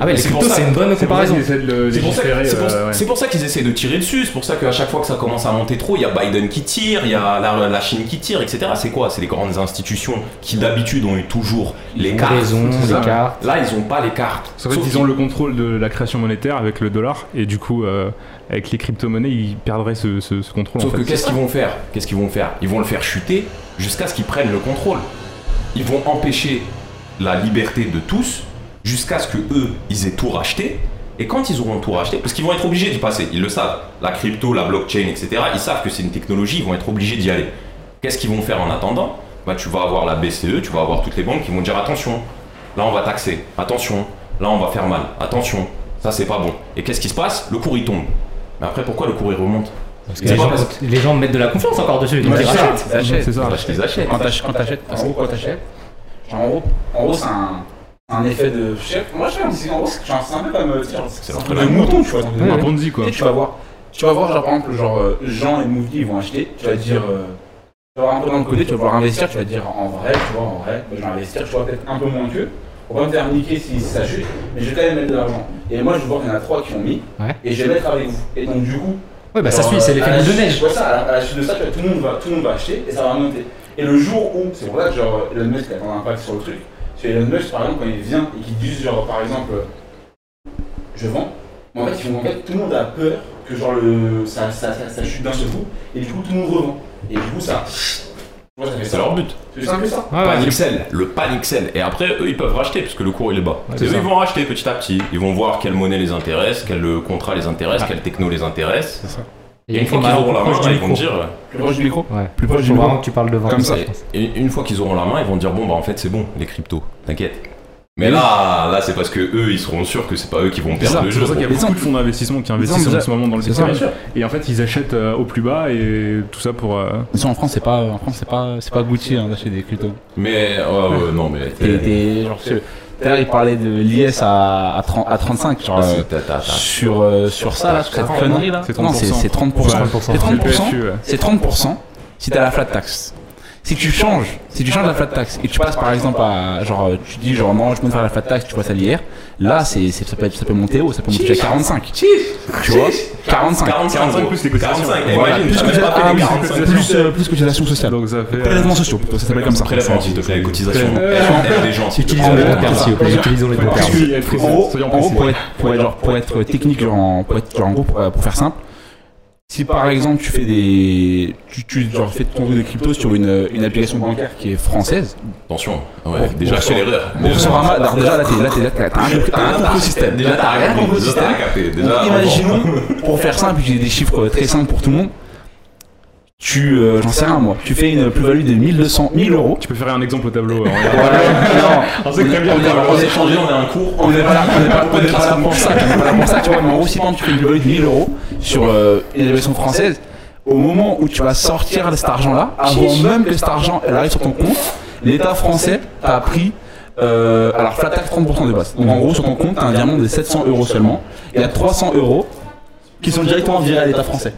Ah ouais, les c'est pour cryptos, ça- c'est une bonne comparaison. C'est pour, ça, pour- euh, ouais. c'est pour ça qu'ils essaient de tirer dessus. C'est pour ça qu'à chaque fois que ça commence à monter trop, il y a Biden qui tire, il y a la, la Chine qui tire, etc. C'est quoi? C'est les grandes institutions qui d'habitude ont eu toujours les cartes. Raison, les cartes. Là, ils ont pas les cartes. En fait, ils ont le contrôle de la création monétaire avec le dollar, et du coup, euh, avec les crypto-monnaies, ils perdraient ce, ce- ce contrôle. Sauf en que qu'est-ce qu'ils vont faire? Qu'est-ce qu'ils vont faire? Ils vont le faire chuter jusqu'à ce qu'ils prennent le contrôle. Ils vont empêcher la liberté de tous jusqu'à ce que eux, ils aient tout racheté. Et quand ils auront tout racheté, parce qu'ils vont être obligés d'y passer, ils le savent. La crypto, la blockchain, etc. Ils savent que c'est une technologie, ils vont être obligés d'y aller. Qu'est-ce qu'ils vont faire en attendant? Bah, Tu vas avoir la BCE, tu vas avoir toutes les banques qui vont dire attention, là on va taxer, attention, là on va faire mal, attention, ça c'est pas bon. Et qu'est-ce qui se passe? Le cours il tombe. Mais après, pourquoi le cours il remonte Parce que les gens, parce- les gens mettent de la confiance encore dessus. Donc ils c'est ça. rachètent. C'est achètent. Quand t'ach- quand t'achètes, en gros, quand t'achètes, en gros, en gros, c'est un, un effet de chef. Moi, je sais, c'est en gros, c'est un peu comme, euh, c'est un peu le mouton, tu vois. Un Ponzi, quoi. Tu vas voir, tu vas voir, genre, par exemple, genre, euh, Jean et Moody, ils vont acheter, tu vas dire, euh, tu vas voir un peu dans le côté, tu vas vouloir investir, tu vas dire, en vrai, tu vois, en vrai, je vais investir, tu vois, peut-être un peu moins qu'eux, pour pas me faire niquer si ça chute, mais je vais quand même mettre de l'argent. Et moi, je vois qu'il y en a trois qui ont mis, Ouais. et je vais mettre avec vous. Et donc, du coup, Ouais, bah ça suit, c'est l'effet boule de neige. Ouais, ça, à la, à la suite de ça, tu vois, tout, le monde va, tout le monde va acheter, et ça va monter. Et le jour où, c'est pour ça que genre, Elon Musk a un impact sur le truc, c'est Elon Musk, par exemple, quand il vient et qu'il dit, genre, par exemple, je vends, mais en fait, ils font- en fait, tout le monde a peur que genre le, ça, ça, ça, ça chute d'un seul coup, et du coup tout le monde revend. Et du coup ça. Ouais, ça C'est ça. leur but. C'est simple que ça. Ouais, sell, le panic sell. Et après, eux, ils peuvent racheter parce que le cours il est bas. Ouais, Et c'est eux, ça. ils vont racheter petit à petit. Ils vont voir quelle monnaie les intéresse, quel euh, contrat les intéresse, quelle techno les intéresse. Et une fois qu'ils auront la main, ils vont dire. Plus proche du micro. Ouais. Plus proche du micro. tu parles devant. Comme ça. Et une fois qu'ils auront la main, ils vont dire bon bah en fait c'est bon les cryptos, t'inquiète. Mais là, là c'est parce que eux ils seront sûrs que c'est pas eux qui vont C'est perdre ça, le c'est jeu. pour ça qu'il y a beaucoup de fonds d'investissement qui investissent en ce moment dans le C'est sûr. Et en fait, ils achètent euh, au plus bas et tout ça pour. euh, Mais ça, en France, c'est pas, en France, c'est pas, c'est pas Gucci hein, d'acheter des cryptos. Mais ouais, ouais, non mais T'es, t'es- genre, il parlait de l'IS à, à, 30 à 35. Genre, Ah, euh, c'est- t'as- t'as- t'as- sur, euh, sur ça, là, sur cette 40, connerie là. c'est Non, c'est 30%. c'est 30%. Ouais. C'est le 30%. PSU, ouais. c'est 30% si t'as la flat tax. Si tu changes, si tu changes la flat tax et tu passes par exemple à genre euh, tu dis genre non je peux me faire la flat tax, tu passes à l'IR, là c'est ça peut être- ça peut monter haut, ça peut monter jusqu'à 45. Tu vois 45. 45, 45 gros. plus les cotisations. 45, Voilà, imagine, plus, t'as que- même pas ah payé oui, 45. plus, euh, plus cotisation sociale. Donc ça fait. euh, Prélèvements sociaux plutôt, ça s'appelle comme ça. Prélèvement, s'il te plaît, les cotisations. Euh, gens. Utilisons les bons Ouais, termes, s'il vous plaît. Utilisons les bons En gros, pour être, pour être, genre, pour être technique, genre, en- pour être, genre, en gros, pour, pour faire simple, si par exemple tu fais des, tu, tu genre, fais ton de crypto sur une, une application bancaire qui est française, Attention, ouais, Pour- déjà pour- quelle erreur. Boursorama, alors déjà là t'es là, t'es là, t'as un, un compris système. Déjà t'as rien compris t'as système. imaginons, pour faire simple, j'ai des chiffres très simples pour tout le monde. Tu, euh, j'en sais rien moi, tu fais une plus-value de 1200, 1000 euros. Tu peux faire un exemple au tableau. euh. <laughs> Voilà, non, On sait très bien. on est- est- changé, on est un cours. On n'est pas là, on n'est pas, on n'est pas là pour ça, on n'est pas là pour ça, tu vois, mais en gros, si par exemple, tu fais une plus-value de 1000 euros sur euh, une évaluation française, au moment où tu vas sortir cet argent-là, avant même que cet argent elle arrive sur ton compte, l'État français t'a pris, euh, alors flat tax 30% de base. Donc en gros, sur ton compte, t'as un virement de 700 euros seulement, il y a 300 euros qui sont directement virés à l'État français.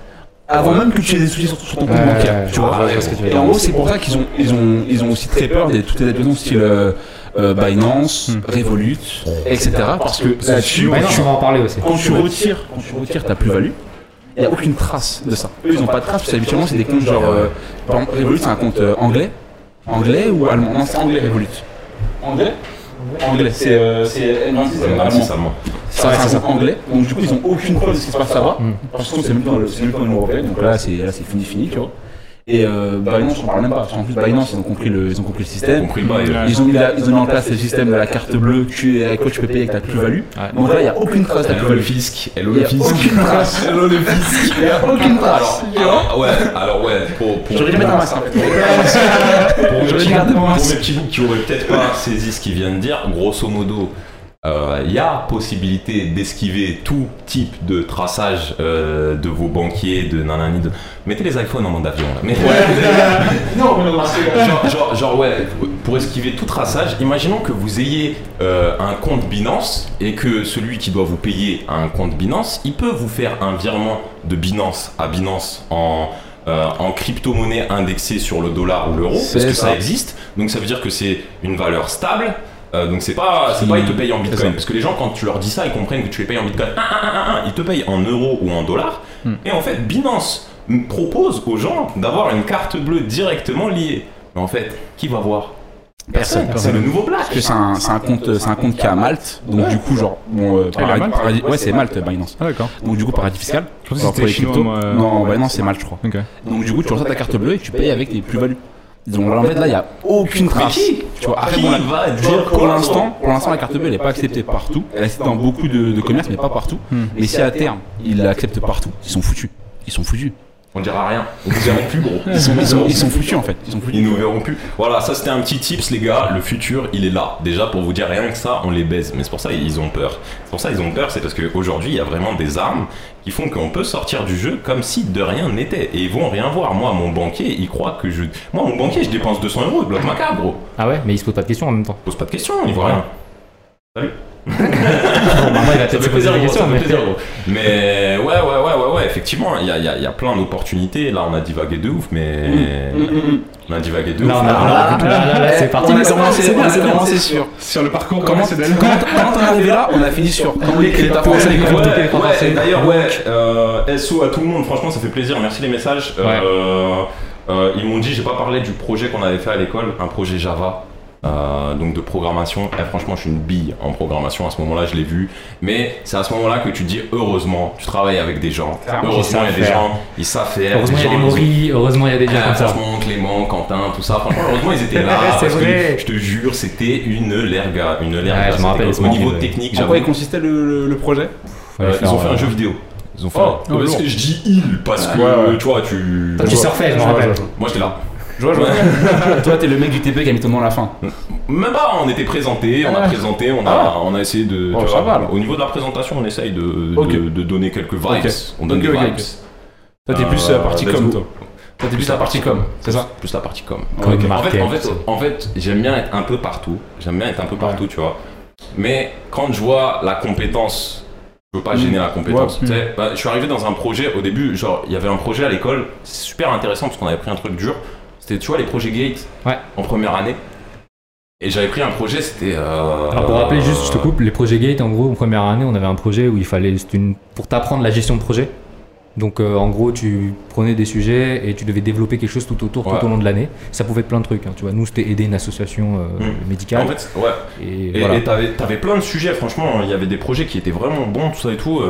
Avant même que tu aies des soucis sur, sur ton compte Ouais, bancaire, ouais, tu vois. Et en gros, c'est pour ça qu'ils ont, ils ont, ils ont aussi très peur de toutes les applications style euh, euh, Binance, Hmm. Revolut, etc. Parce que là-dessus, quand tu- on va en parler aussi. quand tu retires, quand tu retires ta plus-value, il n'y a aucune trace de ça. Eux, ils n'ont pas de trace, parce que habituellement, c'est des comptes genre. euh, par exemple, Revolut, c'est un compte euh, anglais Anglais ou allemand? Non, c'est anglais, Revolut. Anglais? Anglais, c'est. euh, c'est non, c'est allemand. C'est un anglais, donc du coup, ils n'ont aucune preuve de ce qui se passe là-bas. Mm. Parce que c'est même pas l'Union Européenne, donc là, c'est là, c'est fini, fini, tu vois. Et euh, Binance, on parle même pas. Parce qu'en plus, Binance, ils ont compris le, ils ont compris le système. compris le bail. Ouais. Ils ont, mis la- ils ont mis en place le système de la carte bleue tu- avec quoi tu peux payer avec ta plus-value. Donc là, il n'y a aucune trace de le plus-value. fisc. Hello le a fisc. aucune <laughs> trace. Hello le fisc. Il n'y a aucune trace. Alors, <laughs> alors, ouais, alors ouais, pour, pour, J'aurais dû mettre un masque en fait. pour, <laughs> mon pour mes petits qui auraient peut-être pas saisi ce qu'il vient de dire, grosso modo, euh, il y a possibilité d'esquiver tout type de traçage euh, de vos banquiers, de nanani. De... Mettez les iPhones en mode avion là. Mettez- <laughs> Non, mais non, genre, genre, genre, ouais, pour esquiver tout traçage, imaginons que vous ayez euh, un compte Binance et que celui qui doit vous payer a un compte Binance, il peut vous faire un virement de Binance à Binance en euh, en crypto-monnaie indexée sur le dollar ou l'euro, parce que ça. ça. existe. Donc ça veut dire que c'est une valeur stable. Euh, donc c'est pas, c'est pas ils te payent en bitcoin, parce que les gens quand tu leur dis ça, ils comprennent que tu les payes en bitcoin. Ah, ah, ah, ah, ils te payent en euros ou en dollars. Hmm. Et en fait, Binance propose aux gens d'avoir une carte bleue directement liée. Mais en fait, qui va voir Personne. C'est le nouveau black. Parce que c'est un, c'est un compte, c'est un compte qui est à Malte, donc du coup genre, bon, euh, paradis- Malte paradis- ouais c'est Malte Binance. Ah, d'accord. Donc du coup paradis fiscal. Je que c'était moi. euh, non, ouais. Binance c'est Malte je crois. Donc du coup tu reçois ta carte bleue et tu payes avec tes plus-values. Donc là, en fait là il y a aucune trace. qui Tu vois, après va tu vois, dire pour l'instant, pour l'instant la carte bleue elle est pas acceptée partout. Elle est acceptée dans beaucoup de, de commerces mais pas partout. Hmm. Mais si à terme ils l'acceptent partout, ils sont foutus. Ils sont foutus. On dira rien. On vous verront plus gros. Ils sont, ils sont, ils sont foutus en fait. Ils sont Ils nous verront plus. Voilà, ça c'était un petit tips les gars. Le futur, il est là. Déjà pour vous dire rien que ça, on les baise. Mais c'est pour ça ils ont peur. C'est pour ça ils ont peur, c'est parce qu'aujourd'hui il y a vraiment des armes qui font qu'on peut sortir du jeu comme si de rien n'était. Et ils vont rien voir. Moi, mon banquier, il croit que je. Moi, mon banquier, je dépense 200 euros, il bloque ma carte, gros. Ah ouais, mais il se pose pas de questions en même temps. Pose pas de questions, il voit rien. Bon, il va peut-être se poser des questions, mais. ouais, ouais, ouais, ouais, ouais, effectivement, il y a, il y a- y a plein d'opportunités. Là, on a divagué de ouf, mais. On a divagué de Là, ouf. on a- là, là, là, c'est parti. On a commencé, sur. Sur le parcours Comment comment quand on est arrivé là, on a fini sur comment les français, d'ailleurs, ouais, euh, SO à tout le monde, franchement, ça fait plaisir, merci les messages. Euh, euh, ils m'ont dit, j'ai pas parlé du projet qu'on avait fait à l'école, un projet Java. Euh, donc de programmation, Eh, franchement je suis une bille en programmation à ce moment-là, je l'ai vu. Mais c'est à ce moment-là que tu dis heureusement, tu travailles avec des gens. Clairement, heureusement il y a des gens, ils savent faire. Heureusement, il y a gens, des Maury, heureusement, il y a des gens ah, comme ça. franchement, Clément, Quentin, tout ça. Franchement, heureusement, ils étaient <laughs> là. C'est parce que vrai. Je te jure, c'était une lerga. Une lerga. Ouais, je me rappelle, Au niveau technique, En j'avoue. quoi il consistait le, le- le projet? Euh, ils ont fait un jeu vidéo. Ils ont fait Oh, un... oh, parce que je dis il parce que Ouais, ouais. tu vois tu. Tu surfais, je me rappelle. Moi j'étais là. Je vois, je vois. <laughs> Toi, t'es le mec du TP qui a mis ton nom à la fin. Même pas, on était présenté, on a Ah. présenté, on a, Ah. on a essayé de. Oh, tu ça vois, va, alors. Au niveau de la présentation, on essaye de, de, de donner quelques vibes. Ok. On donne Ok, des vibes. Toi, t'es plus Euh, euh, partie com, toi. Toi, t'es plus la partie com, c'est ça? Plus la partie com. Comme En fait, market. en fait, en fait, j'aime bien être un peu partout. J'aime bien être un peu partout, tu vois. Mais quand je vois la compétence, je veux pas gêner la compétence. Ouais. Tu sais, bah, je suis arrivé dans un projet au début, genre il y avait un projet à l'école, c'est super intéressant parce qu'on avait pris un truc dur. C'était tu vois les projets Gate Ouais. en première année. Et j'avais pris un projet, c'était. euh, Alors pour rappeler juste, je te coupe, les projets Gate, en gros, en première année, on avait un projet où il fallait, une, pour t'apprendre la gestion de projet. Donc euh, en gros, tu prenais des sujets et tu devais développer quelque chose tout autour, Ouais. tout au long de l'année. Ça pouvait être plein de trucs. hein, tu vois, nous c'était aider une association euh, Mm. médicale. En fait, ouais. et, Et voilà. et t'avais, t'avais plein de sujets, franchement, il y avait des projets qui étaient vraiment bons, tout ça et tout.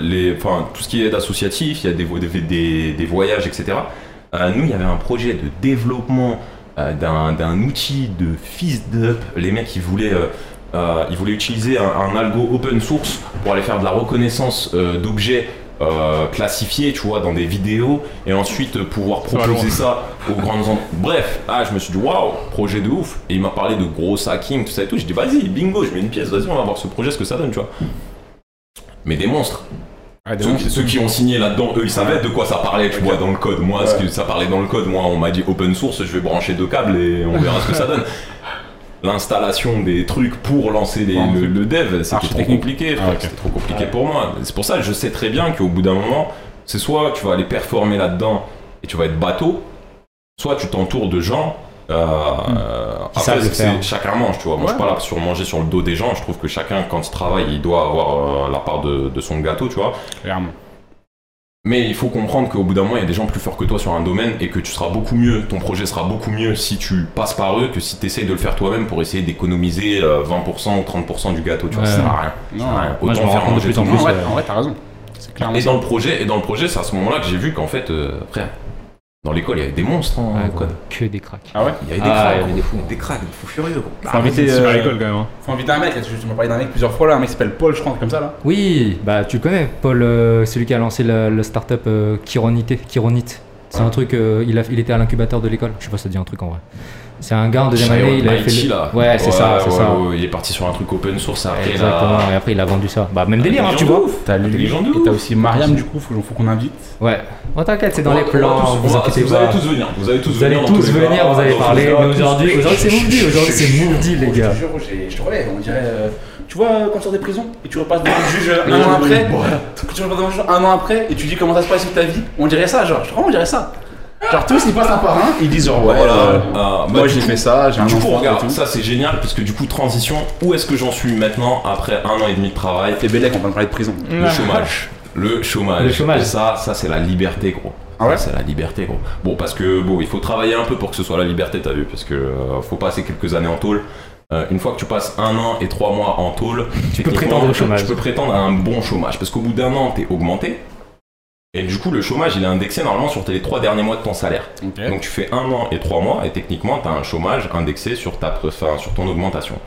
les, enfin, tout ce qui est associatif, il y a des, vo- des, des, des voyages, etc. Euh, nous, il y avait un projet de développement euh, d'un, outil de fist up. Les mecs, ils voulaient, euh, ils voulaient utiliser un, un algo open source pour aller faire de la reconnaissance d'objets. euh, classifiés, tu vois, dans des vidéos, et ensuite euh, pouvoir proposer ça aux grandes en- Bref, ah, je me suis dit, waouh, projet de ouf. Et il m'a parlé de gros hacking, tout ça et tout. J'ai dit, vas-y, bingo, je mets une pièce, vas-y, on va voir ce projet, ce que ça donne, tu vois. Mais des monstres. Ceux, qui- ceux qui ont signé là-dedans, eux, ils savaient de quoi ça parlait, tu vois, dans le code. Moi, ce que ça parlait dans le code, moi, on m'a dit open source, je vais brancher deux câbles et on verra ce que ça donne. <laughs> L'installation des trucs pour lancer les- le, le dev, c'était trop compliqué, Ah, c'était trop compliqué pour moi. C'est pour ça que je sais très bien qu'au bout d'un moment, c'est soit tu vas aller performer là-dedans et tu vas être bateau, soit tu t'entoures de gens. Euh, euh, après, c'est- chacun mange, tu vois. Moi, je suis pas là sur manger sur le dos des gens. Je trouve que chacun, quand il travaille, il doit avoir euh, la part de, de son gâteau, tu vois. Clairement. Mais il faut comprendre qu'au bout d'un moment, il y a des gens plus forts que toi sur un domaine et que tu seras beaucoup mieux, ton projet sera beaucoup mieux si tu passes par eux que si tu essayes de le faire toi-même pour essayer d'économiser euh, 20% ou 30% du gâteau, tu vois. Ouais. Ça sert à rien. Non, Ça rien. Moi, Autant me faire manger tout en plus, ouais, euh, en vrai, t'as raison. C'est clairement Et ça. dans le projet, et dans le projet, c'est à ce moment-là que j'ai vu qu'en fait, euh, frère, dans l'école, il y avait des monstres en Ouais, code. que des cracks. Ah ouais Il y avait des Ah, cracks, il y avait des fous. des cracks, des fous furieux. gros. Faut inviter, euh, l'école quand même. hein. Faut inviter un mec, là, tu m'as parlé d'un mec plusieurs fois là, un mec qui s'appelle Paul, je crois, comme ça là. Oui, bah tu le connais, Paul, euh, celui qui a lancé le, le startup euh, Chironite. Chironite. C'est un truc, euh, il, a, il était à l'incubateur de l'école. Je sais pas si ça dit un truc en vrai. C'est un gars en deuxième année, il avait fait. le- là. Ouais, c'est ça, c'est ouais, ça. ouais, il est parti sur un truc open source après. il a- Exactement, et après il a vendu ça. Bah, même délire, hein, tu vois. T'as et t'as aussi Mariam du coup, faut, faut qu'on invite. Ouais. Oh, t'inquiète, c'est dans On les plans, vous allez tous venir. Vous allez tous Vous allez venir. tous vous allez parler. aujourd'hui, aujourd'hui c'est aujourd'hui c'est Mouvdi, les gars. Je te jure, j'ai- je te relève, on dirait. euh, tu vois, quand tu sors des prisons et tu repasses devant le juge euh, un an après, tu repasses devant le juge un an après et tu dis comment ça se passe sur ta vie, on dirait ça, genre, vraiment on dirait ça. Genre tous ils passent un par un, ils disent genre ouais, Voilà. euh, moi j'ai fait ça, j'ai un Du coup, et regarde, tout. ça c'est génial parce que du coup, transition, où est-ce que j'en suis maintenant après un an et demi de travail T'es Bélec, on va parler de prison. Le chômage. Le chômage. Le chômage. Et ça, ça c'est la liberté, gros. Ah ouais Ça, c'est la liberté, gros. Bon, parce que bon, il faut travailler un peu pour que ce soit la liberté, t'as vu, parce que euh, faut passer quelques années en tôle. Euh, une fois que tu passes un an et trois mois en tôle, Tu peux prétendre au chômage. Tu peux prétendre à un bon chômage, parce qu'au bout d'un an, t'es augmenté. Et du coup, le chômage, il est indexé normalement sur tes trois derniers mois de ton salaire. Donc tu fais un an et trois mois et techniquement tu as un chômage indexé sur, ta, enfin, sur ton augmentation.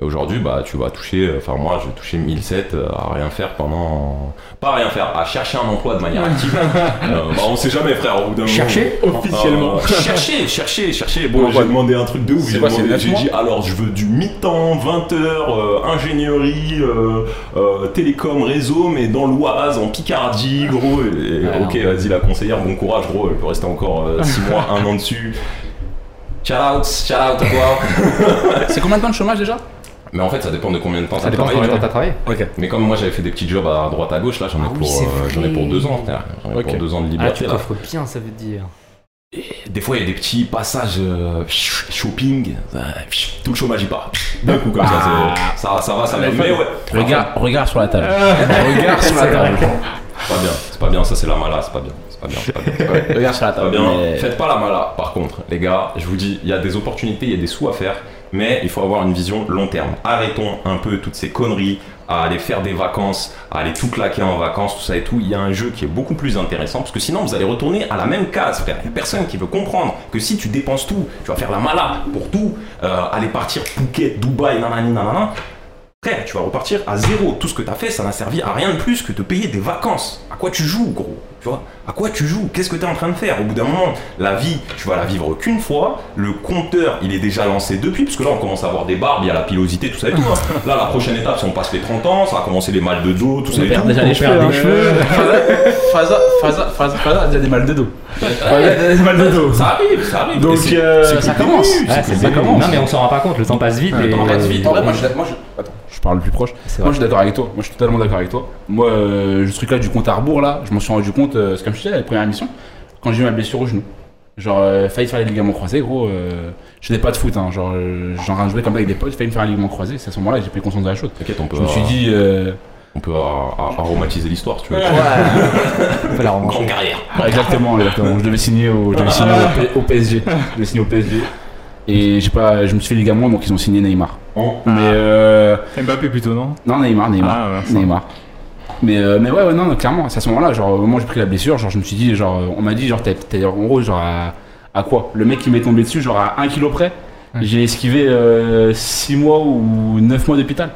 Et aujourd'hui, bah, tu vas toucher, enfin moi je vais toucher 1007 euh, à rien faire pendant... Pas à rien faire, à chercher un emploi de manière active. <laughs> Euh, bah, on sait jamais frère, au bout d'un moment. Chercher Officiellement. Euh, <laughs> chercher, chercher, chercher. Bon, j'ai demandé un truc de ouf. C'est J'ai dit alors je veux du mi-temps, 20 heures, euh, ingénierie, euh, euh, télécom, réseau, mais dans l'Oise, en Picardie, gros. Et, et, Ah, ok, vas-y, la conseillère, bon courage, gros. Elle peut rester encore 6 mois, un an dessus. Shout out, shout out à toi. <laughs> C'est combien de temps de chômage déjà? Mais en fait, ça dépend de combien de temps Ça ça dépend de combien de temps t'as travaillé. Ok. Mais comme moi j'avais fait des petits jobs à droite à gauche, là j'en ai, Ah oui, pour, c'est euh, j'en ai pour vrai. deux ans, frère. J'en ai Ok. pour deux ans de Ah, liberté tu là. t'offres bien, ça veut dire. Des fois, il y a des petits passages euh, shopping, euh, tout le chômage y part. D'un coup, comme ça, c'est- ça, ça va, ça va. Mais ouais, Regarde, regarde sur la table. regarde sur la table. c'est pas bien, c'est pas bien, ça c'est la mala, c'est pas bien, c'est pas bien, c'est pas bien. Ouais, regarde sur la pas table. bien. mais- Faites pas la mala, par contre, les gars. Je vous dis, il y a des opportunités, il y a des sous à faire, mais il faut avoir une vision long terme. Arrêtons un peu toutes ces conneries à aller faire des vacances, à aller tout claquer en vacances, tout ça et tout. Il y a un jeu qui est beaucoup plus intéressant parce que sinon vous allez retourner à la même case. Il y a personne qui veut comprendre que si tu dépenses tout, tu vas faire la mala pour tout, euh, aller partir Phuket, Dubaï, nanani, nanana. Frère, tu vas repartir à zéro. Tout ce que t'as fait, ça n'a servi à rien de plus que de payer des vacances. À quoi tu joues, gros? Tu vois? À quoi tu joues? Qu'est-ce que t'es en train de faire? Au bout d'un moment, la vie, tu vas la vivre qu'une fois. Le compteur, il est déjà lancé depuis, parce que là, on commence à avoir des barbes, il y a la pilosité, tout ça et tout. hein. Là, la prochaine étape, c'est on passe les 30 ans, ça va commencer les mal de dos, tout ça et tout. déjà les cheveux. des hein. cheveux. <laughs> Faza, Faza, Faza, Faza a déjà des mal de dos. Mal de dos. Ça arrive, ça arrive. Donc, euh, ça commence. ça commence. Non, mais on s'en rend pas compte, le temps passe vite. Le et- temps passe vite. En vrai, moi, je, moi, je, attends, je parle le plus proche. Moi, vrai. je suis d'accord avec toi. Moi, je suis totalement d'accord avec toi. Moi, euh, ce truc-là du compte à rebours, là, je m'en suis rendu compte, euh, c'est comme je disais, la première émission, quand j'ai eu ma blessure au genou. Genre, euh, failli faire les ligaments croisés, gros. Euh, je n'ai pas de foot, hein. Genre, j'en jouer comme ça avec des potes, failli me faire un ligament croisé. C'est à ce moment-là que j'ai pris conscience de la chose. T'inquiète, on peut, Je me suis dit, euh, on peut ar- ar- aromatiser l'histoire, tu. On peut <laughs> la. Grande carrière. Ouais, exactement, exactement. Je devais signer au, je devais signer au, P- au PSG. Je devais signer au PSG. Et j'ai pas, je me suis fait ligament, donc ils ont signé Neymar. Oh. Mais euh, Mbappé plutôt, non? Non, Neymar, Neymar, Ah, ouais. Neymar. Mais, euh, mais ouais, ouais, non, clairement, c'est à ce moment-là, genre, au moment où j'ai pris la blessure, genre, je me suis dit, genre, on m'a dit, genre, t'es, t'es- en gros, genre, à, à quoi? Le mec qui m'est tombé dessus, genre, à 1 kilo près, Ouais. j'ai esquivé 6 mois ou 9 mois d'hôpital.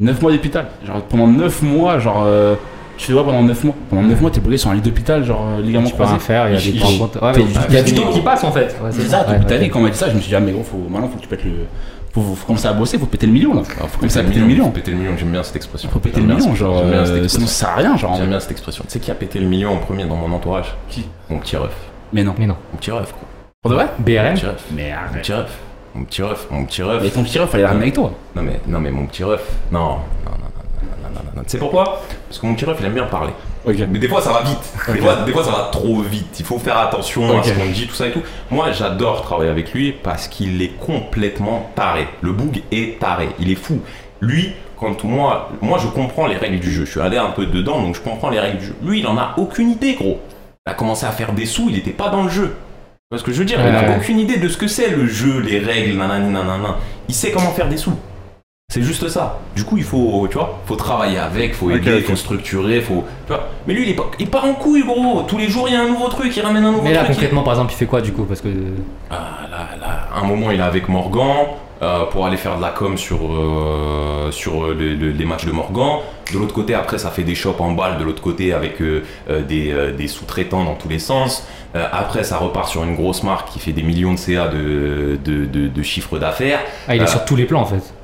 9 mois d'hôpital. Genre, pendant 9 mois, genre, euh, tu fais quoi pendant 9 mois Pendant 9 mois, t'es bloqué sur un lit d'hôpital, genre, euh, ligament Tu peux rien croisé. faire, il y a des il- rencontres. Ouais, t'es- mais Il y a du t'es- temps qui passe en fait. Ouais, C'est ça, ouais. vie, quand on m'a dit ça, je me suis dit, ah, mais gros, faut, maintenant, faut que tu pètes le. Faut, commencer à bosser, faut péter le million, là. Alors, faut Comme ça, péter le million. Faut péter le million, j'aime bien cette expression. Faut péter le million, genre, j'aime bien cette euh, sinon expression. ça sert à rien, genre. J'aime bien cette expression. Tu sais qui a pété le million en premier dans mon entourage? Qui? Mon petit ref. Mais non. Mais non. Mon petit ref, quoi. Pour de vrai? Mon BRM petit ref. Mais Mon arrête. petit ref. Mon petit ref, mon petit ref. Mais ton petit ref, fallait ramener avec toi. Non mais, non mais mon petit ref. Non, non, non, non, non, non, non, Tu sais pourquoi? Parce que mon petit ref, il aime bien parler. Okay. Mais des fois, ça va vite. Des, fois, des, fois, ça va trop vite. Il faut faire attention à ce qu'on dit, tout ça et tout. Moi, j'adore travailler avec lui parce qu'il est complètement taré. Le boug est taré. Il est fou. Lui, quand moi, moi, je comprends les règles du jeu. Je suis allé un peu dedans, donc je comprends les règles du jeu. Lui, il en a aucune idée, gros. Il a commencé à faire des sous, il n'était pas dans le jeu. Parce que je veux dire, il n'a aucune idée de ce que c'est le jeu, les règles, nanani, nanana. Il sait comment faire des sous. C'est juste ça. Du coup, il faut, tu vois, faut travailler avec, faut aider, ok. faut structurer, faut, tu vois. Mais lui, il, est pas, il part en couille, gros. Tous les jours, il y a un nouveau truc, il ramène un nouveau Mais là truc. concrètement par exemple il fait quoi du coup Parce que. Ah, là, là, un moment, il est avec Morgan euh, pour aller faire de la com sur, euh, sur euh, le- le- les matchs de Morgan. De l'autre côté, après, ça fait des shops en balle. De l'autre côté, avec euh, des, des sous-traitants dans tous les sens. Euh, après, ça repart sur une grosse marque qui fait des millions de CA de, de, de, de chiffre d'affaires. Ah, il est Euh, sur tous les plans en fait.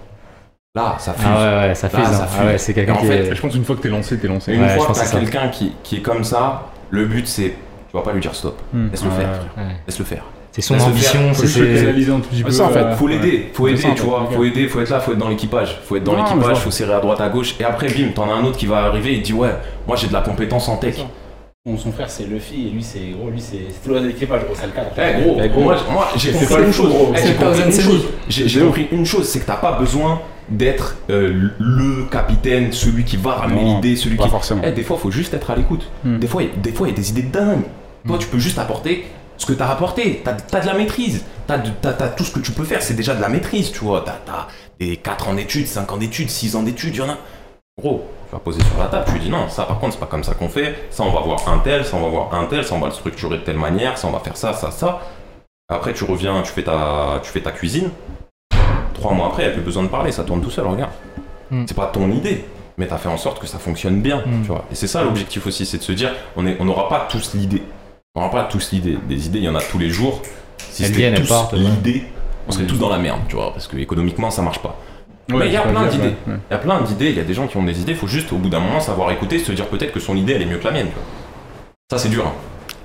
Là, ça fuse. Ah ouais, ouais, ça hein. Ah fuse. ouais, c'est quelqu'un qui fait, est. Je pense qu'une fois que t'es lancé, t'es lancé. Et une Ouais, fois que t'as quelqu'un qui, qui est comme ça, le but c'est, tu vas pas lui dire stop. Hmm. Laisse le faire. Ouais. Laisse le faire. C'est son Laisse le ambition, c'est. ça, en fait, euh, Faut l'aider, faut aider, tu vois, faut aider, faut être là, faut être dans l'équipage, faut être dans l'équipage, faut serrer à droite à gauche, et après bim, t'en as un autre qui va arriver et il dit ouais, moi j'ai de la compétence en tech. Son, frère c'est Luffy et lui c'est gros, lui c'est c'est tout le reste de l'équipage, gros, c'est le cadre. Eh gros, Eh, moi, moi, j'ai compris pas une le chose, gros. Eh, j'ai C'est compris Tarzan une chose, j'ai compris une chose, c'est que t'as pas besoin d'être euh, le capitaine, celui qui va ramener l'idée, celui Pas qui... forcément. Eh, des fois, faut juste être à l'écoute. Hmm. Des fois, il- des fois, il y a des idées dingues. Toi, tu peux juste apporter ce que t'as apporté. T'as as de la maîtrise. T'as tout ce que tu peux faire. C'est déjà de la maîtrise, tu vois. T'as as des 4 ans d'études, 5 ans d'études, 6 ans d'études, il y en a. Gros, tu vas poser sur la table, tu lui dis non, ça par contre, c'est pas comme ça qu'on fait. Ça, on va voir un tel, ça, on va voir un tel, ça, on va le structurer de telle manière, ça, on va faire ça, ça, ça. Après, tu reviens, tu fais ta, tu fais ta cuisine. Trois mois après, il n'y a plus besoin de parler, ça tourne tout seul, regarde. Hmm. C'est pas ton idée, mais tu as fait en sorte que ça fonctionne bien, Hmm. tu vois. Et c'est ça l'objectif aussi, c'est de se dire, on n'aura pas tous l'idée. On n'aura pas tous l'idée. Des idées, il y en a tous les jours. Si c'était tous l'idée, on serait Oui. tous dans la merde, tu vois, parce que économiquement, ça marche pas. Ouais, Mais il y a plein d'idées. ouais. Il y a plein d'idées, il y a des gens qui ont des idées, il faut juste au bout d'un moment savoir écouter, se dire peut-être que son idée elle est mieux que la mienne. Ça c'est dur. hein.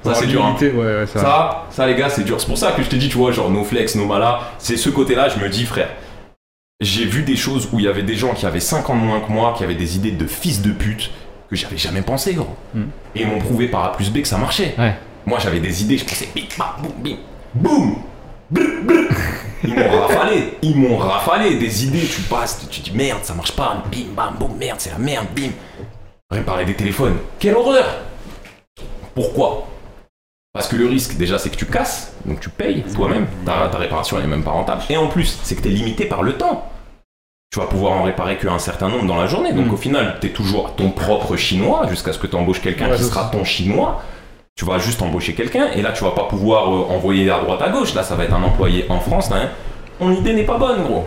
Ça c'est dur. hein. Ouais, ça. Ça, ça les gars, c'est dur. C'est pour ça que je t'ai dit, tu vois, genre nos flex, nos malas, c'est ce côté-là, je me dis, frère, j'ai vu des choses où il y avait des gens qui avaient 5 ans de moins que moi, qui avaient des idées de fils de pute que j'avais jamais pensé, gros. Hmm. Et ils m'ont prouvé par A plus B que ça marchait. Moi j'avais des idées, je pensais, bim, bam, boum, bim, boum, brr, brr. Ils m'ont rafalé, ils m'ont rafalé des idées, tu passes, tu dis merde, ça marche pas, bim, bam, boum, merde, c'est la merde, bim. Réparer des téléphones, quelle horreur Pourquoi? Parce que le risque, déjà, c'est que tu casses, donc tu payes toi-même, ta, ta réparation elle est même pas rentable. Et en plus, c'est que tu es limité par le temps. Tu vas pouvoir en réparer qu'un certain nombre dans la journée. Donc Mm. au final, tu es toujours ton propre chinois jusqu'à ce que tu embauches quelqu'un Ouais, qui sera ton chinois. Tu vas juste embaucher quelqu'un et là, tu vas pas pouvoir euh, envoyer à droite à gauche. Là, ça va être un employé en France. Là, hein. Ton idée n'est pas bonne, gros.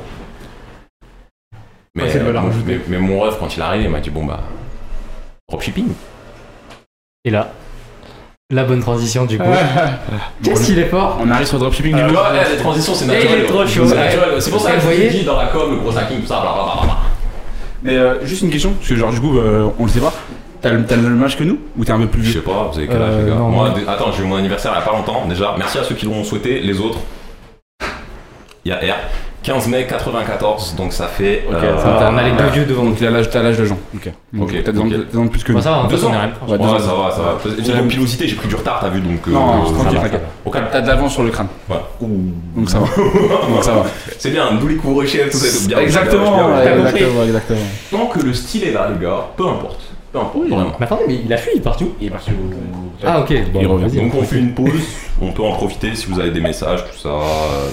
Mais, Ouais, valeur euh, mais, mais mon ref, quand il est arrivé, il m'a dit bon bah, dropshipping. Et là, la bonne transition du coup. <laughs> Qu'est-ce qu'il est fort? On arrive sur le dropshipping Tu du coup. vois, eh, les transitions, c'est naturel. est trop gros. chaud. C'est naturel. C'est pour ça que je dis dans la com, le gros hacking, tout ça, blablabla. Mais euh, juste une question, parce que genre du coup euh, on le sait pas. T'as le, t'as le même âge que nous ou t'es un peu plus Je vieux sais pas, vous avez quel âge, Euh, les gars non, Moi, moi- dé- attends, j'ai eu mon anniversaire il y a pas longtemps, déjà. Merci à ceux qui l'ont souhaité, les autres. Il y a R. 15 mai 94, donc ça fait. Ok, euh, Ça, T'as un allée de vieux devant. Donc t'as l'âge, t'as l'âge de Jean. Ok. Ok, t'as deux ans ok. de- deux ans de plus que Bon, nous. ça va, en Deux on ans. Ouais, Ouais, deux ans. ça va, ça va. J'ai la pilosité, j'ai pris du retard, t'as vu, donc. euh, Non, ça tranquille, va. t'inquiète. Au T'as calme. t'as de l'avance sur le crâne. Ouais. Donc ça va. <laughs> Donc ça va. C'est bien, d'où les couvre-chefs, tout ça, bien. Exactement, bien, bien, ouais, bien, bien. exactement, exactement. Tant que le style est là, les gars, peu importe. Peu importe, vraiment. Mais attendez, mais il a fui, il est parti où? Il est parti au. Ah ok, bon, Il revient. vas-y. Donc on fait une pause, on peut en profiter si vous avez des messages, tout ça. Euh,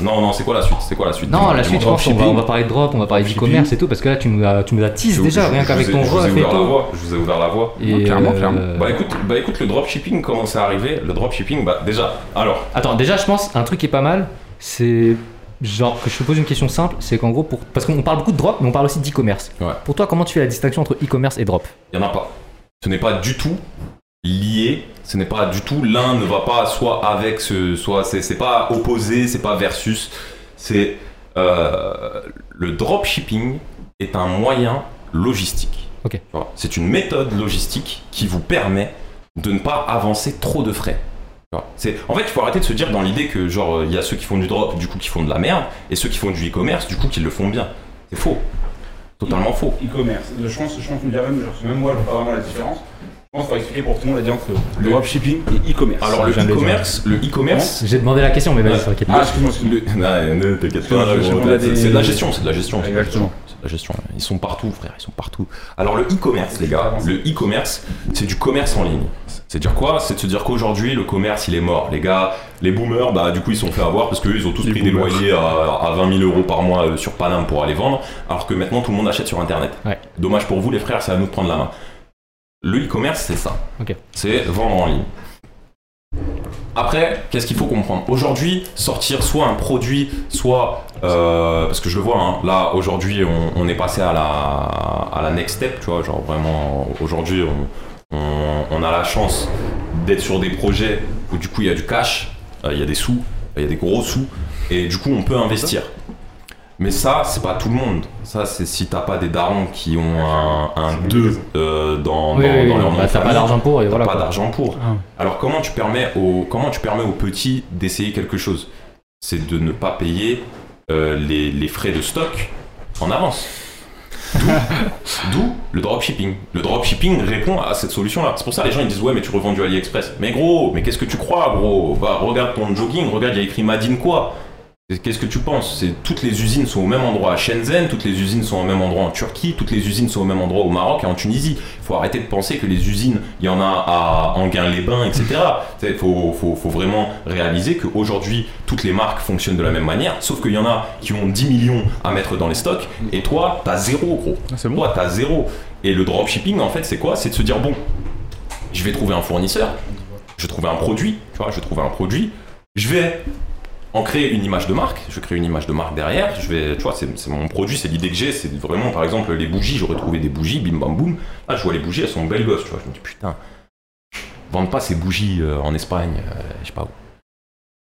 Non, non, c'est quoi la suite? C'est quoi la suite? Non, Dis-moi, la suite, je pense qu'on va, on va parler de drop, on va parler Dropshipping. d'e-commerce et tout, parce que là, tu nous as, tu nous as tease Je- déjà, je- rien je qu'avec vous ai- ton je jeu vous ai ouvert la Feto. voie, Je vous ai ouvert la voie. Et, clairement, euh, clairement. Bah écoute, bah écoute, le dropshipping, comment c'est arrivé? Le dropshipping, bah déjà, alors, Attends, déjà, je pense, un truc qui est pas mal, c'est genre que je te pose une question simple, c'est qu'en gros, pour... parce qu'on parle beaucoup de drop, mais on parle aussi d'e-commerce. Ouais. Pour toi, comment tu fais la distinction entre e-commerce et drop? Il n'y en a pas. Ce n'est pas du tout lié, ce n'est pas du tout, l'un ne va pas soit avec ce, soit c'est c'est pas opposé, c'est pas versus, c'est euh, le dropshipping est un moyen logistique. Ok. Tu vois, C'est une méthode logistique qui vous permet de ne pas avancer trop de frais. C'est, en fait, il faut arrêter de se dire dans l'idée que genre euh, il y a ceux qui font du drop, du coup qui font de la merde, et ceux qui font du e-commerce, du coup qui le font bien. C'est faux. Totalement faux. E-commerce. Je pense, je pense que même, genre, même moi, je vois pas vraiment la différence. Je pense qu'il faut expliquer pour tout le monde la différence entre le dropshipping et e-commerce. Alors le e-commerce, le e-commerce, J'ai demandé la question, mais vas-y, t'inquiète Ah, pas. excuse-moi, excuse-moi. Le- <laughs> Non, ne t'inquiète pas, demande à c'est des- c'est de la gestion, c'est de la gestion. Exactement. Gestion, la. Ils sont partout, frère, ils sont partout. Alors le e-commerce, les gars, le e-commerce, c'est du commerce en ligne. C'est dire quoi? C'est de se dire qu'aujourd'hui le commerce il est mort. Les gars, les boomers, bah du coup ils sont fait avoir parce qu'eux ils ont tous Les pris des loyers à, à 20 000 euros par mois euh, sur Paname pour aller vendre, alors que maintenant tout le monde achète sur internet. Ouais. Dommage pour vous les frères, c'est à nous de prendre la main. Le e-commerce c'est ça. Ok. C'est vendre en ligne. Après, qu'est-ce qu'il faut comprendre? Aujourd'hui, sortir soit un produit, soit euh, parce que je le vois, hein, là aujourd'hui, on, est passé à la next step, tu vois, genre vraiment aujourd'hui, on a la chance d'être sur des projets où du coup il y a du cash, euh, il y a des sous, il y a des gros sous, et du coup on peut investir. Mais ça, c'est pas tout le monde. Ça, c'est si t'as pas des darons qui ont un, un 2 euh, dans, Oui, dans, oui, dans oui, leur nom bah, t'as pas d'argent pour et T'as voilà. pas d'argent pour. Ah. Alors comment tu permets aux comment tu permets aux petits d'essayer quelque chose? C'est de ne pas payer euh, les, les frais de stock en avance. D'où- <laughs> D'où le dropshipping. Le dropshipping répond à cette solution-là. C'est pour ça que les gens ils disent ouais mais tu revends du AliExpress. Mais gros, mais qu'est-ce que tu crois gros? Bah regarde ton jogging, regarde il y a écrit Madine quoi. Qu'est-ce que tu penses? C'est toutes les usines sont au même endroit à Shenzhen, toutes les usines sont au même endroit en Turquie, toutes les usines sont au même endroit au Maroc et en Tunisie. Il faut arrêter de penser que les usines, il y en a à Anguin-les-Bains, etc. Il faut, faut, faut vraiment réaliser qu'aujourd'hui, toutes les marques fonctionnent de la même manière, sauf qu'il y en a qui ont 10 millions à mettre dans les stocks et toi, t'as zéro, gros. Ah, bon. Toi, t'as zéro. Et le dropshipping, en fait, c'est quoi? C'est de se dire, bon, je vais trouver un fournisseur, je vais trouver un produit, tu vois, je vais trouver un produit, je vais en créer une image de marque, je crée une image de marque derrière, je vais, tu vois, c'est mon produit, c'est l'idée que j'ai, c'est vraiment, par exemple, les bougies, j'aurais trouvé des bougies, bim bam boum, là, je vois les bougies, elles sont belles gosses, tu vois, je me dis, putain, vendent pas ces bougies euh, en Espagne, euh, je sais pas où.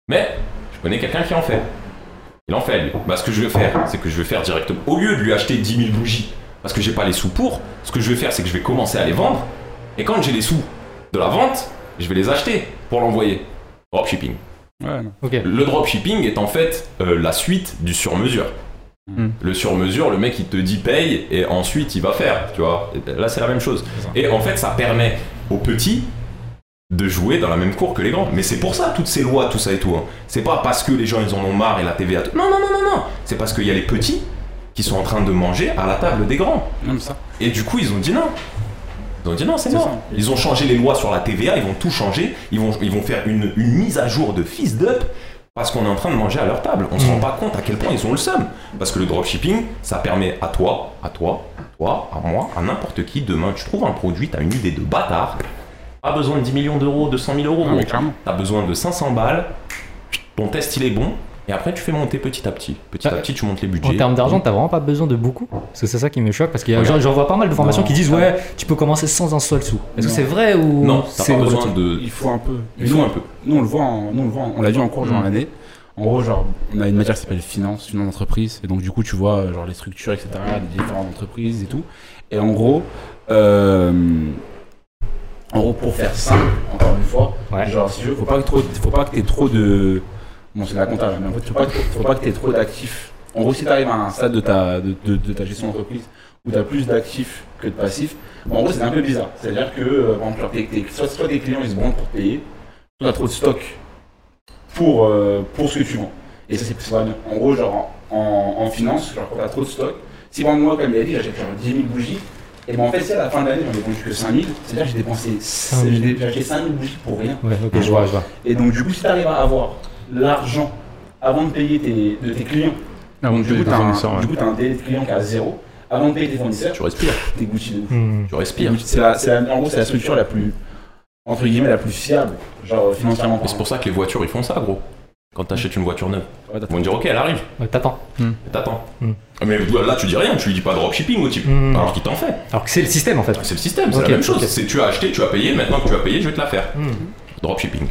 Mais, je connais quelqu'un qui en fait. Il en fait, lui. Bah, ce que je vais faire, c'est que je vais faire directement, au lieu de lui acheter 10 000 bougies, parce que j'ai pas les sous pour, ce que je vais faire, c'est que je vais commencer à les vendre, et quand j'ai les sous de la vente, je vais les acheter pour l'envoyer. Dropshipping. Ouais, non. Ok. Le dropshipping est en fait euh, la suite du sur-mesure. Hmm. Le sur-mesure, le mec il te dit paye et ensuite il va faire, tu vois. Et Là c'est la même chose. Et en fait ça permet aux petits de jouer dans la même cour que les grands. Mais c'est pour ça toutes ces lois, tout ça et tout. hein. C'est pas parce que les gens ils en ont marre et la TVA. tout- Non non non non non. C'est parce qu'il y a les petits qui sont en train de manger à la table des grands. Ça. Et du coup, ils ont dit non. Ils ont dit non, c'est mort. ça. Ils ont changé les lois sur la TVA, ils vont tout changer. Ils vont, ils vont faire une, une mise à jour de fils d'up parce qu'on est en train de manger à leur table. On se rend pas compte à quel point ils ont le seum. Parce que le dropshipping, ça permet à toi, à toi, à toi, à moi, à n'importe qui, demain, tu trouves un produit, tu as une idée de bâtard. Pas besoin de 10 millions d'euros, de 100 000 euros. Non, mais clairement. T'as besoin de 500 balles. Ton test, il est bon. Et après, tu fais monter petit à petit. Petit à Bah, petit, tu montes les budgets. En termes d'argent, t'as vraiment pas besoin de beaucoup. Parce que c'est ça qui me choque. Parce qu'il y a, Regarde. j'en vois pas mal de formations Non. qui disent ouais, tu peux commencer sans un seul sou. Est-ce que c'est vrai ou Non, t'as c'est pas besoin de. Il faut un peu. Il faut un peu. Nous, on le voit, en- nous, on le voit, en- on l'a vu en cours genre Mm. l'année. En gros, genre, on a une matière qui s'appelle finance, finance d'entreprise. Et donc, du coup, tu vois, genre, les structures, etc., des différentes entreprises et tout. Et en gros, euh, en gros, pour faire simple, encore une fois, Ouais. genre, si tu veux, faut pas que trop, faut pas que t'aies trop de. Bon, c'est la comptable, mais en fait, faut pas, faut pas que t'aies trop d'actifs. En gros, si t'arrives à un stade de ta, de, de- de ta gestion d'entreprise où t'as plus d'actifs que de passifs, bon, en gros, c'est un peu bizarre. C'est-à-dire que, euh, par exemple, soit, soit tes clients, ils se bandent pour te payer, soit t'as trop de stock pour, euh, pour ce que tu vends. Et ça, c'est pas bien. En gros, genre, en, en finance, genre, quand t'as trop de stock, si par exemple, moi, comme il a dit, j'achète genre 10 000 bougies, et ben en fait, si à la fin de l'année, j'en ai vendu que 5 000, c'est-à-dire que j'ai dépensé 5 000. j'ai acheté 5 000 bougies pour rien. Ouais, je vois, je vois. Et donc, du coup, si tu arrives à avoir l'argent avant de payer tes, de tes clients, Avant de du coup, payer tu tes fournisseurs, ouais. du coup, t'as un délai de client qui est à zéro. Avant de payer tes fournisseurs, Tu respires. t'es Gucci de ouf. Hmm. Tu respires. C'est la, c'est la- en gros, c'est la structure la plus, entre guillemets, la plus fiable, genre financièrement. Mais c'est pour ça que les voitures ils font ça, gros. Quand t'achètes une voiture neuve, Ouais, ils vont te dire ok, elle arrive, Ouais, T'attends. et t'attends. Hmm. Mais là, tu dis rien, tu lui dis pas dropshipping au type. Hmm. Alors qu'il t'en fait. Alors que c'est le système en fait. C'est le système, c'est la même chose. C'est tu as acheté, tu as payé, maintenant que tu as payé, je vais te la faire. Hmm. Dropshipping.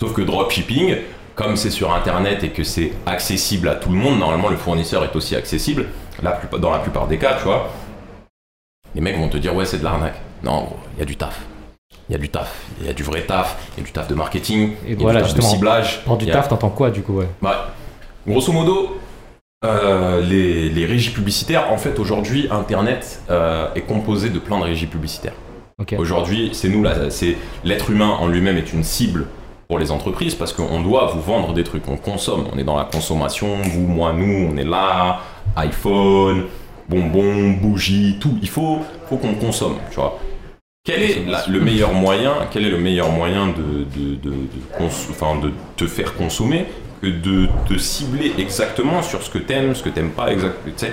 Sauf que dropshipping, comme c'est sur internet et que c'est accessible à tout le monde, normalement le fournisseur est aussi accessible. La dans la plupart des cas, tu vois, les mecs vont te dire ouais, c'est de l'arnaque. Non, il y a du taf. Il y a du taf, il y a du vrai taf, il y a du taf de marketing, Et il y a du taf de ciblage. Pour du a- taf, t'entends quoi du coup ouais? bah, grosso modo, euh, les, les régies publicitaires, en fait, aujourd'hui, Internet euh, est composé de plein de régies publicitaires. Aujourd'hui, c'est nous, là, c'est l'être humain en lui-même est une cible pour les entreprises parce qu'on doit vous vendre des trucs, on consomme, on est dans la consommation, vous, moi, nous, on est là, iPhone, bonbons, bougies, tout. Il faut, faut qu'on consomme, tu vois. Quel est le meilleur moyen Quel est le meilleur moyen de, de, de, de de te faire consommer que de te cibler exactement sur ce que t'aimes, ce que t'aimes pas, exact, tu sais?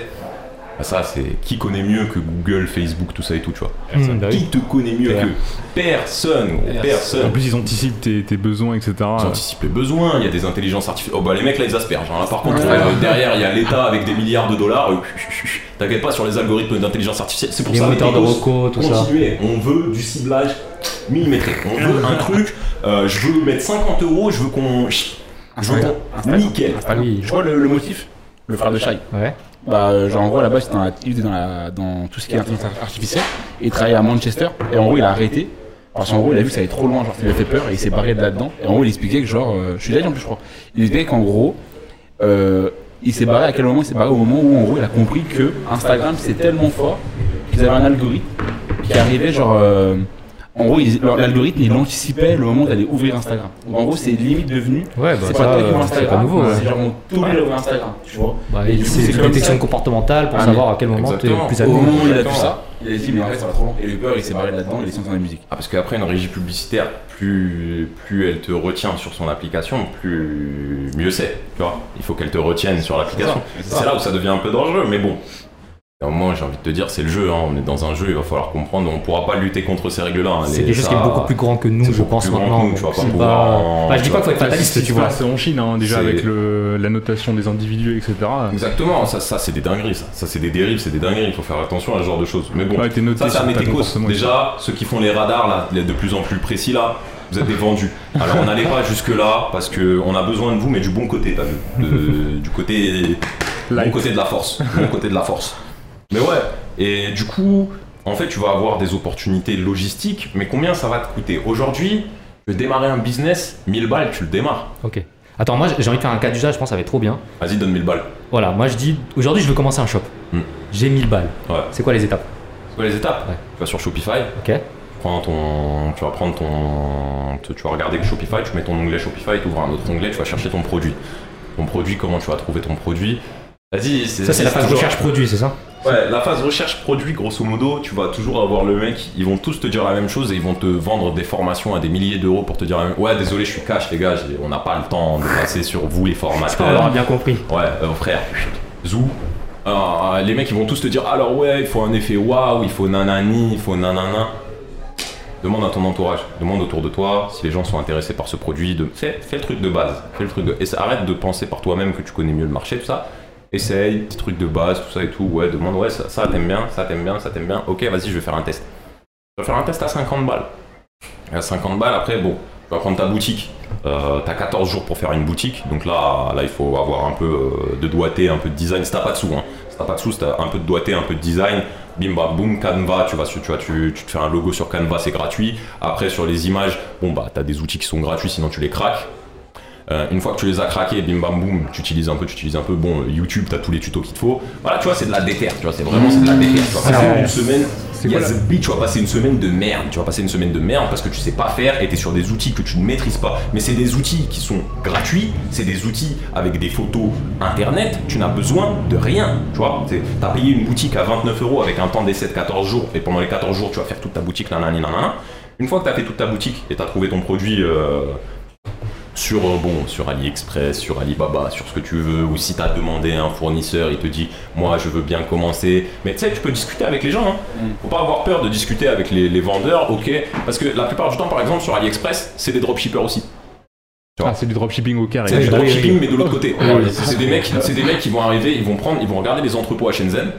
Bah, ça, c'est qui connaît mieux que Google, Facebook, tout ça et tout, tu vois. Mmh, bah. Qui te connaît mieux que personne, gros, personne. En plus, ils anticipent tes, tes besoins, etc. Ils anticipent les besoins, il y a des intelligences artificielles. Oh bah les mecs là ils aspergent. hein. Là, par contre, euh, derrière il y a l'État avec des milliards de dollars. Euh, T'inquiète pas sur les algorithmes d'intelligence artificielle. C'est pour Les ça moteurs de les gosses, reco, tout ça. continuez. On veut du ciblage millimétré. On veut un truc. euh, je veux mettre 50 euros. Je veux qu'on. Je veux qu'on. Nickel. Oui. Je vois le, le motif, le frère de Shai. Ouais. Bah, genre en gros là-bas, c'était il était dans, la- dans tout ce qui est intelligence artificielle. Et il travaillait à Manchester. Et en gros, il a arrêté. Parce qu'en gros, il a vu que ça allait trop loin, genre ça lui a fait peur et il s'est barré de là-dedans. Et en gros, il expliquait que genre, euh, je suis là en plus, je crois. Il expliquait qu'en gros, euh, il s'est barré à quel moment Il s'est barré au moment où en gros, il a compris que Instagram c'est tellement fort qu'ils avaient un algorithme qui arrivait genre. euh, en gros, l'algorithme il anticipait le moment d'aller ouvrir Instagram. Donc en gros, c'est limite devenu. Ouais, bah c'est pas toi qui ouvres euh, c'est Instagram, pas nouveau. c'est genre on t'oblige à ouvrir Instagram, tu vois. Bah, c'est c'est une ça. comportementale pour Ah, savoir à quel moment tu es plus Au admis. moment où il a vu ça, il a dit mais en fait ça va trop long. Et le peur il s'est barré là-dedans, il est sorti dans la musique. Ah, parce qu'après une régie publicitaire, plus, plus elle te retient sur son application, plus mieux c'est. Tu vois, il faut qu'elle te retienne sur l'application. C'est. C'est là où ça devient un peu dangereux, mais bon. Au moins, j'ai envie de te dire, c'est le jeu. hein. On est dans un jeu, il va falloir comprendre. On pourra pas lutter contre ces règles-là. hein. C'est quelque chose qui est beaucoup plus grand que nous, c'est je beaucoup pense plus grand que maintenant. nous, tu pas en- Bah, je dis tu pas qu'il faut être fataliste, tu vois. C'est en Chine, hein, déjà, avec le, la notation des individus, etc. Exactement, ça, ça c'est des dingueries, ça. Ça, c'est des dérives, c'est des dingueries. Il faut faire attention à ce genre de choses. Mais bon, Ouais, t'es noté ça, Métécos. comportement, Déjà, ceux qui font les radars, là, les de plus en plus précis, là, vous êtes des vendus. Alors, on n'allait pas jusque-là parce qu'on a besoin de vous, mais du bon côté, t'as vu De- Du côté. Bon côté de la force. Bon côté de la force. Mais ouais, et du coup, en fait, tu vas avoir des opportunités logistiques, mais combien ça va te coûter? Aujourd'hui, tu veux démarrer un business, 1000 balles, tu le démarres. Ok. Attends, moi j'ai envie de faire un cas d'usage, je pense que ça va être trop bien. Vas-y, donne 1000 balles. Voilà, moi je dis, aujourd'hui je veux commencer un shop. Hmm. J'ai 1000 balles. Ouais. C'est quoi les étapes? C'est quoi les étapes? Ouais. Tu vas sur Shopify, Ok. prends ton, tu vas prendre ton, tu, vas regarder le Shopify, tu mets ton onglet Shopify, tu ouvres un autre onglet, tu vas chercher ton produit. Ton produit, comment tu vas trouver ton produit? Vas-y, Ça c'est la phase toujours- recherche produit, c'est ça Ouais, la phase recherche produit, grosso modo, tu vas toujours avoir le mec, ils vont tous te dire la même chose et ils vont te vendre des formations à des milliers d'euros pour te dire la même- Ouais, désolé, je suis cash, les gars, on n'a pas le temps de passer sur vous les Ça, on formateurs. l'aura bien compris. Ouais, euh, frère, Zou. euh, les mecs ils vont tous te dire alors ouais il faut un effet waouh, il faut nanani, il faut nanana. Demande à ton entourage, demande autour de toi si les gens sont intéressés par ce produit. De... Fais, fais le truc de base, fais le truc de... et ça- arrête de penser par toi-même que tu connais mieux le marché, tout ça. Essaye, petit truc de base, tout ça et tout. Ouais, demande ouais ça, ça t'aime bien, ça t'aime bien, ça t'aime bien. Ok, vas-y je vais faire un test. Je vais faire un test à 50 balles. Et à 50 balles après bon, tu vas prendre ta boutique. Euh, t'as 14 jours pour faire une boutique, donc là, là il faut avoir un peu euh, de doigté, un peu de design. Si t'as pas de sous, hein. si t'as pas de sous, si t'as un peu de doigté, un peu de design, bim bam boum, Canva, tu vas, tu, vois, tu, tu te fais un logo sur Canva, c'est gratuit. Après sur les images, bon bah t'as des outils qui sont gratuits, sinon tu les craques. Euh, une fois que tu les as craqués, bim bam boum, tu utilises un peu, tu utilises un peu. Bon, YouTube, t'as tous les tutos qu'il te faut. Voilà, tu vois, c'est de la déterre, tu vois, c'est vraiment c'est de la déterre. Tu vas passer une semaine, C'est quoi Yes, bitch, tu vas passer une semaine de merde. Tu vas passer une semaine de merde parce que tu sais pas faire et t'es sur des outils que tu ne maîtrises pas. Mais c'est des outils qui sont gratuits, c'est des outils avec des photos internet. Tu n'as besoin de rien, tu vois. T'as payé une boutique à 29 euros avec un temps d'essai de 14 jours et pendant les 14 jours, tu vas faire toute ta boutique, nanani, nanana. Une fois que t'as fait toute ta boutique et t'as trouvé ton produit. euh, sur euh, bon sur AliExpress, sur Alibaba, sur ce que tu veux, ou si tu as demandé à un fournisseur, il te dit moi je veux bien commencer. Mais tu sais, tu peux discuter avec les gens. Hein. Faut pas avoir peur de discuter avec les, les vendeurs, ok Parce que la plupart du temps, par exemple, sur AliExpress, c'est des dropshippers aussi. Ah, c'est du dropshipping au carré. C'est du dropshipping, mais de l'autre côté. C'est des mecs, c'est des mecs qui vont arriver, ils vont prendre, ils vont regarder les entrepôts à Shenzhen.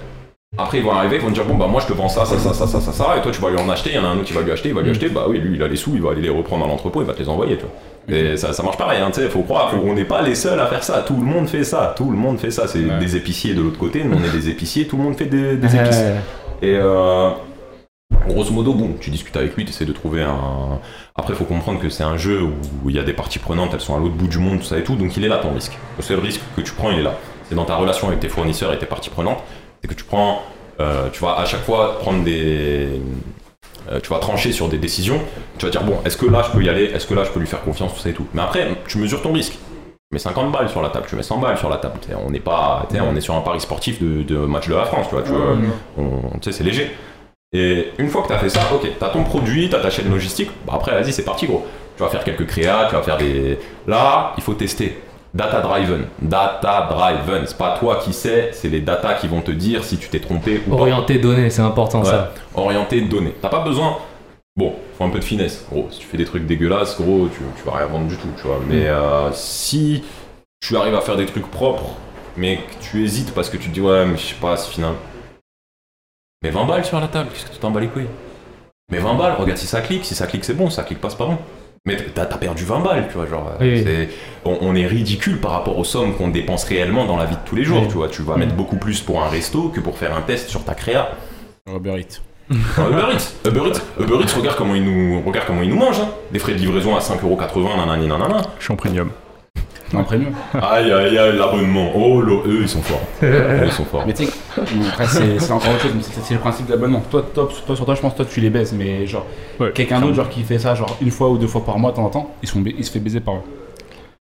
Après, ils vont arriver, ils vont dire bon bah moi je te vends ça, ça, ça, ça, ça, ça, ça, et toi tu vas lui en acheter. Il y en a un autre qui va lui acheter, il va lui acheter. Bah oui, lui il a les sous, il va aller les reprendre dans l'entrepôt, il va te les envoyer, tu vois. Et ça, ça marche pareil, hein, tu sais, faut croire, faut- on n'est pas les seuls à faire ça. Tout le monde fait ça, tout le monde fait ça. C'est Ouais. des épiciers de l'autre côté, nous on est des épiciers, tout le monde fait des, des épices. Et euh, grosso modo, bon, tu discutes avec lui, tu essaies de trouver un. Après, il faut comprendre que c'est un jeu où il y a des parties prenantes, elles sont à l'autre bout du monde, tout ça et tout, donc il est là ton risque. Le seul risque que tu prends, il est là. C'est dans ta relation avec tes fournisseurs et tes parties prenantes, c'est que tu prends. euh, tu vas à chaque fois prendre des. euh, tu vas trancher sur des décisions, tu vas dire bon, est-ce que là je peux y aller, est-ce que là je peux lui faire confiance, tout ça et tout? Mais après, tu mesures ton risque. Tu mets 50 balles sur la table, tu mets 100 balles sur la table. T'sais, On n'est pas, on est sur un pari sportif de, de match de la France, tu vois. Tu sais, c'est léger. Et une fois que tu as fait ça, ok, tu as ton produit, tu as ta chaîne logistique, bah après, vas-y, c'est parti, gros. Tu vas faire quelques créas, tu vas faire des. Là, il faut tester. Data driven. Data driven. C'est pas toi qui sais, c'est les data qui vont te dire si tu t'es trompé ou pas. Orienté données, c'est important Ouais. ça. Orienté données. T'as pas besoin. Bon, faut un peu de finesse. Gros, si tu fais des trucs dégueulasses, gros, tu, tu vas rien vendre du tout, tu vois. Mais euh, si tu arrives à faire des trucs propres, mais que tu hésites parce que tu te dis, ouais, mais je sais pas, c'est final. Mais 20 balles sur la table, qu'est-ce que tu t'en bats les couilles? Mais 20 balles, regarde si ça clique. Si ça clique, c'est bon. Si ça clique pas, c'est pas bon. Mais t'as t'as perdu 20 balles, tu vois, genre. Oui, On, on est ridicule par rapport aux sommes qu'on dépense réellement dans la vie de tous les jours, Oui. tu vois. Tu vas mettre beaucoup plus pour un resto que pour faire un test sur ta créa. Uber Eats. <laughs> Uber Eats, Uber Eats, Uber Eats, regarde comment ils nous, regarde comment ils nous mangent. Hein. Des frais de livraison à 5,80€, nanani nanana. Je suis en premium. Aïe aïe aïe, l'abonnement. Oh, là, eux, ils sont forts. Eux, ils sont forts. Mais tu sais, après c'est encore autre chose, mais c'est le principe de l'abonnement. Toi, toi, toi, sur toi, je pense que toi tu les baises, mais genre Ouais, quelqu'un d'autre genre qui fait ça genre une fois ou deux fois par mois de temps en temps, ils, sont, ba- il se fait baiser par eux.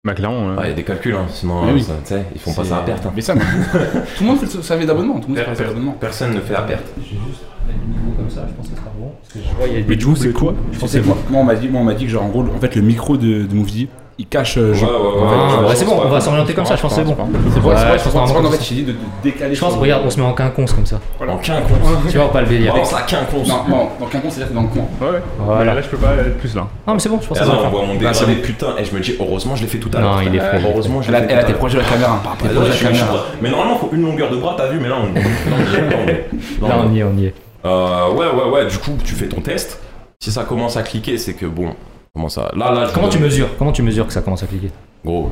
Bah, clairement. euh, Il y a des calculs, hein. sinon, oui. ça, tu sais, ils font pas ça à perte. hein. Mais ça, mais <laughs> tout le monde fait le savait d'abonnement, tout le monde fait le d'abonnement. Personne ne fait à perte. Je vais juste mettre le niveau comme ça, je pense que ce sera bon. Parce que je vois, il y a Mais du coup, c'est quoi tout. Je pensais, moi, moi, on m'a dit, moi, on m'a dit que genre en gros, en fait le micro de, de Moufdi, il cache euh, genre. Ouais, ouais, ouais, Ah, ouais, c'est bon, on va s'orienter comme ça, je pense que c'est bon. C'est pour Ouais, c'est je pense c'est pour- vraiment c'est pour- en comme fait, j'ai dit de, de décaler. Je pense, sur- regarde, on se met en quinconce comme ça. En quinconce. <laughs> Tu vois, pas le délire. Balance à quinconce. Non, non, con, c'est-à-dire que dans le coin. Ouais, ouais. Voilà. Mais là, je peux pas être plus là. Non, mais c'est bon, je pense Et que ça là, va on faire. voit mon Bah, c'est dégradé, bon. putain, et je me dis, heureusement, je l'ai fait tout à Non, l'heure. il est frais, Heureusement, je Elle l'ai a, fait elle a tout à tes l'heure. projets de la caméra. Ah, Tes là, je suis- la je suis- caméra. Mais normalement, faut une longueur de bras, t'as vu, mais là, on, là, on y est. Là, on est. Là, Là, on y est, on y est. Euh, ouais, ouais, ouais, du coup, tu fais ton test. Si ça commence à cliquer, c'est que bon. Comment ça Là, là, je Comment vous tu mesures Comment tu mesures que ça commence à cliquer Gros,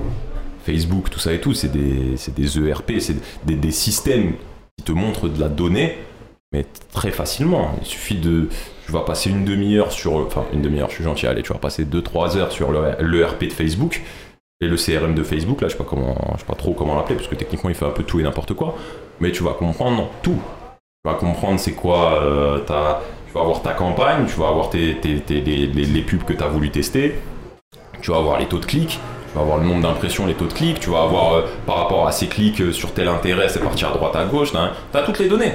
Facebook, tout ça et tout, c'est des, c'est des ERP, c'est des, des systèmes qui te montrent de la donnée, mais très facilement. Il suffit de. Tu vas passer une demi-heure sur. Enfin, une demi-heure, je suis gentil, allez, tu vas passer 2-3 heures sur le- l'ERP de Facebook. Et le CRM de Facebook, là, je sais pas comment, je sais pas trop comment l'appeler, parce que techniquement, il fait un peu tout et n'importe quoi. Mais tu vas comprendre tout. Tu vas comprendre c'est quoi euh, ta, vas avoir ta campagne, tu vas avoir tes, tes- tes- les, pubs que tu as voulu tester, tu vas avoir les taux de clics, tu vas avoir le nombre d'impressions, les taux de clics, tu vas avoir euh, par rapport à ces clics euh, sur tel intérêt, c'est parti à droite, à gauche, tu as toutes les données.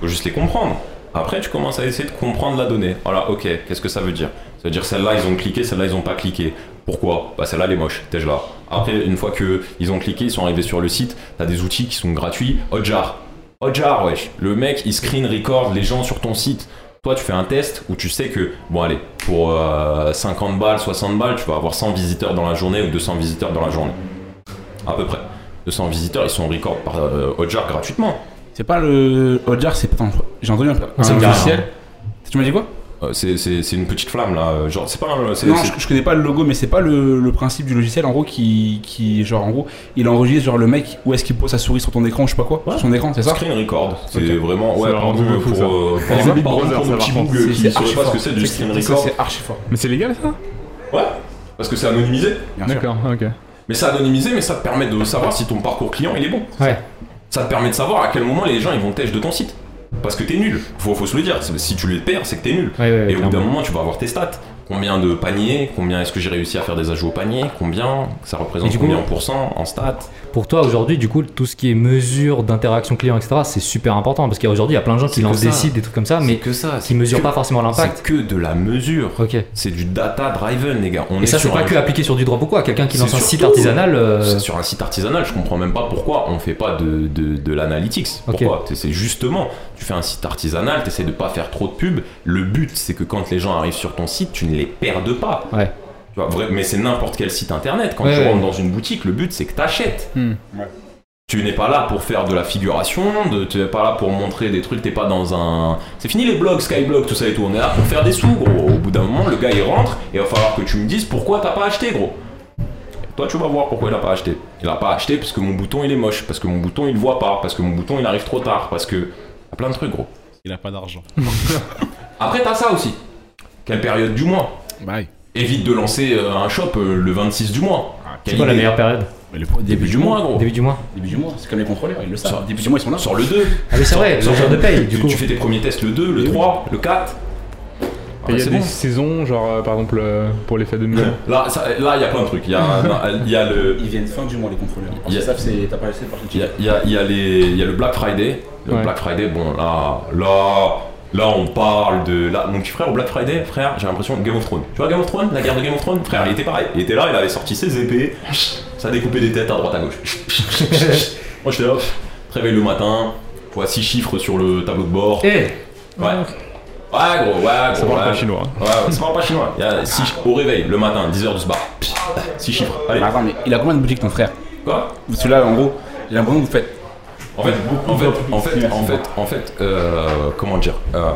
faut juste les comprendre. Après, tu commences à essayer de comprendre la donnée. Voilà, ok, qu'est-ce que ça veut dire? Ça veut dire celle-là, ils ont cliqué, celle-là, ils ont pas cliqué. Pourquoi? Bah celle-là, elle est moche, t'es là. Après, une fois qu'ils ont cliqué, ils sont arrivés sur le site, t'as des outils qui sont gratuits. Hotjar. Hotjar, wesh. Le mec, il screen record les gens sur ton site. Toi, tu fais un test où tu sais que, bon, allez, pour euh, 50 balles, 60 balles, tu vas avoir 100 visiteurs dans la journée ou 200 visiteurs dans la journée. À peu près. 200 visiteurs, ils sont record par euh, Hotjar gratuitement. C'est pas le Hotjar, c'est. Attends, j'ai entendu un, un C'est logiciel. Tu m'as dit quoi? Euh, c'est- c'est c'est une petite flamme là, euh, genre c'est pas un. Non, je, je connais pas le logo, mais c'est pas le, le principe du logiciel en gros qui, qui. Genre en gros, il enregistre genre le mec où est-ce qu'il pose sa souris sur ton écran, je sais pas quoi. Sur son écran, c'est ça Screen record, c'est vraiment. Ouais, pardon pour, ça. euh, pardon Brother, pour le petit C'est- qui saurait pas ce que c'est du screen record. C'est archi fort. Mais c'est légal ça? Ouais, parce que c'est anonymisé. D'accord, ok. Mais c'est anonymisé, mais ça te permet de savoir si ton parcours client il est bon. Ouais. Ça te permet de savoir à quel moment les gens ils vont tèche de ton site. Parce que t'es nul. Faut, faut se le dire. Si tu les perds, c'est que t'es nul. Ouais, ouais, ouais, Et au bout d'un moment, tu vas avoir tes stats. Combien de paniers Combien est-ce que j'ai réussi à faire des ajouts au panier Combien Ça représente combien coup- en pourcent en stats Pour toi, aujourd'hui, du coup, tout ce qui est mesure d'interaction client, etc., c'est super important parce qu'aujourd'hui, il y a plein de gens qui C'est lancent des sites, des trucs comme ça, C'est mais que ça. qui mesurent que- pas forcément C'est l'impact. que de la mesure. Ok. C'est du data driven, les gars. On Et est ça, c'est pas un- que appliqué sur du drop ou quoi. Quelqu'un qui C'est lance un site artisanal. euh, C'est Sur un site artisanal, je comprends même pas pourquoi on fait pas de, de, de l'analytics. Pourquoi? C'est justement, tu fais un site artisanal, tu essaies de pas faire trop de pub. Le but, c'est que quand les gens arrivent sur ton site, tu ne les perdes pas. Ouais. Tu vois, vrai- mais c'est n'importe quel site internet. Quand Ouais, tu ouais. rentres dans une boutique, le but, c'est que tu achètes. Hmm. Ouais. Tu n'es pas là pour faire de la figuration, de, tu n'es pas là pour montrer des trucs, t'es pas dans un... C'est fini les blogs, Skyblog, tout ça et tout, on est là pour faire des sous, gros. Au bout d'un moment, le gars, il rentre, et il va falloir que tu me dises pourquoi t'as pas acheté, gros. Toi, tu vas voir pourquoi il a pas acheté. Il a pas acheté parce que mon bouton, il est moche, parce que mon bouton, il voit pas, parce que mon bouton, il arrive trop tard, parce que... Y a plein de trucs, gros. Il a pas d'argent. <laughs> Après, t'as ça aussi. Quelle période du mois Bye. Évite de lancer euh, un shop euh, le 26 du mois. C'est Quelle quoi la idée meilleure période Mais le Début du mois, gros. Début du mois. Début du mois, c'est comme les contrôleurs, ils le savent. Sur- Début du mois, ils sont là. Sur le 2. Ah, mais c'est vrai, le jour de paye, du tu, coup. tu fais tes premiers tests le 2, le Oui. 3, le 4. Et il y a des bon. saisons, genre euh, par exemple euh, pour les fêtes de <laughs> Noël. Là, ça- là, il y a plein de trucs. Il y a, <laughs> non, il y a le, Ils viennent fin du mois, les contrôleurs. Il y a- Ils savent, c'est. T'as pas laissé par il y a, il y a- il y a les, il y a le Black Friday. Le Ouais. Black Friday, bon, là, là, Là, on parle de. Là, mon petit frère au Black Friday, frère, j'ai l'impression Game of Thrones. Tu vois Game of Thrones La guerre de Game of Thrones? Frère, il était pareil. Il était là, il avait sorti ses épées, ça découpait des têtes à droite à gauche. <laughs> Moi, j'étais là, réveille le matin, vois 6 chiffres sur le tableau de bord. Eh Ouais. Ouais, gros, ouais, Ça gros. parle ouais. pas chinois. hein. Ouais, ouais, ça parle pas chinois. Il y a six, au réveil, le matin, 10h du bar. 6 chiffres. Allez. Mais Attends, mais il a combien de boutiques ton frère? Quoi? Parce que là, en gros, j'ai l'impression que vous faites. En fait, en fait, en fait, en fait, en fait, euh, comment dire euh,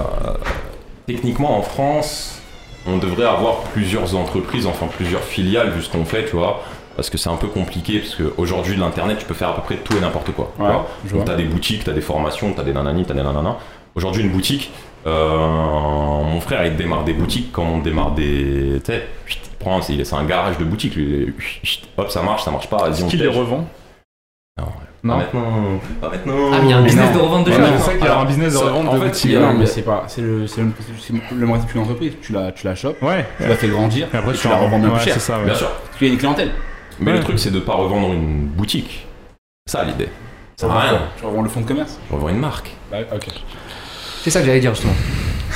Techniquement, en France, on devrait avoir plusieurs entreprises, enfin plusieurs filiales, vu ce qu'on fait, tu vois. Parce que c'est un peu compliqué, parce qu'aujourd'hui, l'internet, tu peux faire à peu près tout et n'importe quoi. tu vois. Donc, t'as des boutiques, t'as des formations, t'as des nananis, t'as des nananas. Aujourd'hui, une boutique, euh, mon frère, il démarre des boutiques comme on démarre des. Tu sais, c'est un garage de boutique, lui. Hop, ça marche, ça marche pas, vas-y, on Qui les revend? Non, maintenant. Pas maintenant. Ah, mais il y a un business non. de revente de Ouais, choses. je sais qu'il y a un business de ça, revente en de boutiques. non, euh, mais c'est pas. C'est le, c'est le, c'est le moyen d'une entreprise. Tu la, tu la chopes, Ouais. tu la fais grandir, Et après, et tu la revends plus cher. c'est ça, ouais. Bien sûr. Parce qu'il y a une clientèle. Mais Ouais. le truc, c'est de pas revendre une boutique. C'est ça l'idée. Ça sert à rien. Tu revends le fonds de commerce. Je revends une marque. Bah, ok. C'est ça que j'allais dire justement.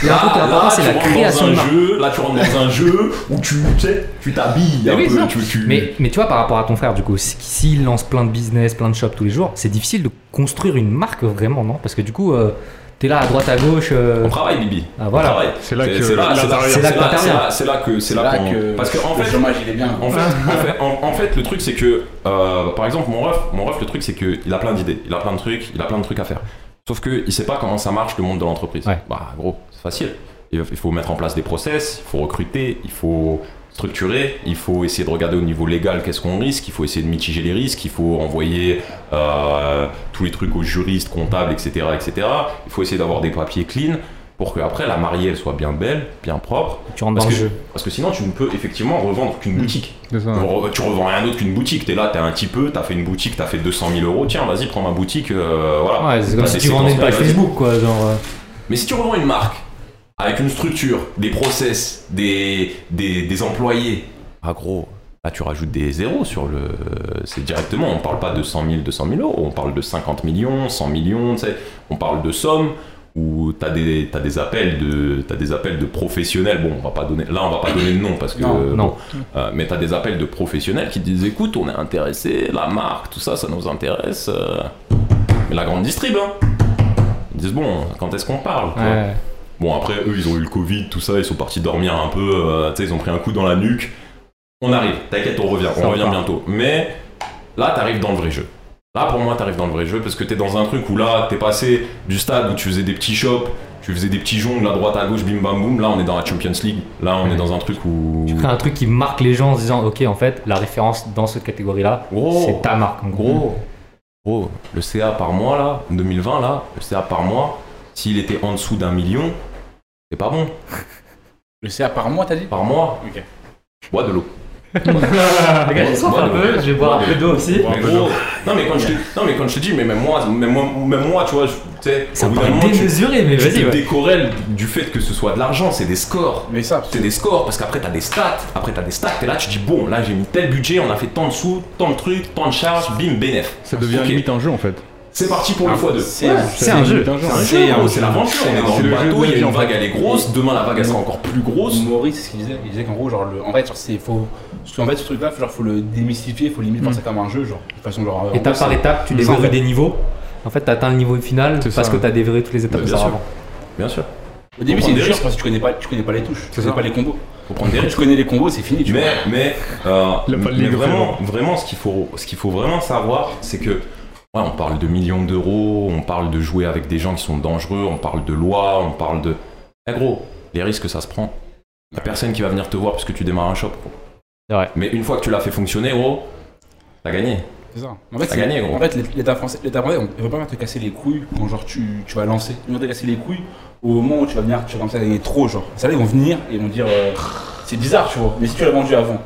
Il truc Là, important, là, c'est tu la rentres création de marque. jeu, là tu rentres dans un jeu où tu tu sais, tu t'habilles Mais un oui, peu, tu, tu- Mais, mais tu vois, par rapport à ton frère, du coup, s'il lance plein de business, plein de shops tous les jours, c'est difficile de construire une marque vraiment, non? Parce que du coup, euh, t'es là à droite à gauche. euh, on travaille Bibi. Ah, On voilà. travaille. C'est là que c'est là, c'est là, c'est là que c'est là, que c'est C'est là là qu'on que. parce que en le fait chômage, il est bien. En fait, en, fait, en- en fait, le truc c'est que, euh, par exemple, mon ref, mon ref, le truc c'est qu'il a plein d'idées, il a plein de trucs, il a plein de trucs à faire. Sauf que il sait pas comment ça marche le monde de l'entreprise. Ouais. Bah, gros, facile. Il faut mettre en place des process, il faut recruter, il faut structurer, il faut essayer de regarder au niveau légal qu'est-ce qu'on risque, il faut essayer de mitiger les risques, il faut envoyer euh, tous les trucs aux juristes, comptables, etc., etc. Il faut essayer d'avoir des papiers clean pour que après la mariée elle soit bien belle, bien propre. Tu rentres Parce dans que, le jeu. parce que sinon tu ne peux effectivement revendre qu'une boutique. Ça. Re- Tu revends rien d'autre qu'une boutique. T'es là, t'es un petit peu, t'as fait une boutique, t'as fait 200 000 euros. Tiens, vas-y, prends ma boutique. euh, voilà. Ouais, c'est comme si tu vendais une page. Facebook, quoi. Genre. euh, Mais si tu revends une marque avec une structure, des process, des, des, des employés, ah gros, là tu rajoutes des zéros sur le. C'est directement, on parle pas de 100 000, 200 000 euros, on parle de 50 millions, 100 millions, tu sais, on parle de sommes où t'as des, t'as des appels de t'as des appels de professionnels bon on va pas donner là on va pas donner de nom parce que Non, euh, non. euh, mais t'as des appels de professionnels qui te disent écoute on est intéressé la marque tout ça ça nous intéresse euh. mais la grande distrib hein ils disent bon quand est-ce qu'on parle quoi? Ouais. Bon, après, eux, ils ont eu le Covid, tout ça, ils sont partis dormir un peu, euh, tu sais, ils ont pris un coup dans la nuque. On arrive, t'inquiète, on revient, Ça on revient bientôt. Mais là, t'arrives dans le vrai jeu. Là, pour moi, t'arrives dans le vrai jeu parce que t'es dans un truc où là, t'es passé du stade où tu faisais des petits shops, tu faisais des petits jongles à droite, à gauche, bim bam boum. Là, on est dans la Champions League. Là, on est dans un truc où. Tu crées un truc qui marque les gens en se disant, ok, en fait, la référence dans cette catégorie-là, Gros. c'est ta marque, en gros. Gros, gros, le CA par mois, là, 2020, là, le CA par mois, s'il était en dessous d'un million, c'est pas bon. Le CA par mois, t'as dit Par mois, Ok. bois de l'eau. Les gars, un peu, je vais boire un peu d'eau aussi. Mais gros, non mais quand je te, non mais quand je te dis, mais même moi, même moi, même moi, tu vois, je- tu sais, Ça au me bout d'un paraît moment, tu, démesuré, mais tu vas-y, te ouais. du fait que ce soit de l'argent, c'est des scores. Mais ça, C'est des scores parce qu'après t'as des stats, après t'as des stats, t'es là, tu dis bon, là j'ai mis tel budget, on a fait tant de sous, tant de trucs, tant de charges, bim, bénéf. Ça devient Ok. limite un jeu en fait. C'est parti pour le Ah, x2. c'est un- jeu. C'est un C'est l'aventure, on est dans le bateau, il y a une en vague, elle est grosse, demain la vague elle sera encore plus grosse. Maurice, c'est ce qu'il disait. Il disait qu'en gros, genre, le... en fait, genre, c'est faux. Parce qu'en fait, ce truc-là, genre, faut le démystifier, faut limite voir ça comme un jeu, genre, de façon, genre. en Étape par étape, tu en fait- des niveaux. En fait, t'atteins le niveau final parce que t'as déverrouillé toutes les étapes de bien ça sûr. avant. Bien sûr. Au début, c'est dur parce que tu connais pas, tu connais pas les touches, tu connais pas les combos. Faut prendre des Quand risques. tu connais les combos, c'est fini, tu Mais, vois. mais, euh, Il mais vraiment, vraiment, ce qu'il faut, ce qu'il faut vraiment savoir, c'est que, ouais, on parle de millions d'euros, on parle de jouer avec des gens qui sont dangereux, on parle de loi, on parle de. Eh gros, les risques, ça se prend. Y a personne qui va venir te voir parce que tu démarres un shop. gros. C'est vrai. Mais une fois que tu l'as fait fonctionner, gros, t'as gagné. C'est ça. En fait, T'as gagné, gros. En fait, l'État français, l'État français, on- il veut pas te casser les couilles quand genre tu, tu vas lancer. Ils vont te casser les couilles au moment où tu vas venir, tu vas commencer à gagner trop, genre. C'est là ils vont venir et ils vont dire, euh, c'est bizarre, tu vois. Mais si tu l'as vendu avant,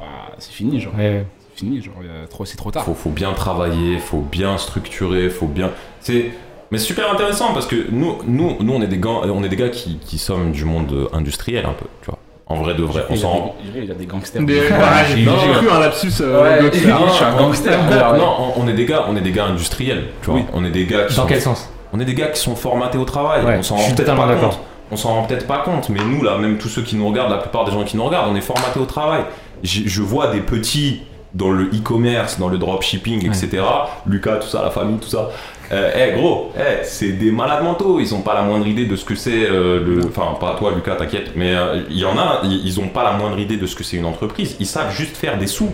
bah, c'est fini, genre. Ouais. Fini, genre. trop, c'est trop tard. Faut, faut bien travailler, faut bien structurer, faut bien. C'est. Mais c'est super intéressant parce que nous, nous, nous on est des gars, on est des gars qui, qui sommes du monde industriel un peu, tu vois. En vrai de vrai, on s'en des- rend. il y a des gangsters. Des- Ouais, j'ai- cru un lapsus. euh, Ouais, gangster. j'ai- je suis un gangster. Non, non, on- on est des gars, on est des gars industriels, tu vois. Oui. On est des gars qui Dans sont- quel sens? On est des gars qui sont formatés au travail. Ouais, on s'en je rend suis peut-être pas compte. On s'en rend peut-être pas compte, mais nous là, même tous ceux qui nous regardent, la plupart des gens qui nous regardent, on est formatés au travail. Je vois des petits dans le e-commerce, dans le dropshipping, etc. Lucas, tout ça, la famille, tout ça. Euh, Eh gros, eh, c'est des malades mentaux. Ils ont pas la moindre idée de ce que c'est euh, le. Enfin, pas toi, Lucas, t'inquiète. Mais euh, il y en a, ils ils ont pas la moindre idée de ce que c'est une entreprise. Ils savent juste faire des sous.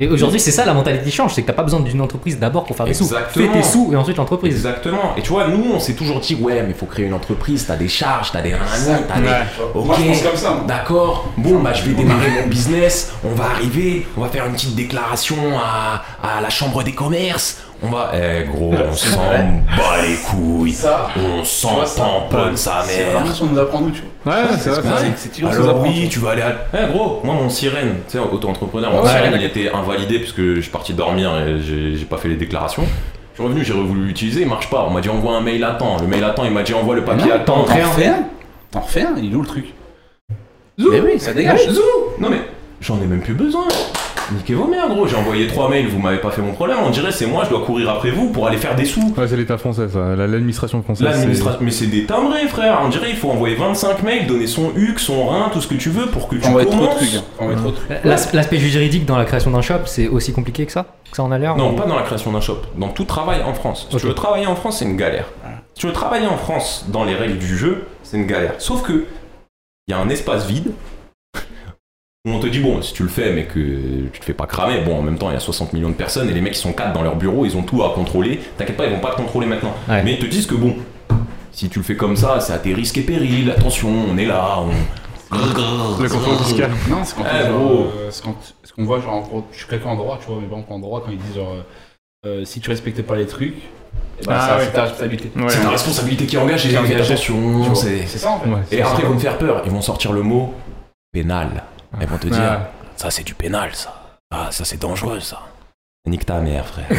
Et aujourd'hui, c'est ça la mentalité qui change, c'est que t'as pas besoin d'une entreprise d'abord pour faire des sous. Exactement. Fais tes sous et ensuite l'entreprise. Exactement. Et tu vois, nous, on s'est toujours dit, ouais, mais il faut créer une entreprise, t'as des charges, t'as des nanani, t'as des. Ok, Moi, je pense comme ça. D'accord, bon, bah je vais démarrer mon business, on va arriver, on va faire une petite déclaration à, à la chambre des commerces. On va. Eh gros, on s'en bat les couilles. Ça, On s'en tamponne sa c'est mère. vraiment ce qu'on nous apprend nous, tu vois. Ouais, c'est vrai. C'est- C'est Alors apprend. oui, tu vas aller à... Eh gros, moi mon sirène, tu sais, auto-entrepreneur, mon Ouais, sirène, il était invalidé puisque je suis parti dormir et j'ai pas fait les déclarations. Je suis revenu, j'ai voulu l'utiliser, il marche pas. On m'a dit envoie un mail à temps. Le mail à temps, il m'a dit envoie le papier à temps. T'en refais un T'en refais un Il est où le truc Mais oui, ça dégage. Zou Non mais, j'en ai même plus besoin. Niquez vos mères, gros. J'ai envoyé trois mails, vous m'avez pas fait mon problème. On dirait c'est moi, je dois courir après vous pour aller faire des sous. Ouais, c'est l'État français, ça. La- L'administration française. L'administration, mais c'est des timbrés, frère. On dirait il faut envoyer 25 mails, donner son HUC, son rein, tout ce que tu veux pour que tu de commences. trucs. T'envoies trop de trucs. L'as- L'aspect juridique dans la création d'un shop, c'est aussi compliqué que ça? Que ça en a l'air Non, ou- pas dans la création d'un shop. Dans tout travail en France. Si tu veux travailler en France, c'est une galère. Si tu veux travailler en France dans les règles du jeu, c'est une galère. Sauf que il y a un espace vide où on te dit bon, si tu le fais, mais que tu te fais pas cramer, bon, en même temps, il y a 60 millions de personnes et les mecs ils sont quatre dans leur bureau, ils ont tout à contrôler. T'inquiète pas, ils vont pas te contrôler maintenant. Ouais. Mais ils te disent que bon, si tu le fais comme ça, c'est à tes risques et périls. Attention, on est là. On... Le contrôle fiscal. Non, c'est quand, Eh, genre, euh, ce qu'on voit, genre, en gros, je suis quelqu'un en droit, tu vois, mais exemple en droit, quand ils disent, genre, euh, euh, si tu respectes pas les trucs, eh ben, Ah, ouais. c'est ta responsabilité. Ouais. C'est ta responsabilité qui est engagée. Qui c'est. Ça en fait. Ouais, Et après, ils vont te faire peur. Ils vont sortir le mot pénal. Ils vont te dire Ah. ça, c'est du pénal, ça. Ah, ça, c'est dangereux, ça. Nique ta mère, frère. <laughs>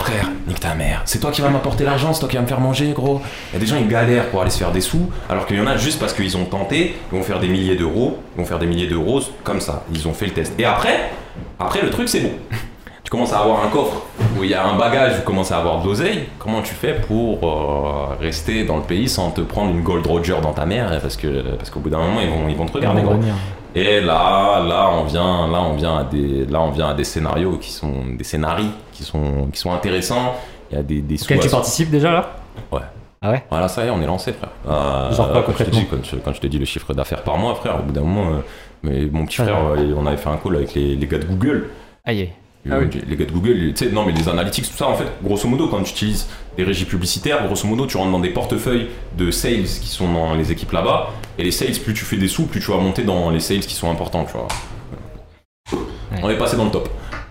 Frère, nique ta mère. C'est toi qui vas m'apporter l'argent, c'est toi qui vas me faire manger, gros. Il y a des gens, ils galèrent pour aller se faire des sous, alors qu'il y en a juste parce qu'ils ont tenté, ils vont faire des milliers d'euros, ils vont faire des milliers d'euros comme ça. Ils ont fait le test. Et après, après le truc, c'est bon. Tu commences à avoir un coffre où il y a un bagage, tu commences à avoir de l'oseille. Comment tu fais pour euh, rester dans le pays sans te prendre une Gold Roger dans ta mère? Parce que parce qu'au bout d'un moment, ils vont, ils vont te regarder. gros. Et là, là, on vient, là, on vient à des, là, on vient à des scénarios qui sont des scénarios qui sont, qui sont intéressants. Il y a des, des Auquel tu participes déjà là? Ouais. Ah ouais? Voilà, ça y est, on est lancé, frère. Euh, Genre quoi, quand je te dis- quand, je, quand je te dis le chiffre d'affaires par mois, frère, au bout d'un moment, euh, mais mon petit Ah, frère, euh, on avait fait un call avec les, les gars de Google. Aïe. Ah oui. Les gars de Google, tu sais, non, mais les analytics, tout ça, en fait, grosso modo, quand tu utilises des régies publicitaires, grosso modo, tu rentres dans des portefeuilles de sales qui sont dans les équipes là-bas. Et les sales, plus tu fais des sous, plus tu vas monter dans les sales qui sont importants, tu vois. On est passé dans le top.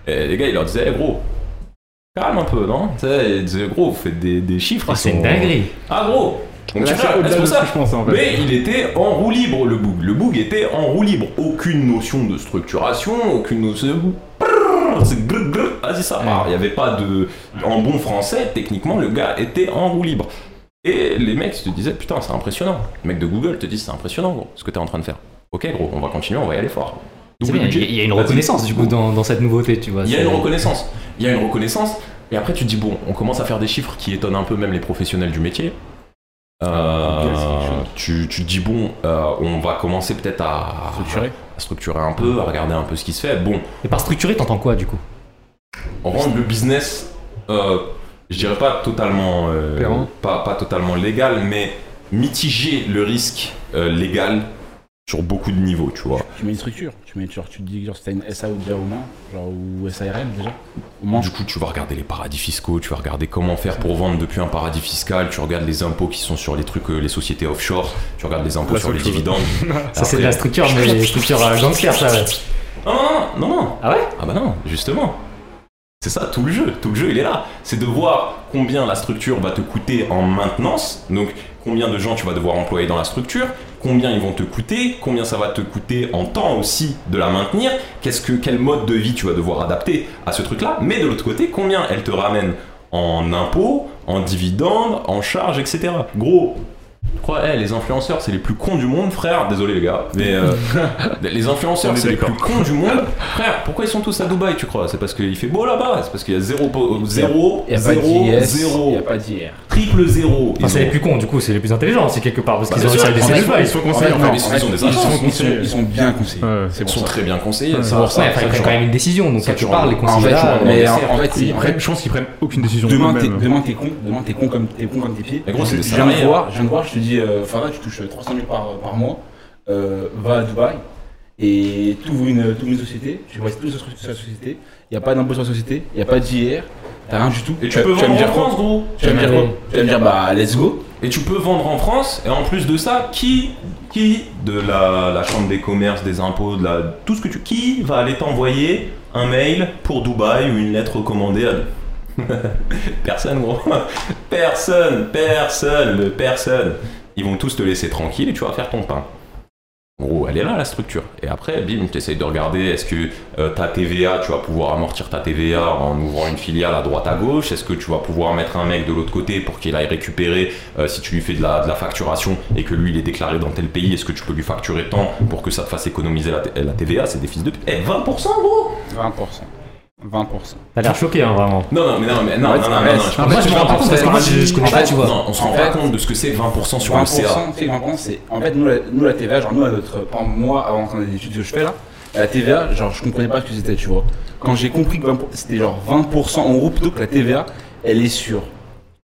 Et les gars, ils leur disaient, Eh, gros, calme un peu, non? Tu sais, ils disaient, gros, vous faites des, des chiffres. Oh, c'est sont- une dinguerie. Ah, gros donc Là, c'est de que responsable. je pense, en fait. Mais il était en roue libre, le boug. Le boug était en roue libre. Aucune notion de structuration, aucune notion. C'est grr, grr, Vas-y, ça part. Il n'y avait pas de. En bon français, techniquement, le gars était en roue libre. Et les mecs te disaient, putain, c'est impressionnant. Les mecs de Google te disent, c'est impressionnant, gros, ce que tu es en train de faire. Ok, gros, on va continuer, on va y aller fort. Il y a une reconnaissance du coup dans, dans cette nouveauté, tu vois. Il y a une reconnaissance. Il y a une reconnaissance. Et après, tu te dis, bon, on commence à faire des chiffres qui étonnent un peu même les professionnels du métier. Euh, quelque chose. tu, tu te dis, bon, euh, on va commencer peut-être à, Structuré. à structurer un peu, à regarder un peu ce qui se fait. Bon, Et par structuré, t'entends quoi du coup? On rend le business, euh, je dirais pas totalement, euh, pas, pas totalement légal, mais mitiger le risque euh, légal sur beaucoup de niveaux, tu vois. Tu mets une structure. Tu mets, genre, tu te dis, genre, si t'as une SA ou déjà au moins, genre, ou SARL déjà. Au moins. Du coup, tu vas regarder les paradis fiscaux, tu vas regarder comment faire pour vendre depuis un paradis fiscal, tu regardes les impôts qui sont sur les trucs, euh, les sociétés offshore, tu regardes les impôts sur les dividendes. <laughs> Ça c'est de la structure, mais les structures euh, ça ouais. Non, non, non, non. Ah ouais? Ah bah non, justement. C'est ça, tout le jeu. Tout le jeu, il est là. C'est de voir combien la structure va te coûter en maintenance. Donc, combien de gens tu vas devoir employer dans la structure. Combien ils vont te coûter. Combien ça va te coûter en temps aussi de la maintenir. Quel mode de vie tu vas devoir adapter à ce truc-là. Mais de l'autre côté, combien elle te ramène en impôts, en dividendes, en charges, etc. Gros, Je crois, eh, les influenceurs, c'est les plus cons du monde, frère. Désolé les gars, mais euh, <laughs> les influenceurs, c'est les plus cons du monde, <laughs> frère. Pourquoi ils sont tous à Dubaï, tu crois? C'est parce qu'il fait beau là-bas? C'est parce qu'il y a zéro, zéro, a zéro, zéro, n'y a pas d'IR. triple zéro. Enfin, c'est ont- les plus cons, du coup, c'est les plus intelligents, c'est quelque part, parce Bah, qu'ils ont réussi à. Ils sont conseillés. fait. en ils sont bien conseillés. Ils sont très bien conseillés. Ouais, ça, c'est pour ça. Ouais, enfin, ils prennent quand même une décision, donc Ça, quelque tu part, les conseillers mais en fait, Je pense qu'ils prennent aucune décision. Demain, t'es, eux-mêmes. demain, t'es con, demain, t'es con comme, t'es con comme tes pieds. Mais gros, c'est je, viens de voir, je viens de voir, te dis, euh, Farah, tu touches 300 000 par, par mois, euh, va à Dubaï et tu ouvres une, t'ouvres une société, tu vois tout sur sur la société, il n'y a pas d'impôt sur la société, il n'y a pas d'IR, t'as rien du tout. Et tu peux vendre en France, gros. Tu vas me dire quoi Tu vas me dire, bah, let's go. Et tu peux vendre en France, et en plus de ça, qui, qui de la, la chambre des commerces, des impôts, de la, tout ce que tu, qui va aller t'envoyer un mail pour Dubaï ou une lettre recommandée à <laughs> personne, gros, personne, personne, personne. Ils vont tous te laisser tranquille et tu vas faire ton pain. Gros, elle est là la structure. Et après, bim, tu essayes de regarder est-ce que euh, ta TVA, tu vas pouvoir amortir ta TVA en ouvrant une filiale à droite à gauche? Est-ce que tu vas pouvoir mettre un mec de l'autre côté pour qu'il aille récupérer euh, si tu lui fais de la, facturation et que lui il est déclaré dans tel pays Est-ce que tu peux lui facturer tant pour que ça te fasse économiser la, la TVA C'est des fils de pute. Eh, 20% gros 20%. 20%. T'as l'air choqué, hein, vraiment. Non, non, mais non, mais non, Ouais, non, c'est non, non, non, moi, je me rends pas compte parce que moi, je, je connais pas, tu vois. Non, on se rend En pas compte de ce que c'est 20% sur le 20%, CA. tu sais, 20%, c'est. En fait, nous, la, TVA, genre, nous, à notre. Moi, avant les études que je fais là, la TVA, genre, je comprenais pas ce que c'était, tu vois. Quand j'ai compris que 20% c'était genre 20% en gros, plutôt que la TVA, elle est sur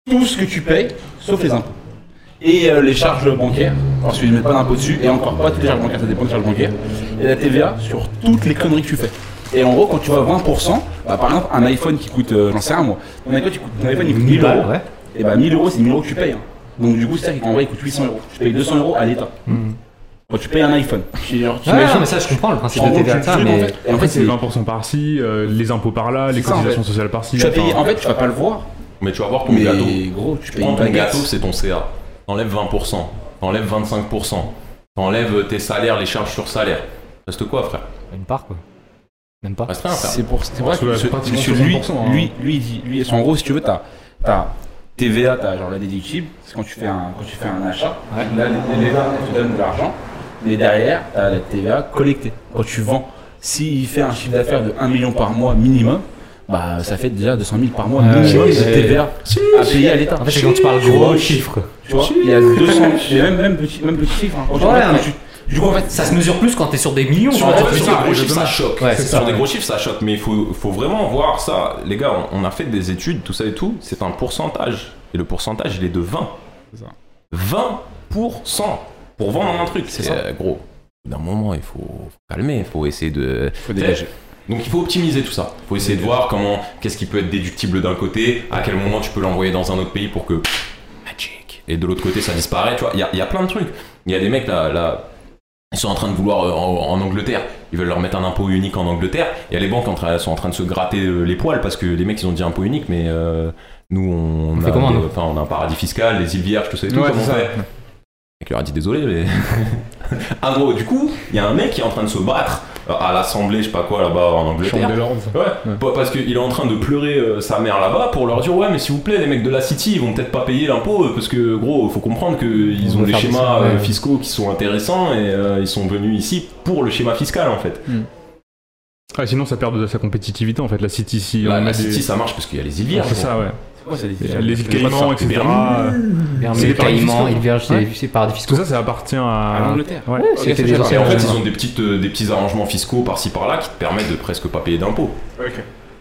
tout ce que tu payes, sauf les impôts. Et euh, les charges bancaires, parce qu'ils ne mettent pas d'impôt dessus, et encore pas toutes les charges bancaires, ça dépend des charges bancaires. Et la TVA sur toutes les conneries que tu fais. Et en gros, quand tu vois 20%, bah, par exemple, un iPhone qui coûte, euh, j'en sais rien moi, ton iPhone, qui coûte- ton iPhone il coûte 1000 euros. ouais. Et bah 1000 euros, c'est 1000 euros que tu payes. hein. Donc du coup, c'est-à-dire qu'en vrai, il coûte 800 euros. Tu payes 200 euros à l'État. Quand tu payes un iPhone. Tu, genre, tu Ouais, imagines- non, mais ça, je comprends le principe en de gros, tu- mais. en fait, et en fait, C'est c'est 20% par-ci, euh, les impôts par-là, les C'est ça, en cotisations fait. sociales par-ci. tu vas payer. enfin, En fait, tu vas pas le voir. Mais tu vas voir ton Mais gâteau. gros, tu Tu payes prends une ton baguette. gâteau, c'est ton CA. T'enlèves 20%, t'enlèves 25%, t'enlèves tes salaires, les charges sur salaire. Reste quoi, frère? Une part, quoi. Même pas. C'est pour c'est vrai que ce- ce- lui, 60%, hein. lui, lui, il dit, lui, en gros, si tu veux, t'as, t'as TVA, t'as genre la déductible, c'est quand tu fais un, quand tu fais un achat. Ouais. Là, l'État te donne de l'argent, mais derrière, t'as la TVA collectée. Quand tu vends, s'il fait un chiffre d'affaires de 1 million par mois minimum, bah ça fait déjà 200 000 par mois minimum de. TVA à payer à l'État. En fait, c'est quand tu parles gros chiffres. Tu vois, il y a 200, et même, même petit, même petit chiffre. hein. Quand Ouais, tu- du coup, en fait, Ça se mesure plus quand t'es sur des millions, Sur, vois, veux des gros chiffres, ça choque. Ouais, sur ça, des ouais. gros chiffres, ça choque. Mais il faut, faut vraiment voir ça. Les gars, on, on a fait des études, tout ça et tout. C'est un pourcentage. Et le pourcentage, il est de 20. C'est ça. 20% pour vendre un truc. C'est euh, gros. D'un moment, il faut, faut calmer. Il faut essayer de. faut dégager. Donc il faut optimiser tout ça. Il faut essayer de voir comment, qu'est-ce qui peut être déductible d'un côté, à quel moment tu peux l'envoyer dans un autre pays pour que magic. Et de l'autre côté ça disparaît. Tu vois, il y a, il y a plein de trucs. Il y a des mecs là, là, ils sont en train de vouloir euh, en, en Angleterre. Ils veulent leur mettre un impôt unique en Angleterre. A les banques en sont en train de se gratter euh, les poils parce que les mecs ils ont dit impôt unique, mais euh, nous on, a, comment, des- nous enfin, on a un paradis fiscal, les îles Vierges, tout ça et tout. Ouais, comment c'est on fait? Mec leur a dit désolé, mais. <laughs> ah gros, du coup, il y a un mec qui est en train de se battre à l'Assemblée, je sais pas quoi là-bas en Angleterre. Chambre des Lords. Ouais, pas- parce qu'il est en train de pleurer euh, sa mère là-bas pour leur dire ouais mais s'il vous plaît les mecs de la City ils vont peut-être pas payer l'impôt euh, parce que gros faut comprendre qu'ils On ont des schémas euh, ouais. fiscaux qui sont intéressants et euh, ils sont venus ici pour le schéma fiscal en fait. Ah, sinon, ça perd de sa compétitivité en fait. La City, si La, on la a des- City ça marche parce qu'il y a les îles Vierges. C'est ça, ouais. C'est Les îles Caïmans, etc. C'est les Caïmans, îles Vierges, c'est c'est paradis fiscaux. Tout ça, ça appartient à. À l'Angleterre. Ouais. c'était des en fait ils ont des, petites, euh, des petits arrangements fiscaux par-ci par-là qui te permettent de presque pas payer d'impôts. Ok.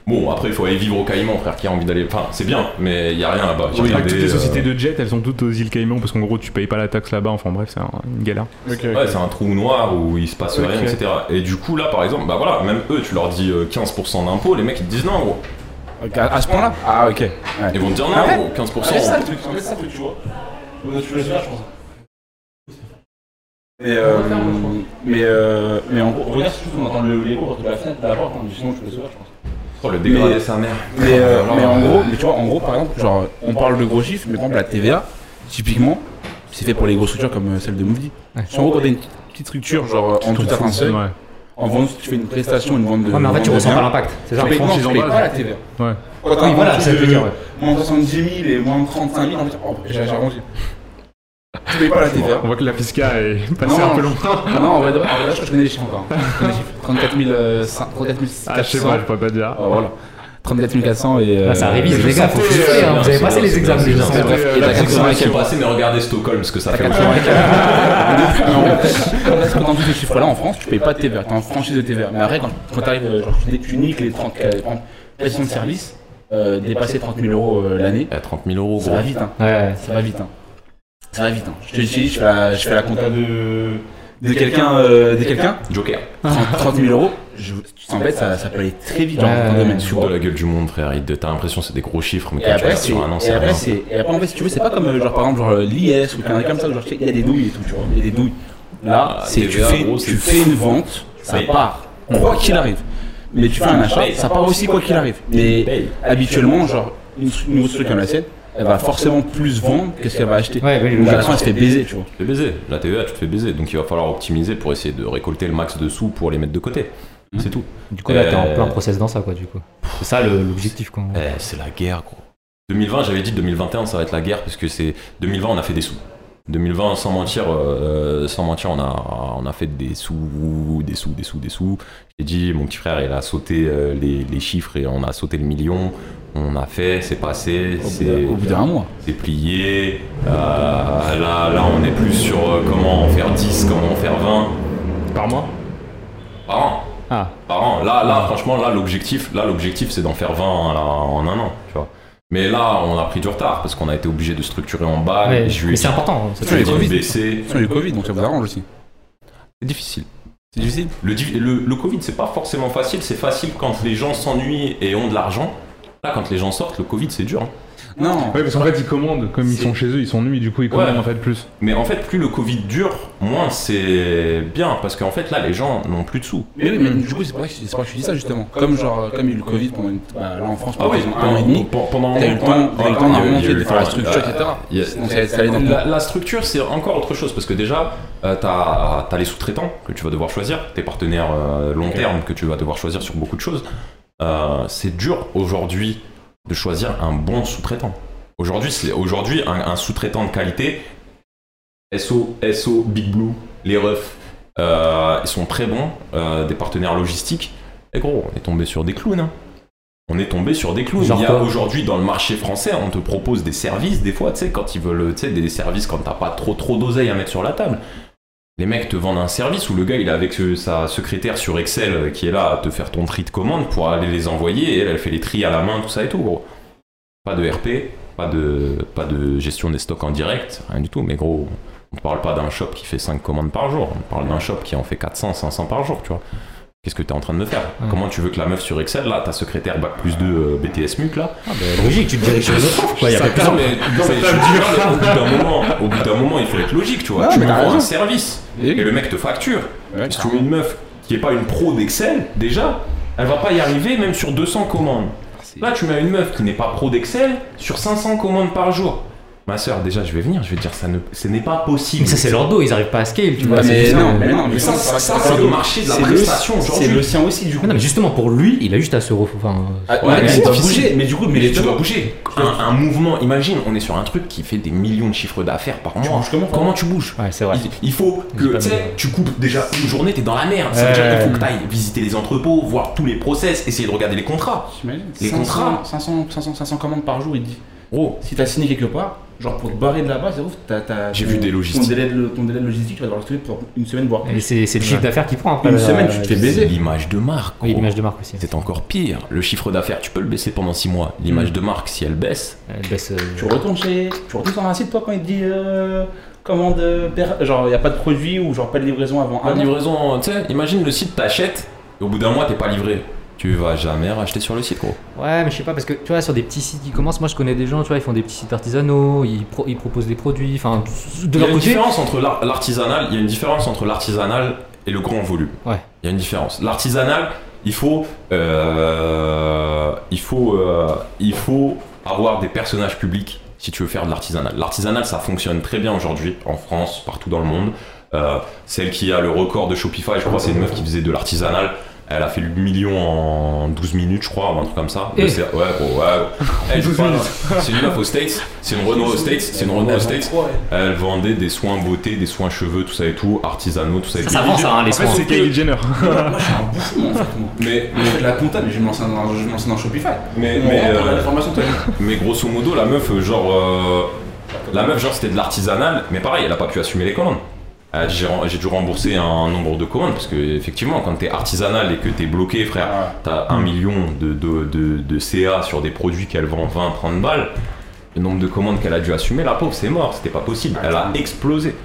Bon après il faut aller vivre au Caïmans frère qui a envie d'aller... Enfin c'est bien mais il y a rien là-bas. Oui, toutes les euh, sociétés de jet, elles sont toutes aux îles Caïmans parce qu'en gros, tu payes pas la taxe là-bas. Enfin bref, c'est un- une galère. Ouais, c'est un trou noir où il se passe rien, etc. Et du coup, là, par exemple, bah voilà, même eux, tu leur dis euh, 15% d'impôts, les mecs ils te disent non, gros. Ok, à à ce point-là Ah, ok. Ouais. Ils vont te dire non, Ah ouais gros, 15%. C'est ça le truc, c'est ça le truc, tu vois. Tu le faire, je pense. Mais, euh, mais, euh, mais en gros, regarde si on entend le- la fenêtre de la porte, hein, sinon je peux le faire, je pense. Oh, le dégradé, sa mère. Mais, euh, mais en euh, gros, mais tu vois, en gros, par exemple, genre, on parle de gros chiffres, mais par exemple, la TVA, typiquement, c'est fait pour les grosses structures comme euh, celle de Moody. Ouais. En gros, quand t'as une petite structure, genre, en tout certain seuil, Ouais. En vente, tu fais une prestation, une vente de. Ouais, mais en fait, tu ressens pas l'impact. C'est ça. Non, base. pas la TVA. Ouais. Quand Oui, voilà, ça veut dire, ouais. Moins 70 000 et moins 35 000, en fait, oh, j'ai arrondi. tu payes pas la TVA. On voit que la fisca est passée Non. un peu loin. Non, en vrai, de- en vrai, je connais les chiffres encore. Je connais les chiffres. <laughs> 34 000, euh, cin- 34 Ah, je sais 400. pas, je peux pas dire. Oh, voilà. 34 400 et. euh, Là, ça révise, les gars, faut souffler, euh, hein. Vous avez passé les examens déjà. Bref, Et est passé, mais regardez Stockholm, ce que ça T'as fait. 84. Non, <laughs> quand là, quand ces chiffres-là en France, tu payes pas de TVA. T'es en franchise de TVA. Mais après, quand, t'arrives, euh, genre, tu, tu niques les 30 euh, par exemple, prestation de service, euh, dépasser 30 000 euros euh, l'année, Eh, 30 000 euros, ça gros. va vite, hein. Ouais, Ça va vite, hein. Ça va vite, hein. Je te dis, je fais la, je fais la compta de, de quelqu'un, euh, de quelqu'un, Joker. 30, 30 000 euros, je, tu t'embêtes, ça, ça peut aller très vite, dans ton domaine, Tu tu vois. de la gueule du monde, frère. T'as l'impression que c'est des gros chiffres, mais Et quand tu après, c'est, sur un an, et c'est après, rien. c'est, et après, en fait, si tu veux, c'est pas comme, euh, genre, par exemple, genre, l'IS ou un truc comme ça, où, genre, tu il y a des douilles et tout, tu vois. Il y a des douilles. Là, Ah, c'est, tu fais, gros, tu c'est- fais une vente, ça part. Quoi qu'il arrive. Mais tu fais un achat, ça part aussi quoi qu'il arrive. Mais habituellement, genre, une, une grosse structure comme la sienne, elle va forcément plus vendre que ce qu'elle va acheter. Ouais, oui, Donc, à la fin, elle se fait baiser, tu vois. Tu te fais baiser. La TVA, tu te fais baiser. Donc il va falloir optimiser pour essayer de récolter le max de sous pour les mettre de côté. C'est tout. Du coup, là, t'es en Euh, plein process dans ça, quoi, du coup. C'est ça l'objectif, quoi. Eh, c'est la guerre, gros. 2020, j'avais dit 2021, ça va être la guerre parce que c'est 2020, on a fait des sous. 2020, sans mentir, euh, sans mentir, on a, on a fait des sous, des sous, des sous, des sous. J'ai dit, mon petit frère, il a sauté euh, les, les chiffres et on a sauté le million. On a fait, c'est passé, c'est d'un- Au bout d'un mois. c'est plié. Euh, là, là, on est plus sur euh, comment en faire 10, comment en faire 20 Par mois? Par an. Ah. Par an. Là, là, franchement, là, l'objectif, là, l'objectif, c'est d'en faire 20 en, en un an, tu vois. Mais là, on a pris du retard parce qu'on a été obligé de structurer en bas. Ouais, je lui ai mais c'est important. dit de Covid. baisser. Il y a eu Covid, donc ça vous arrange aussi. C'est difficile. C'est difficile? Le, le, le Covid, c'est pas forcément facile. C'est facile quand les gens s'ennuient et ont de l'argent. Là, quand les gens sortent, le Covid, c'est dur. hein. Non. Ouais, parce qu'en fait, ils commandent, comme ils sont chez eux, ils sont nus, du coup, ils commandent Ouais. en fait plus. Mais en fait, plus le Covid dure, moins c'est bien. Parce qu'en fait, là, les gens n'ont plus de sous. Mais oui, mais du coup, c'est pour ça que c'est pour ça que je dis ça justement. Comme genre, comme il y a eu le Covid pendant une, bah, là en France pendant quasiment un an et demi. pendant, eu le temps, le temps de le faire la structure, euh, etc. la structure, c'est encore autre chose parce que déjà, euh, t'as as les sous-traitants que tu vas devoir choisir, tes partenaires euh, long terme que tu vas devoir choisir sur beaucoup de choses. Euh, c'est dur aujourd'hui de choisir un bon sous-traitant. Aujourd'hui, aujourd'hui un, un sous-traitant de qualité. SO, SO, Big Blue, les refs, euh, ils sont très bons, euh, des partenaires logistiques. Et gros, on est tombé sur des clowns. hein. On est tombé sur des clowns. Genre Il y a aujourd'hui dans le marché français, on te propose des services des fois, tu sais, quand ils veulent, tu sais, des services quand t'as pas trop trop d'oseille à mettre sur la table. Les mecs te vendent un service où le gars il est avec sa secrétaire sur Excel euh, qui est là à te faire ton tri de commande pour aller les envoyer et elle, elle fait les tris à la main, tout ça et tout, gros. Pas de RP, pas de, pas de gestion des stocks en direct, rien du tout, mais gros, on ne parle pas d'un shop qui fait 5 commandes par jour, on parle d'un shop qui en fait 400, 500 par jour, tu vois. Qu'est-ce que tu es en train de me faire. Comment tu veux que la meuf sur Excel, là, ta secrétaire bac plus 2 BTS MUC, là, Ah, bah, logique, tu te diriges sur une autre offre, quoi. Y a ça pas de perd, plan. mais, non, mais je veux dire, au bout d'un moment, au bout d'un moment, il faut être logique, tu vois. Tu me t'as vends un service Et et le mec te facture. Ouais, Si tu mets une meuf qui est pas une pro d'Excel, déjà, elle va pas y arriver même sur 200 commandes. Là, tu mets une meuf qui n'est pas pro d'Excel sur 500 commandes par jour. Ma soeur, déjà, je vais venir, je vais te dire, ça ne, ce n'est pas possible. Mais ça, c'est leur dos, ils arrivent pas à scale, tu vois. C'est mais non, mais non, mais ça, ça, ça, c'est le marché de la c'est le- prestation C'est aujourd'hui. le sien aussi, du coup. Mais non, mais justement, pour lui, il a juste à se ref... enfin, Ah, Ouais, ouais, mais c'est bouger. Mais du coup, mais tu deux dois bouger. Un, un mouvement, imagine, on est sur un truc qui fait des millions de chiffres d'affaires par mois. comment, Comment tu bouges Ouais, c'est vrai. il, il faut que tu sais, mis- tu coupes déjà une journée, t'es dans la merde. Ça veut dire qu'il faut que t'ailles visiter les entrepôts, voir tous les process, essayer de regarder les contrats. Les 500, contrats. 500, 500, 500 commandes par jour, il dit. Gros, Si t'as signé quelque part, genre pour te barrer de là-bas, c'est ouf, t'as. J'ai ton- vu des logistiques. Ton délai, de, ton délai de logistique, tu vas devoir le trouver pour une semaine, voire Et plus. c'est c'est le chiffre d'affaires qui prend après. Une la- semaine, tu te fais c'est baiser. l'image de marque. Oui, l'image de marque aussi. C'est encore pire. Le chiffre d'affaires, tu peux le baisser pendant 6 mois. L'image Mm. de marque, si elle baisse, Elle baisse. euh, Tu retournes chez. Tu retournes sur un site, toi, quand il te dit. Euh, commande. euh, per- Genre, y a pas de produit ou genre pas de livraison avant un an? livraison, tu sais, imagine le site t'achètes et au bout d'un mois t'es pas livré. Tu vas jamais racheter sur le site, gros. Ouais, mais je sais pas, parce que tu vois, sur des petits sites qui commencent, moi je connais des gens, tu vois, ils font des petits sites artisanaux, ils, pro- ils proposent des produits, enfin, de Il y a leur une côté. différence entre l'ar- l'artisanal, il y a une différence entre l'artisanal et le grand volume. Ouais. Il y a une différence. L'artisanal, il faut, euh, il faut, euh, il faut avoir des personnages publics si tu veux faire de l'artisanal. L'artisanal, ça fonctionne très bien aujourd'hui en France, partout dans le monde. Euh, celle qui a le record de Shopify, je crois, c'est une meuf qui faisait de l'artisanal. Elle a fait le million en 12 minutes, je crois, ou un truc comme ça. Eh. Ouais, gros, ouais. <laughs> C'est une meuf aux States, c'est une Renault aux States, c'est une Renault aux States. Elle vendait des soins beauté, des soins cheveux, tout ça et tout, artisanaux, tout ça et tout. Ça avance, hein, les soins. c'est Kylie Jenner. Moi, je suis un bouffon en fait, moi. Mais, la compta, mais je vais me lancer dans, Shopify. mais, euh, mais grosso modo, la meuf, euh, genre. euh, la meuf, genre, c'était de l'artisanal, mais pareil, elle a pas pu assumer les commandes. Dit, J'ai dû rembourser un nombre de commandes parce que, effectivement, quand t'es artisanal et que t'es bloqué, frère, t'as un million de, de, de, de CA sur des produits qu'elle vend 20, 30 balles. Le nombre de commandes qu'elle a dû assumer, la pauvre, c'est mort, c'était pas possible. Elle a explosé.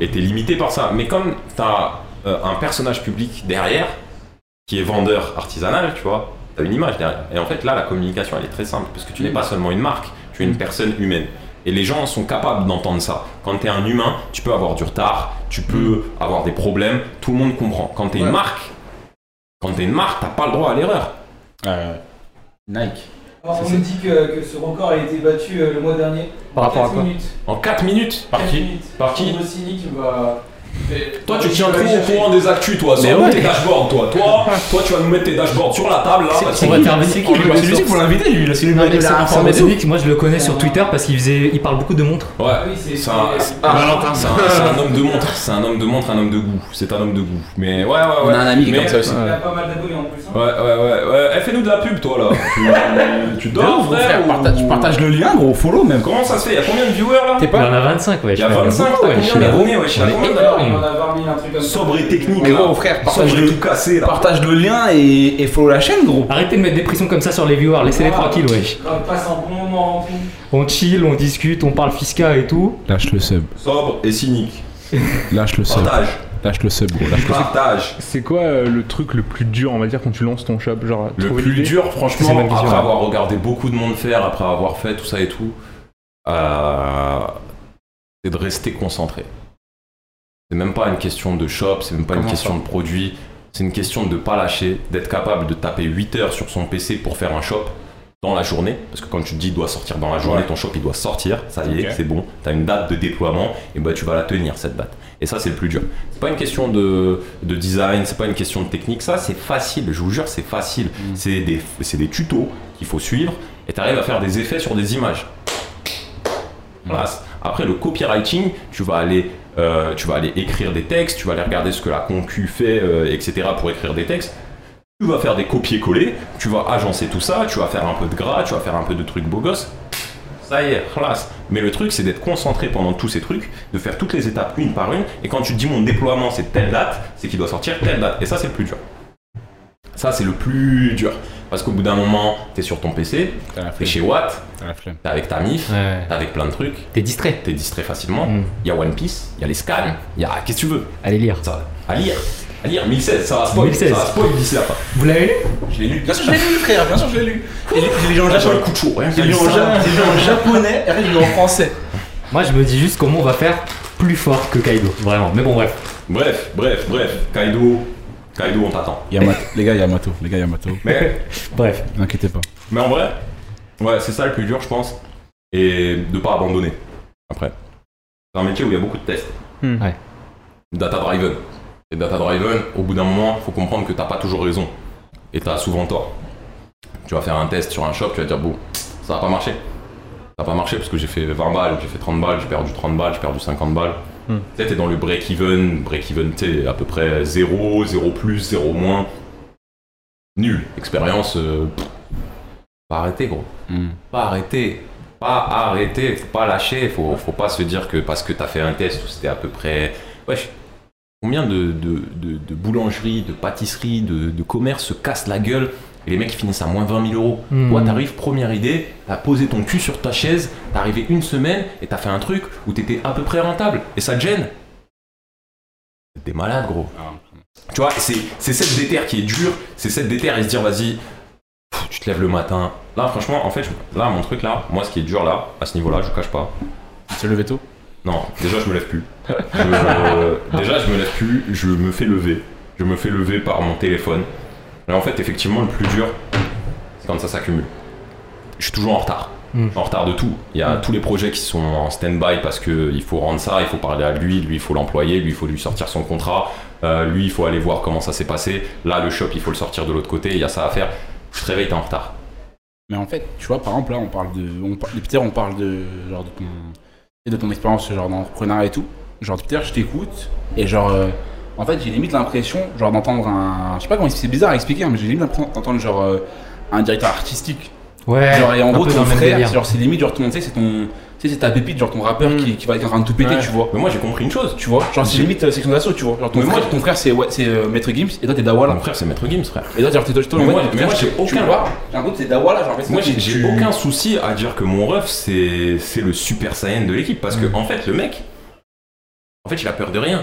Et t'es limité par ça. Mais comme t'as euh, un personnage public derrière, qui est vendeur artisanal, tu vois, t'as une image derrière. Et en fait, là, la communication, elle est très simple, parce que tu n'es pas seulement une marque, tu es une personne humaine. Et les gens sont capables d'entendre ça. Quand t'es un humain, tu peux avoir du retard, tu peux avoir des problèmes, tout le monde comprend. Quand t'es une Ouais. marque, quand t'es une marque, t'as pas le droit à l'erreur. Euh, Nike. Alors, on nous dit que, que ce record a été battu euh, le mois dernier. Par rapport à 4 quoi minutes. En 4 minutes Par qui Par qui Rossini qui va. Toi, tu tiens trop au courant des actus, toi. Mais ouais. tes dashboards, toi. Toi, toi, tu vas nous mettre tes dashboards sur la table, là. parce On que- va faire venir C'est qui lui C'est lui faut l'inviter, lui. C'est lui. Médonic, moi je le connais sur Twitter parce qu'il faisait, il parle beaucoup de montres. Ouais, oui, c'est- un, homme de montre, c'est un homme de montre, un homme de goût. C'est un homme de goût. Mais ouais, ouais, ouais. On a un ami qui est comme ça aussi. Il a pas mal d'abonnés en plus. hein. Ouais, ouais, ouais, ouais. Eh, fais-nous de la pub, toi, là. <laughs> tu, dors, frère, Tu partages le lien, gros, follow même. Comment ça se fait? Y'a combien de viewers, là? Il y en a 25, ouais. Il y a 25, t'as combien d'abonnés, ouais, combien il d'abonnés. en a 20 000, Sobre et technique, Mais là. gros, frère, partage Sobre et le, tout cassé, là. partage le lien et, et follow la chaîne, gros. Arrêtez de mettre des pressions comme ça sur les viewers, laissez-les Ah. tranquilles, wesh. On passe un bon moment. On chill, on discute, on parle fiscal et tout. Lâche le sub. Sobre et cynique. <laughs> Lâche le sub. Partage. Lâche le sub, gros. Lâche le sub. Partage. C'est quoi euh, le truc le plus dur, on va dire, quand tu lances ton shop Genre, Le plus l'idée dur, C'est franchement, après ouais. avoir regardé beaucoup de monde faire, après avoir fait tout ça et tout, euh, c'est de rester concentré. C'est même pas une question de shop, c'est même pas une question de produit, c'est une question de pas lâcher, d'être capable de taper 8 heures sur son PC pour faire un shop dans la journée, parce que quand tu te dis il doit sortir dans la journée, Ouais. ton shop il doit sortir, ça y est, c'est bon, tu as une date de déploiement, et bah tu vas la tenir cette date. Et ça c'est le plus dur. C'est pas une question de, de design, c'est pas une question de technique, ça c'est facile, je vous jure c'est facile. Mm. C'est des, c'est des tutos qu'il faut suivre, et tu arrives à faire des effets sur des images. Voilà. Après le copywriting, tu vas aller euh, tu vas aller écrire des textes, tu vas aller regarder ce que la concu fait, euh, etc. pour écrire des textes. Tu vas faire des copier-coller, tu vas agencer tout ça, tu vas faire un peu de gras, tu vas faire un peu de trucs beau gosse. Ça y est, classe. Mais le truc, c'est d'être concentré pendant tous ces trucs, de faire toutes les étapes une par une. Et quand tu te dis mon déploiement, c'est telle date, c'est qu'il doit sortir telle date. Et ça, c'est le plus dur. Ça, c'est le plus dur. Parce qu'au bout d'un moment, t'es sur ton PC, t'es chez Watt, t'es avec ta mif, Ouais. t'es avec plein de trucs, T'es distrait. t'es distrait facilement. Mm. Il y a One Piece, il y a les scans, il y a. Qu'est-ce que tu veux? Allez lire. ça, À lire. À lire, 1016, ça va spoil. 1016. Ça va spoil d'ici fin. Vous l'avez lu? Je l'ai lu. Bien sûr, je l'ai lu, frère. Bien sûr, je l'ai lu. J'ai lu en Là, un japonais. coup de chaud, rien J'ai lu en ça. ja- j'ai lu en japonais et lu en français. Moi je me dis juste comment on va faire plus fort que Kaido. Vraiment. Mais bon, bref. Bref, bref, bref. Kaido, Kaido, on t'attend. Yamato. Les gars, Yamato. Les gars, Yamato. Mais, Bref. N'inquiétez pas. mais en vrai, ouais, c'est ça le plus dur, je pense. Et de pas abandonner. Après. C'est un métier où il y a beaucoup de tests. Hmm. Ouais. Data driven. Et data driven, au bout d'un moment, il faut comprendre que t'as pas toujours raison. Et t'as souvent tort. Tu vas faire un test sur un shop, tu vas dire, bon, ça va pas marcher. Ça va pas marché parce que j'ai fait 20 balles, j'ai fait 30 balles, j'ai perdu 30 balles, j'ai perdu 50 balles. Hmm. Tu t'es dans le break-even, break-even, sais, à peu près 0, 0 plus, 0 moins. Nul. Expérience, euh, pas arrêter, gros. Hmm. Pas arrêter. Pas arrêter, faut pas lâcher, faut, faut pas se dire que parce que t'as fait un test où c'était à peu près. Wesh, combien de, de, de, de boulangeries, de pâtisseries, de, de commerces se cassent la gueule et les mecs finissent à moins 20 000 euros Hmm. Toi, t'arrives, première idée, t'as posé ton cul sur ta chaise, t'es arrivé une semaine et t'as fait un truc où t'étais à peu près rentable et ça te gêne? T'es malade, gros. Tu vois, c'est cette déterre qui est dure, c'est cette déterre et se dire, vas-y, tu te lèves le matin. Là, franchement, en fait, je- là, mon truc là, moi, ce qui est dur là, à ce niveau-là, je vous cache pas. Tu le veto Non, déjà, je me lève plus. <laughs> Je- déjà, je me lève plus, je me fais lever. Je me fais lever par mon téléphone. Et en fait, effectivement, le plus dur, c'est quand ça s'accumule. Je suis toujours en retard. Mm. Je suis en retard de tout. Il y a tous les projets qui sont en stand-by parce qu'il faut rendre ça, il faut parler à lui, lui il faut l'employer, lui il faut lui sortir son contrat, euh, lui il faut aller voir comment ça s'est passé. Là le shop il faut le sortir de l'autre côté, il y a ça à faire. Tu te réveilles, t'es en retard. Mais en fait, tu vois, par exemple, là, on parle de. On l'heure, on parle de. Genre, de ton. et de ton expérience, genre, d'entrepreneuriat et tout. Genre, l'heure, je t'écoute. Et genre. euh, en fait, j'ai limite l'impression, genre, d'entendre un. Je sais pas comment c'est bizarre à expliquer, hein, mais j'ai limite l'impression d'entendre, genre, euh, un directeur artistique. Ouais, genre, et en un gros, ton frère, délire. genre, c'est limite, genre, ton, tu sais, c'est ton. Tu sais, c'est ta pépite, genre, ton rappeur Mm. qui, qui va être en train de tout péter, Ouais. tu vois. Mais moi j'ai compris une chose. Tu vois, genre, c'est limite euh, section d'assaut, tu vois. Genre, ton Mais moi, frère, ton frère c'est ouais, c'est, euh, Maître Gims, et toi, t'es Dawala. Mon frère c'est Maître Gims frère. Et toi, genre, t'es toi, toi, Mais moi, j'ai aucun- l'impression que c'est Dawala, genre, Moi c'est- j'ai aucun souci à dire que mon ref c'est c'est le super saiyan de l'équipe parce que Mm. en fait le mec en fait il a peur de rien.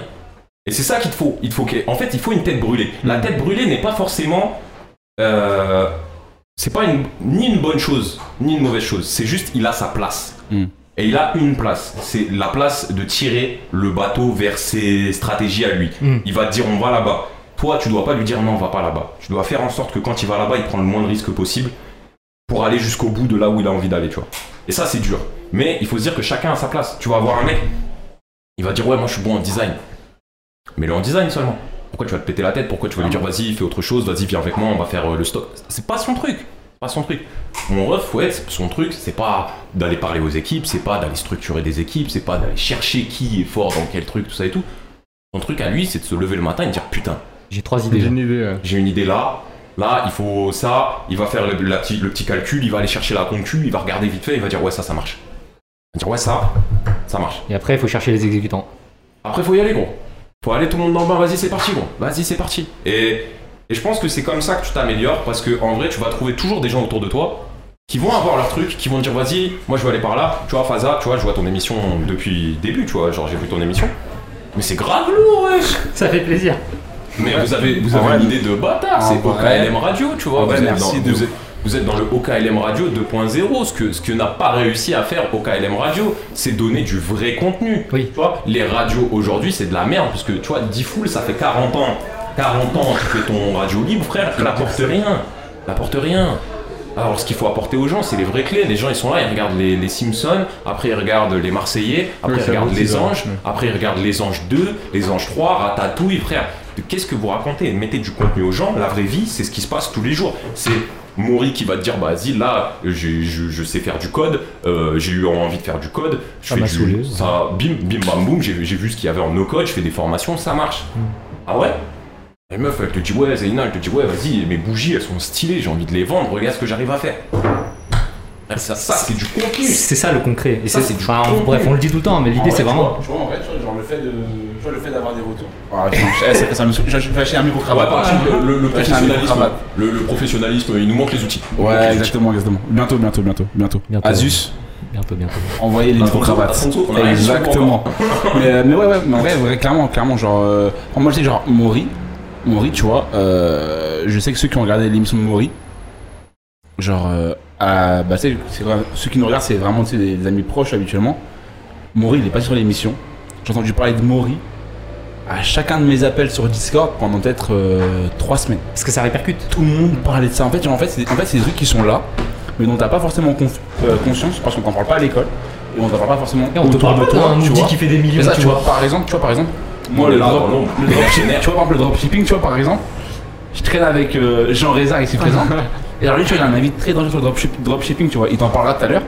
Et c'est ça qu'il te faut. Il te faut en fait il faut une tête brûlée. La tête brûlée n'est pas forcément euh, c'est pas une- ni une bonne chose ni une mauvaise chose. C'est juste il a sa place. Mm. Et il a une place. C'est la place de tirer le bateau vers ses stratégies à lui. Mm. Il va te dire on va là-bas. Toi tu dois pas lui dire non on va pas là-bas. Tu dois faire en sorte que quand il va là-bas il prend le moins de risques possible pour aller jusqu'au bout de là où il a envie d'aller, tu vois. Et ça, c'est dur. Mais il faut se dire que chacun a sa place. Tu vas avoir un mec, il va dire ouais, moi je suis bon en design. Mais le en design seulement. Pourquoi tu vas te péter la tête? Pourquoi tu vas lui dire vas-y, fais autre chose, vas-y, viens avec moi, on va faire euh, le stock C'est pas son truc. Pas son truc. Mon ref, ouais, c'est- son truc, c'est pas d'aller parler aux équipes, c'est pas d'aller structurer des équipes, c'est pas d'aller chercher qui est fort dans quel truc, tout ça et tout. Son truc à lui, c'est de se lever le matin et de dire putain, J'ai trois idées. J'ai une idée. ouais. j'ai une idée là, là il faut ça, il va faire le, la petit, le petit calcul, il va aller chercher la concu, il va regarder vite fait, il va dire ouais ça ça marche. Il va dire ouais ça, ça marche. Et après, il faut chercher les exécutants. Après faut y aller gros. Faut aller tout le monde dans le bain, vas-y c'est parti gros, vas-y c'est parti. Et, et je pense que c'est comme ça que tu t'améliores parce que en vrai tu vas trouver toujours des gens autour de toi qui vont avoir leur truc, qui vont te dire vas-y, moi je vais aller par là, tu vois Faza, tu vois je vois ton émission depuis le début, tu vois, genre j'ai vu ton émission. Mais c'est grave lourd wesh Ça fait plaisir. mais vous avez, vous avez une idée de bâtard, c'est vrai- OKLM Radio, tu vois. vous, êtes dans, de- vous, êtes, vous êtes dans le OKLM Radio 2.0, ce que, ce que n'a pas réussi à faire OKLM Radio, c'est donner du vrai contenu. Oui. Tu vois, les radios aujourd'hui, c'est de la merde, parce que tu vois, Diffoul, ça fait 40 ans. 40 ans, tu fais ton radio libre, frère, il apporte rien. Il apporte rien. Alors, ce qu'il faut apporter aux gens, c'est les vraies clés. Les gens, ils sont là, ils regardent les, les Simpsons, après ils regardent les Marseillais, après Oui, ils regardent les. Anges, après ils regardent les Anges 2, les Anges 3, Ratatouille, frère. Qu'est-ce que vous racontez? Mettez du contenu aux gens. La vraie vie, c'est ce qui se passe tous les jours. C'est Maury qui va te dire, bah vas-y, là, je, je sais faire du code, euh, j'ai eu envie de faire du code, je Ça fais du, ça, bim, bim, bam, boum, j'ai vu ce qu'il y avait en no-code, je fais des formations, ça marche. Mm. Ah ouais? Les meufs, elle te dit, ouais, Zaina, elle te dit, ouais, vas-y, mes bougies, elles sont stylées, j'ai envie de les vendre, regarde ce que j'arrive à faire. Ça, ça c'est du contenu. C'est ça le concret. Et Ça, c'est du enfin, bref, on le dit tout le temps, mais l'idée vrai, c'est vraiment. Tu vois, en vois, genre le fait de. Le fait d'avoir des retours. Ah. Je vais acheter un micro cravate. le, le- professionnalisme, le, le professionnalisme, il nous manque les outils. Ouais, les outils. exactement, exactement. Bientôt, bientôt, bientôt, bientôt. Bientôt. Asus, Bientôt, bientôt. envoyez les micro cravates. Afonso, on a rien Exactement. <laughs> mais, euh, mais ouais, ouais, mais en vrai, vrai, clairement, clairement, genre. euh, moi, je sais, genre, Maury, Maury, tu vois, euh, je sais que ceux qui ont regardé l'émission de Maury, genre, euh, à- bah, ceux qui nous regardent, c'est vraiment des, des amis proches habituellement. Maury, il est pas sur l'émission. J'ai entendu parler de Maury à chacun de mes appels sur Discord pendant peut-être euh, trois semaines. Parce que ça répercute. Tout le monde parlait de ça. En fait, en fait, c'est en fait, c'est des trucs qui sont là, mais dont t'as pas forcément euh, conscience parce qu'on t'en parle pas à l'école et on t'en parle pas forcément Et on te parle de toi. vois. qui fait des millions, Mais ça, tu tu vois, vois. par exemple, tu vois, par exemple, moi, On le, drop- le dropshipping, tu vois, par exemple, le dropshipping, tu vois, par exemple, je traîne avec euh, Jean Reza ici <laughs> présent. Et alors lui, tu vois, il a un avis très dangereux sur le dropship- dropshipping, tu vois, il t'en parlera tout à l'heure.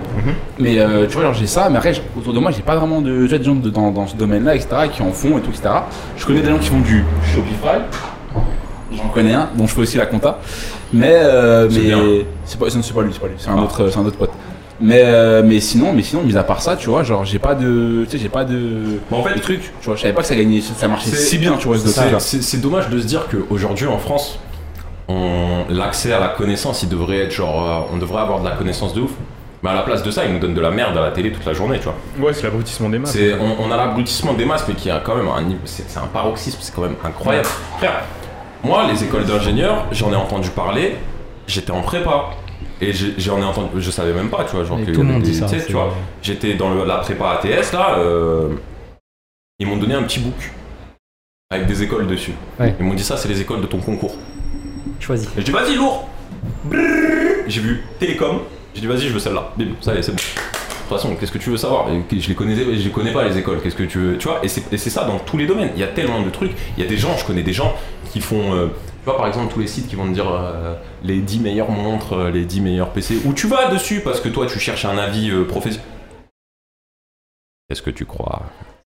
Mais euh, tu vois, genre j'ai ça, mais après, autour de moi, j'ai pas vraiment de, des gens de- dans, dans ce domaine-là, etc., qui en font et tout, etc. Je connais des gens qui font du Shopify. J'en connais un, dont je fais aussi la compta. Mais, euh, C'est mais c'est pas, c'est pas lui, c'est pas lui, c'est un autre, c'est un autre pote. Mais, euh, mais sinon, mais sinon, mis à part ça, tu vois, genre j'ai pas de, tu sais, j'ai pas de, Mais en fait, de truc. Tu vois, je savais pas que ça gagnait, ça marchait si bien, tu vois, ce C'est- dossier-là. C'est c'est dommage de se dire qu'aujourd'hui en France, l'accès à la connaissance, il devrait être genre, euh, on devrait avoir de la connaissance de ouf. Mais à la place de ça, ils nous donnent de la merde à la télé toute la journée, tu vois. Ouais, c'est l'abrutissement des masses. C'est, on, on a l'abrutissement des masses, mais qui a quand même un, niveau- c'est, c'est un paroxysme, c'est quand même incroyable. Frère, moi, les écoles d'ingénieurs, j'en ai entendu parler, j'étais en prépa. Et j'en ai entendu, je savais même pas, tu vois, genre Et que tout le monde des- dit ça. tu vois, j'étais dans le- la prépa ATS là, euh, ils m'ont donné un petit book avec des écoles dessus. Ouais. Ils m'ont dit ça, c'est les écoles de ton concours. Je dis vas-y lourd. J'ai vu télécom, J'ai dit, vas-y, je veux celle-là. Bim, ça y est, c'est bon. De toute façon, qu'est-ce que tu veux savoir? Je les connais, je les connais pas les écoles. Qu'est-ce que tu veux, tu vois Et c'est ça dans tous les domaines. Il y a tellement de trucs. Il y a des gens, je connais des gens qui font, euh, tu vois, par exemple, tous les sites qui vont te dire euh, les 10 meilleures montres, euh, les 10 meilleurs PC. Où tu vas dessus parce que toi, tu cherches un avis professionnel. Qu'est-ce que tu crois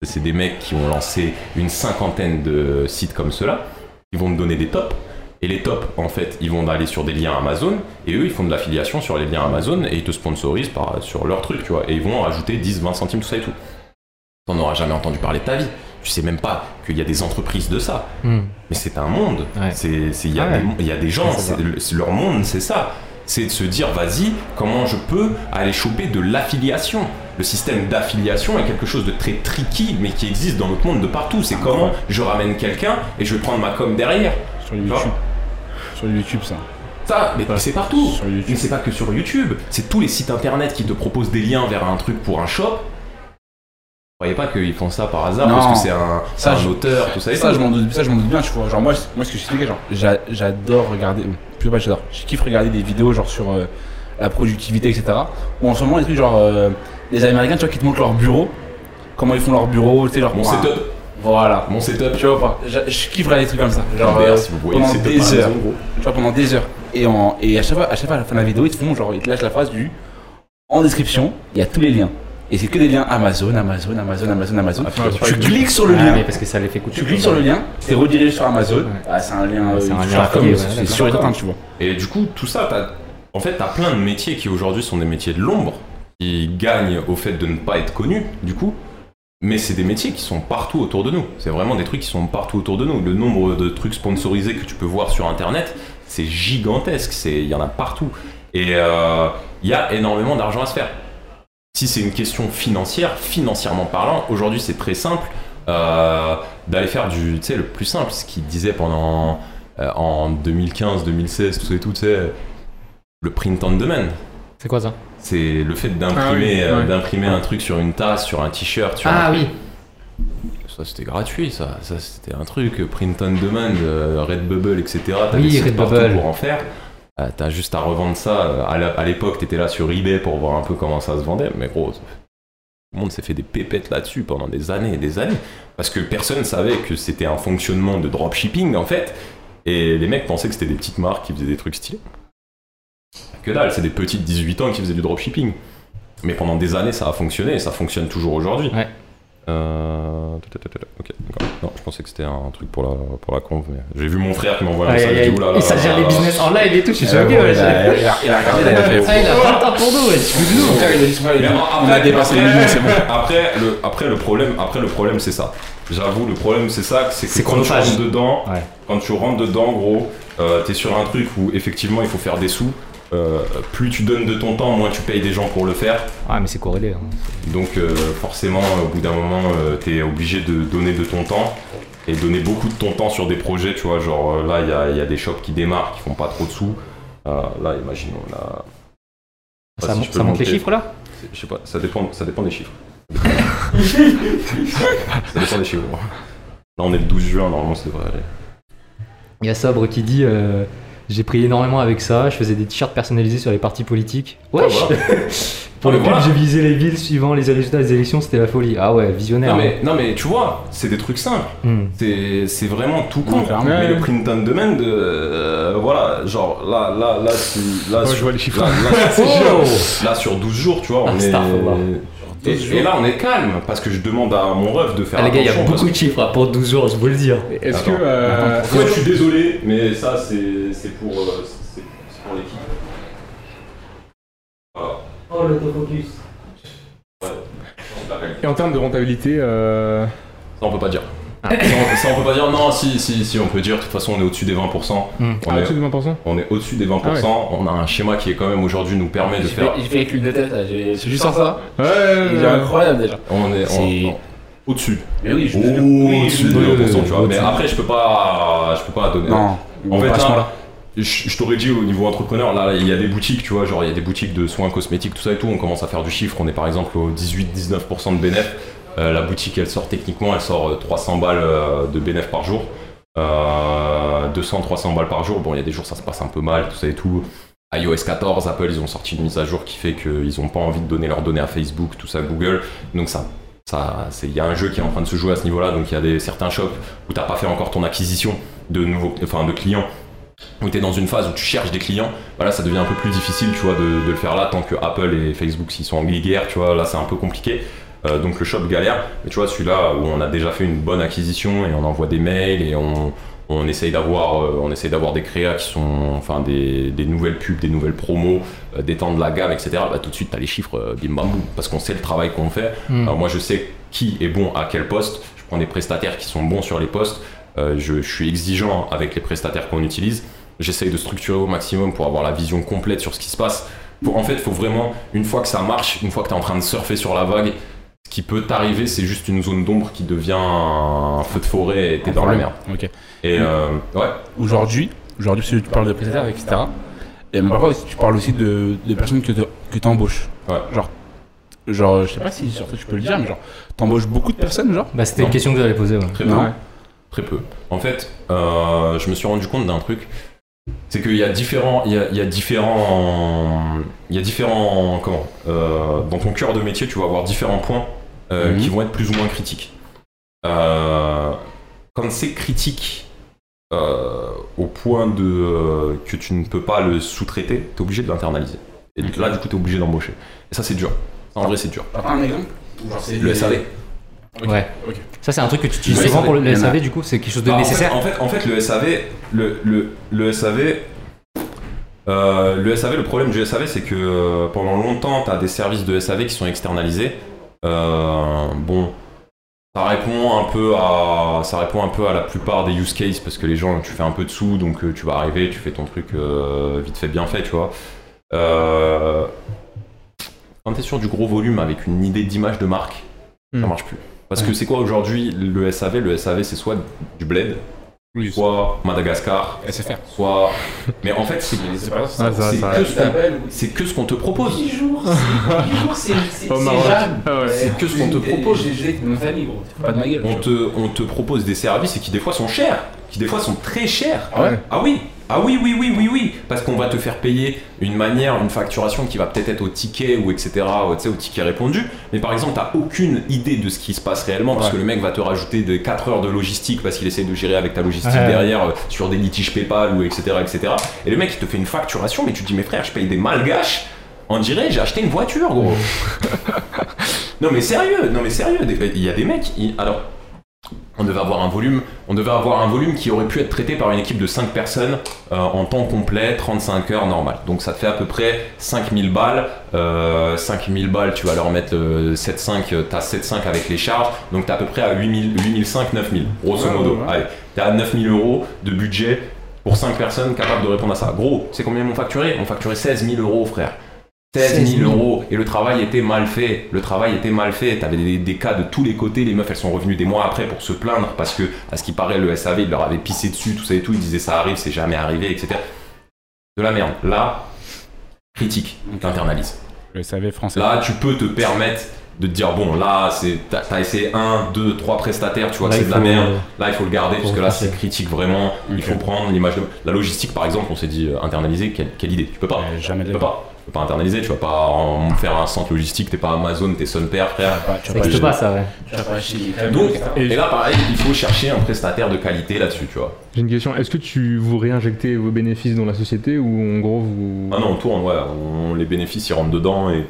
C'est des mecs qui ont lancé une cinquantaine de sites comme cela. Ils vont te donner des tops? Et les tops, en fait, ils vont aller sur des liens Amazon, et eux, ils font de l'affiliation sur les liens Amazon, et ils te sponsorisent par, sur leur truc, tu vois. Et ils vont rajouter 10, 20 centimes, tout ça et tout. T'en auras jamais entendu parler de ta vie. Tu sais même pas qu'il y a des entreprises de ça. Hmm. Mais c'est un monde. Ouais. C'est, c'est- il y, a Ah ouais. il y a des gens, le- leur monde, c'est ça. C'est de se dire, vas-y, comment je peux aller choper de l'affiliation Le système d'affiliation est quelque chose de très tricky, mais qui existe dans notre monde de partout. C'est comment je ramène quelqu'un et je vais prendre ma com derrière. Sur YouTube. Sur YouTube, ça. Ça, mais c'est partout. Sur YouTube. Mais c'est pas que sur YouTube, c'est tous les sites internet qui te proposent des liens vers un truc pour un shop. Vous croyez pas qu'ils font ça par hasard Non. parce que c'est un, Ça, un je- auteur, tout ça et Ça, tout. je m'en doute, ça, je m'en doute bien, tu vois. Genre, moi, moi ce que je sais, genre, j'a- j'adore regarder. Plus pas, j'adore. Je kiffe regarder des vidéos, genre, sur euh, la productivité, etc. Ou en ce moment, les trucs, genre, euh, les Américains, tu vois, qui te montrent leur bureau. Comment ils font leur bureau, tu sais. Voilà. mon setup. Tu vois pas Je kiffe regarder des trucs comme ça. Genre, euh, si vous voyez pendant des heures. gros. Tu vois, pendant des heures. Et, en, et à, chaque fois, à chaque fois, à la fin de la vidéo, ils te font, genre, ils te lâchent la phrase du. En description, il y a tous les liens. Et c'est que des liens Amazon, Amazon, Amazon, Amazon, Amazon. Tu cliques sur le Ah, lien. mais parce que ça les fait coûter. Tu cliques sur le lien, t'es redirigé sur Amazon. Ah, c'est un lien, C'est euh, un tu lien comme- c'est et certain, tu vois. Et du coup, tout ça, t'as, en fait, t'as plein de métiers qui aujourd'hui sont des métiers de l'ombre, qui gagnent au fait de ne pas être connus, du coup. Mais c'est des métiers qui sont partout autour de nous. C'est vraiment des trucs qui sont partout autour de nous. Le nombre de trucs sponsorisés que tu peux voir sur Internet, c'est gigantesque. Il y en a partout. Et euh, il y a énormément d'argent à se faire. Si c'est une question financière, financièrement parlant, aujourd'hui c'est très simple euh, d'aller faire du, tu sais, le plus simple, ce qu'il disait pendant euh, en 2015, 2016, tout ça et tout, tu le print on demand. C'est quoi ça? C'est le fait d'imprimer, Ah oui, euh, ouais. d'imprimer un truc sur une tasse, sur un t-shirt, sur Ah un... oui. Ça c'était gratuit, ça. Ça c'était un truc, print on demand, euh, Redbubble, etc. T'as Oui, des partout pour en faire. Euh, T'as juste à revendre ça. euh, À l'époque, t'étais là sur eBay pour voir un peu comment ça se vendait, mais gros, tout le monde s'est fait des pépettes là-dessus pendant des années et des années. Parce que personne savait que c'était un fonctionnement de dropshipping en fait. Et les mecs pensaient que c'était des petites marques qui faisaient des trucs stylés. Que dalle, c'est des petites 18 ans qui faisaient du dropshipping. Mais pendant des années, ça a fonctionné et ça fonctionne toujours aujourd'hui. Ouais. Euh... Ok, d'accord. Non, je pensais que c'était un truc pour la, pour la conf, mais j'ai vu mon frère qui m'envoie un message. Il s'agit là des là. business en live et tout, je suis choqué. il, a, il, il regardé, il a fait. Ah, il a pas le temps pour nous, ouais. tu veux de nous. Son frère, il a il on dépassé le après- million, c'est bon. Après le, après le problème, après le problème c'est ça. J'avoue, le problème c'est ça, c'est que quand tu chronophage. rentres dedans, quand tu rentres dedans, gros, euh, t'es sur un truc où effectivement il faut faire des sous. Euh, plus tu donnes de ton temps, moins tu payes des gens pour le faire. Ah, mais c'est corrélé. hein. Donc euh, forcément, au bout d'un moment, euh, t'es obligé de donner de ton temps et donner beaucoup de ton temps sur des projets. Tu vois, genre euh, là, il y a, il y a des shops qui démarrent, qui font pas trop de sous. Là, imaginons là. Ça, si ça monte les chiffres là? C'est- Je sais pas, ça dépend, ça dépend des chiffres. <laughs> ça dépend des chiffres. Là, on est le 12 juin, normalement, ça devrait aller. Il y a Sobre qui dit euh, J'ai pris énormément avec ça, je faisais des t-shirts personnalisés sur les partis politiques. Wesh voilà. <laughs> Pour Ah, le mais pub, voilà. j'ai visé les villes suivant les résultats des élections, c'était la folie. Ah ouais, visionnaire. Non mais, non, mais tu vois, c'est des trucs simples. hein. Hmm. C'est c'est vraiment tout con. Ouais, mais Ouais. le print on demand, euh, voilà, genre là, là, là, là, Moi, je sur- vois les chiffres. Là, là, <laughs> Oh là, sur 12 jours, tu vois, on est. Astaghfirullah. Et, et là, on est calme parce que je demande à mon ref de faire Ah, les gars, il y a beaucoup de chiffres hein, pour 12 jours, je vous le dis. hein. Est-ce que. Euh, Ouais, je suis désolé, mais ça, c'est c'est pour, euh, c'est pour l'équipe. Voilà. Oh, l'autofocus. Ouais. Et en termes de rentabilité, euh, Ça, on peut pas dire. Ah. Ça, on- ça, on peut pas dire. Non, si, si, si, on peut dire. De toute façon, on est au-dessus des 20%. Hmm. On, ah, est, au-dessus de 20% on est au-dessus des 20%. Ah ouais. On a un schéma qui est quand même aujourd'hui nous permet de J'ai faire. fait, j'ai fait avec une de tête, là, j'ai- c'est juste sur ça. Ouais, Il est incroyable déjà. On est C'est- on- on- au-dessus. Mais oui, je Oh, au-dessus de oui, 20%, oui, tu vois. Mais après, je peux pas, je peux pas donner. Non, En fait, pas à ce là, moment-là. je, je t'aurais dit au niveau entrepreneur, là, il y a des boutiques, tu vois, genre il y a des boutiques de soins cosmétiques, tout ça et tout. On commence à faire du chiffre. On est par exemple au 18-19% de bénéf. Euh, la boutique, elle sort techniquement, elle sort euh, 300 balles euh, de bénéf par jour. Euh, 200-300 balles par jour. Bon, il y a des jours, ça se passe un peu mal, tout ça et tout. iOS 14, Apple, ils ont sorti une mise à jour qui fait qu'ils n'ont pas envie de donner leurs données à Facebook, tout ça, Google. Donc ça, ça, il y a un jeu qui est en train de se jouer à ce niveau-là. Donc il y a des certains shops où t'as pas fait encore ton acquisition de nouveaux, enfin de clients, où tu es dans une phase où tu cherches des clients. Voilà, ça devient un peu plus difficile, tu vois, de, de le faire là tant que Apple et Facebook s'ils sont en guerre, tu vois, là c'est un peu compliqué. Euh, donc le shop galère. Mais tu vois, celui-là où on a déjà fait une bonne acquisition et on envoie des mails et on, on essaye d'avoir euh, on essaye d'avoir des créas qui sont enfin des, des nouvelles pubs, des nouvelles promos, euh, d'étendre la gamme, etc. Bah, tout de suite, tu as les chiffres euh, bim bam parce qu'on sait le travail qu'on fait. Mm. Alors moi, je sais qui est bon à quel poste. Je prends des prestataires qui sont bons sur les postes. Je, je suis exigeant avec les prestataires qu'on utilise. J'essaye de structurer au maximum pour avoir la vision complète sur ce qui se passe. Pour, en fait, il faut vraiment, une fois que ça marche, une fois que tu es en train de surfer sur la vague, qui peut t'arriver, c'est juste une zone d'ombre qui devient un feu de forêt et t'es dans la merde. Ok. Et euh, ouais, Aujourd'hui, aujourd'hui, parce que tu parles de prestataires, etc. Et parfois, tu parles aussi de, de personnes que tu embauches. Ouais. Genre, genre, je sais pas si sur toi tu peux le dire, mais genre, t'embauches beaucoup de personnes, genre Bah, c'était une question que j'allais poser. Ouais. très peu. Très peu. En fait, euh, je me suis rendu compte d'un truc. C'est qu'il y a différents, il y a, il y a différents, il y a différents, comment, euh, dans ton cœur de métier, tu vas avoir différents points euh, Mhm. qui vont être plus ou moins critiques. Euh, quand c'est critique euh, au point de euh, que tu ne peux pas le sous-traiter, tu es obligé de l'internaliser. Et là, du coup, tu es obligé d'embaucher. Et ça, c'est dur. En vrai, c'est dur. T'as pas un exemple Le SAV. Ouais. Ça, c'est un truc que tu utilises souvent pour le. SAV, du coup, c'est quelque chose de Bah, en nécessaire. fait- En fait, en fait, le SAV, le, le, le SAV, euh, le SAV, le problème du SAV, c'est que euh, pendant longtemps, tu as des services de SAV qui sont externalisés. Euh, bon, ça répond un peu à, ça répond un peu à la plupart des use cases parce que les gens, tu fais un peu de sous, donc euh, tu vas arriver, tu fais ton truc euh, vite fait, bien fait, tu vois. Euh, quand tu es sur du gros volume avec une idée d'image de marque, ça Hmm. marche plus. Parce que c'est quoi aujourd'hui le SAV Le SAV, c'est soit du bled, Oui, soit Madagascar, SFR. soit. Mais en fait, c'est. Ah, ça, ça que, ce que ce qu'on te propose. 10 jours, c'est 10 jours, c'est c'est-. Ah ouais. Que ce qu'on te propose. Pas de ma gueule. On te, on te propose des services et qui des fois sont chers, qui des fois sont très chers. Ah ouais Ah oui, ah oui, oui, oui, oui, oui, parce qu'on va te faire payer une manière, une facturation qui va peut-être être au ticket ou etc. ou, tu sais, au ticket répondu. Mais par exemple, t'as aucune idée de ce qui se passe réellement parce Ouais. que le mec va te rajouter des 4 heures de logistique parce qu'il essaie de gérer avec ta logistique Ouais. derrière euh, sur des litiges PayPal ou etc. etc. Et le mec il te fait une facturation, mais tu te dis mais frère, je paye des malgaches. On dirait j'ai acheté une voiture gros. <laughs> non mais sérieux, non mais sérieux, il y a des mecs. ils- alors on devait avoir un volume, on devait avoir un volume qui aurait pu être traité par une équipe de 5 personnes euh, en temps complet, 35 heures normal. Donc ça te fait à peu près 5000 balles. Euh, 5000 balles, tu vas leur mettre euh, 7,5, euh, t'as 7,5 avec les charges, donc t'es à peu près à 8000, 8005, 9000, grosso modo. Allez, t'es à 9000 euros de budget pour 5 personnes capables de répondre à ça. Gros, c'est combien ils m'ont facturé? M'ont facturé 16 000 euros, frère. 16 000 euros et le travail était mal fait. Le travail était mal fait. T'avais des, des cas de tous les côtés. Les meufs, elles sont revenues des mois après pour se plaindre parce que, à ce qui paraît, le SAV, il leur avait pissé dessus, tout ça et tout. Ils disaient ça arrive, c'est jamais arrivé, etc. De la merde. Là, critique. T'internalises. Le SAV français. Là, tu peux te permettre de te dire bon, là, c'est t'as essayé un, deux, trois prestataires, tu vois que c'est de la merde. Là, il faut le garder parce que là, c'est critique vraiment. Il faut prendre l'image de la logistique, par exemple. On s'est dit euh, internaliser. Quelle, quelle idée Tu peux pas. Euh, jamais Tu peux pas. Tu peux pas internaliser. Tu vas pas en faire un centre logistique. T'es pas Amazon, t'es Père, frère. Ça vas pas n'existe pas, ça, ouais. Donc, et là, pareil, il faut chercher un prestataire de qualité là-dessus, tu vois. J'ai une question. Est-ce que tu vous réinjectez vos bénéfices dans la société ou en gros vous. Ah non, on tourne, ouais. On, les bénéfices, ils rentrent dedans et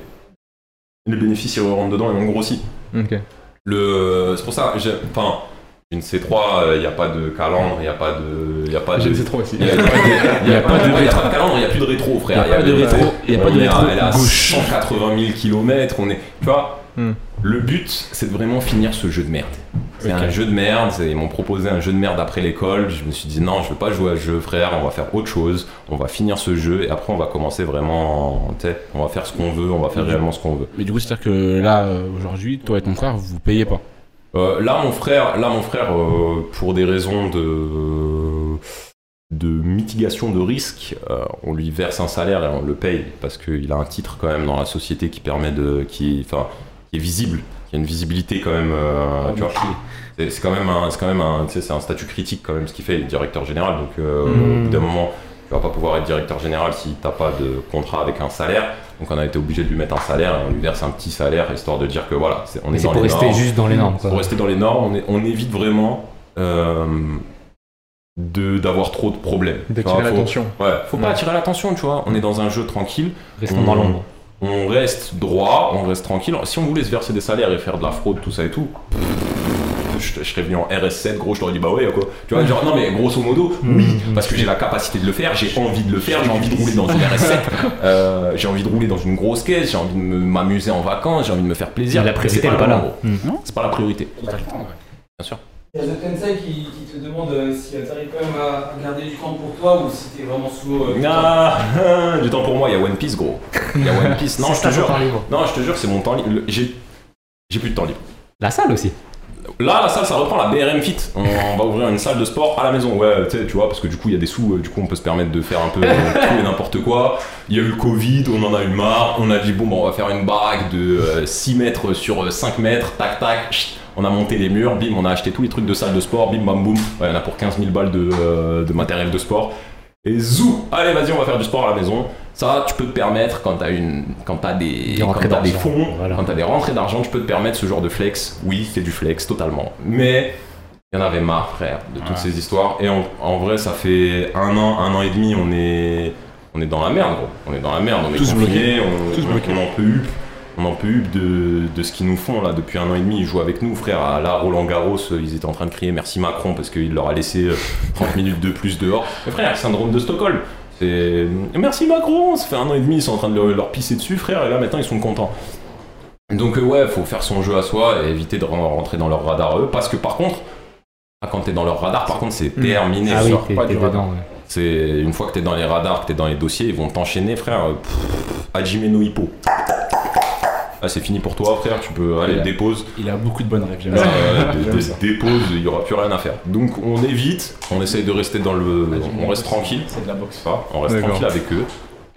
les bénéfices, ils rentrent dedans et on grossit. Ok. Le, c'est pour ça, j'ai- enfin, une C3, il n'y a pas de calandre, il n'y a pas de, y a pas de, J'ai c'est trop aussi. il y a, a- a pas <laughs> de, il y a pas de calandre, il n'y a plus de rétro, frère. Il y a pas de rétro, il y a pas de on est à- rétro Elle est à gauche. 180 000 km, on est, tu vois. Hmm. Le but, c'est de vraiment finir ce jeu de merde. C'est Ok. un jeu de merde. c'est- Ils m'ont proposé un jeu de merde après l'école. Je me suis dit non, je veux pas jouer à ce jeu, frère. On va faire autre chose. On va finir ce jeu et après on va commencer vraiment. On va faire ce qu'on veut. On va faire réellement ce qu'on veut. Mais du coup, c'est-à-dire que là, euh, aujourd'hui, toi et ton frère, vous payez pas. Euh, là, mon frère, là, mon frère, euh, pour des raisons de de mitigation de risque, euh, on lui verse un salaire et on le paye parce qu'il a un titre quand même dans la société qui permet de, qui, enfin, qui est visible, qui a une visibilité quand même. tu vois, c'est quand même un, c'est quand même un, statut critique quand même ce qu'il fait, directeur général. Donc, Mhm. au bout d'un moment, Tu vas pas pouvoir être directeur général si t'as pas de contrat avec un salaire. Donc on a été obligé de lui mettre un salaire et on lui verse un petit salaire histoire de dire que voilà, c'est- on Mais est c'est dans pour les rester normes. juste dans les normes. quoi. Pour rester dans les normes, on, est- on évite vraiment euh, de d'avoir trop de problèmes. D'attirer vois, faut- l'attention. Ouais, faut pas attirer l'attention, tu vois. On est dans un jeu tranquille, Restons dans l'ombre. on reste droit, on reste tranquille. Si on voulait se verser des salaires et faire de la fraude, tout ça et tout, je, je serais venu en RS7, gros, je t'aurais dit bah ouais, quoi. Tu vois, genre, non mais grosso modo, oui, Mm, parce que j'ai la capacité de le faire, j'ai envie de le faire, j'ai envie de rouler dans une RS7, <laughs> euh, j'ai envie de rouler dans une grosse caisse, j'ai envie de m'amuser en vacances, j'ai envie de me faire plaisir. La priorité c'est elle est pas là. Mm. C'est pas la priorité, bien sûr. Il y a The Tensei qui, qui te demande euh, si tu arrives quand même à garder du temps pour toi ou si t'es vraiment sous. euh, Ah, <laughs> du temps pour moi, il y a One Piece, gros. Il y a One Piece. <laughs> Non, je te jure. Non, je te jure, c'est mon temps libre. J'ai j'ai plus de temps libre. La salle aussi. Là, la salle, ça reprend la BRM Fit. On, on va ouvrir une salle de sport à la maison. Ouais, tu sais, tu vois, parce que du coup, il y a des sous, euh, du coup, on peut se permettre de faire un peu euh, <laughs> tout et n'importe quoi. Il y a eu le Covid, on en a eu marre. On a dit, bon, bah, on va faire une baraque de euh, 6 mètres sur euh, 5 mètres, tac, tac. chut. On a monté les murs, bim, on a acheté tous les trucs de salle de sport, bim, bam, boum. Ouais, on a pour 15 000 balles de, euh, de matériel de sport. Et zou Allez, vas-y, on va faire du sport à la maison. Ça, tu peux te permettre quand t'as une, quand t'as des, Des quand t'as des fonds, voilà. quand t'as des rentrées d'argent, tu peux te permettre ce genre de flex. Oui, c'est du flex totalement. Mais il y en avait marre, frère, de toutes Ouais. ces histoires. Et en, en vrai, ça fait un an, un an et demi, on est, on est dans la merde, gros. On est dans la merde, on est Tous confinés, on, Tous on- bloqués. on en peut. On en peut plus de, de ce qu'ils nous font là depuis un an et demi. Ils jouent avec nous, frère. À Là, Roland Garros, euh, ils étaient en train de crier merci Macron parce qu'il leur a laissé euh, 30 <laughs> minutes de plus dehors. Mais frère, syndrome de Stockholm. C'est merci Macron. Ça fait un an et demi, ils sont en train de leur, leur pisser dessus, frère. Et là, maintenant, ils sont contents. Donc euh, ouais, faut faire son jeu à soi et éviter de ren- rentrer dans leur radar eux. Parce que par contre, ah, quand t'es dans leur radar, par contre, c'est Mm. terminé. Ah oui, sors pas du radar. dedans. ouais. C'est une fois que t'es dans les radars, que t'es dans les dossiers, ils vont t'enchaîner, frère. euh, pff, Hajime no Hippo. Ah, c'est fini pour toi, frère. Tu peux aller dépose. Il a beaucoup de bonnes rêves, j'aime Euh, <laughs> dépose. Il y aura plus rien à faire. Donc on évite. On essaye de rester dans le. On reste tranquille. C'est de la boxe. On reste tranquille avec eux.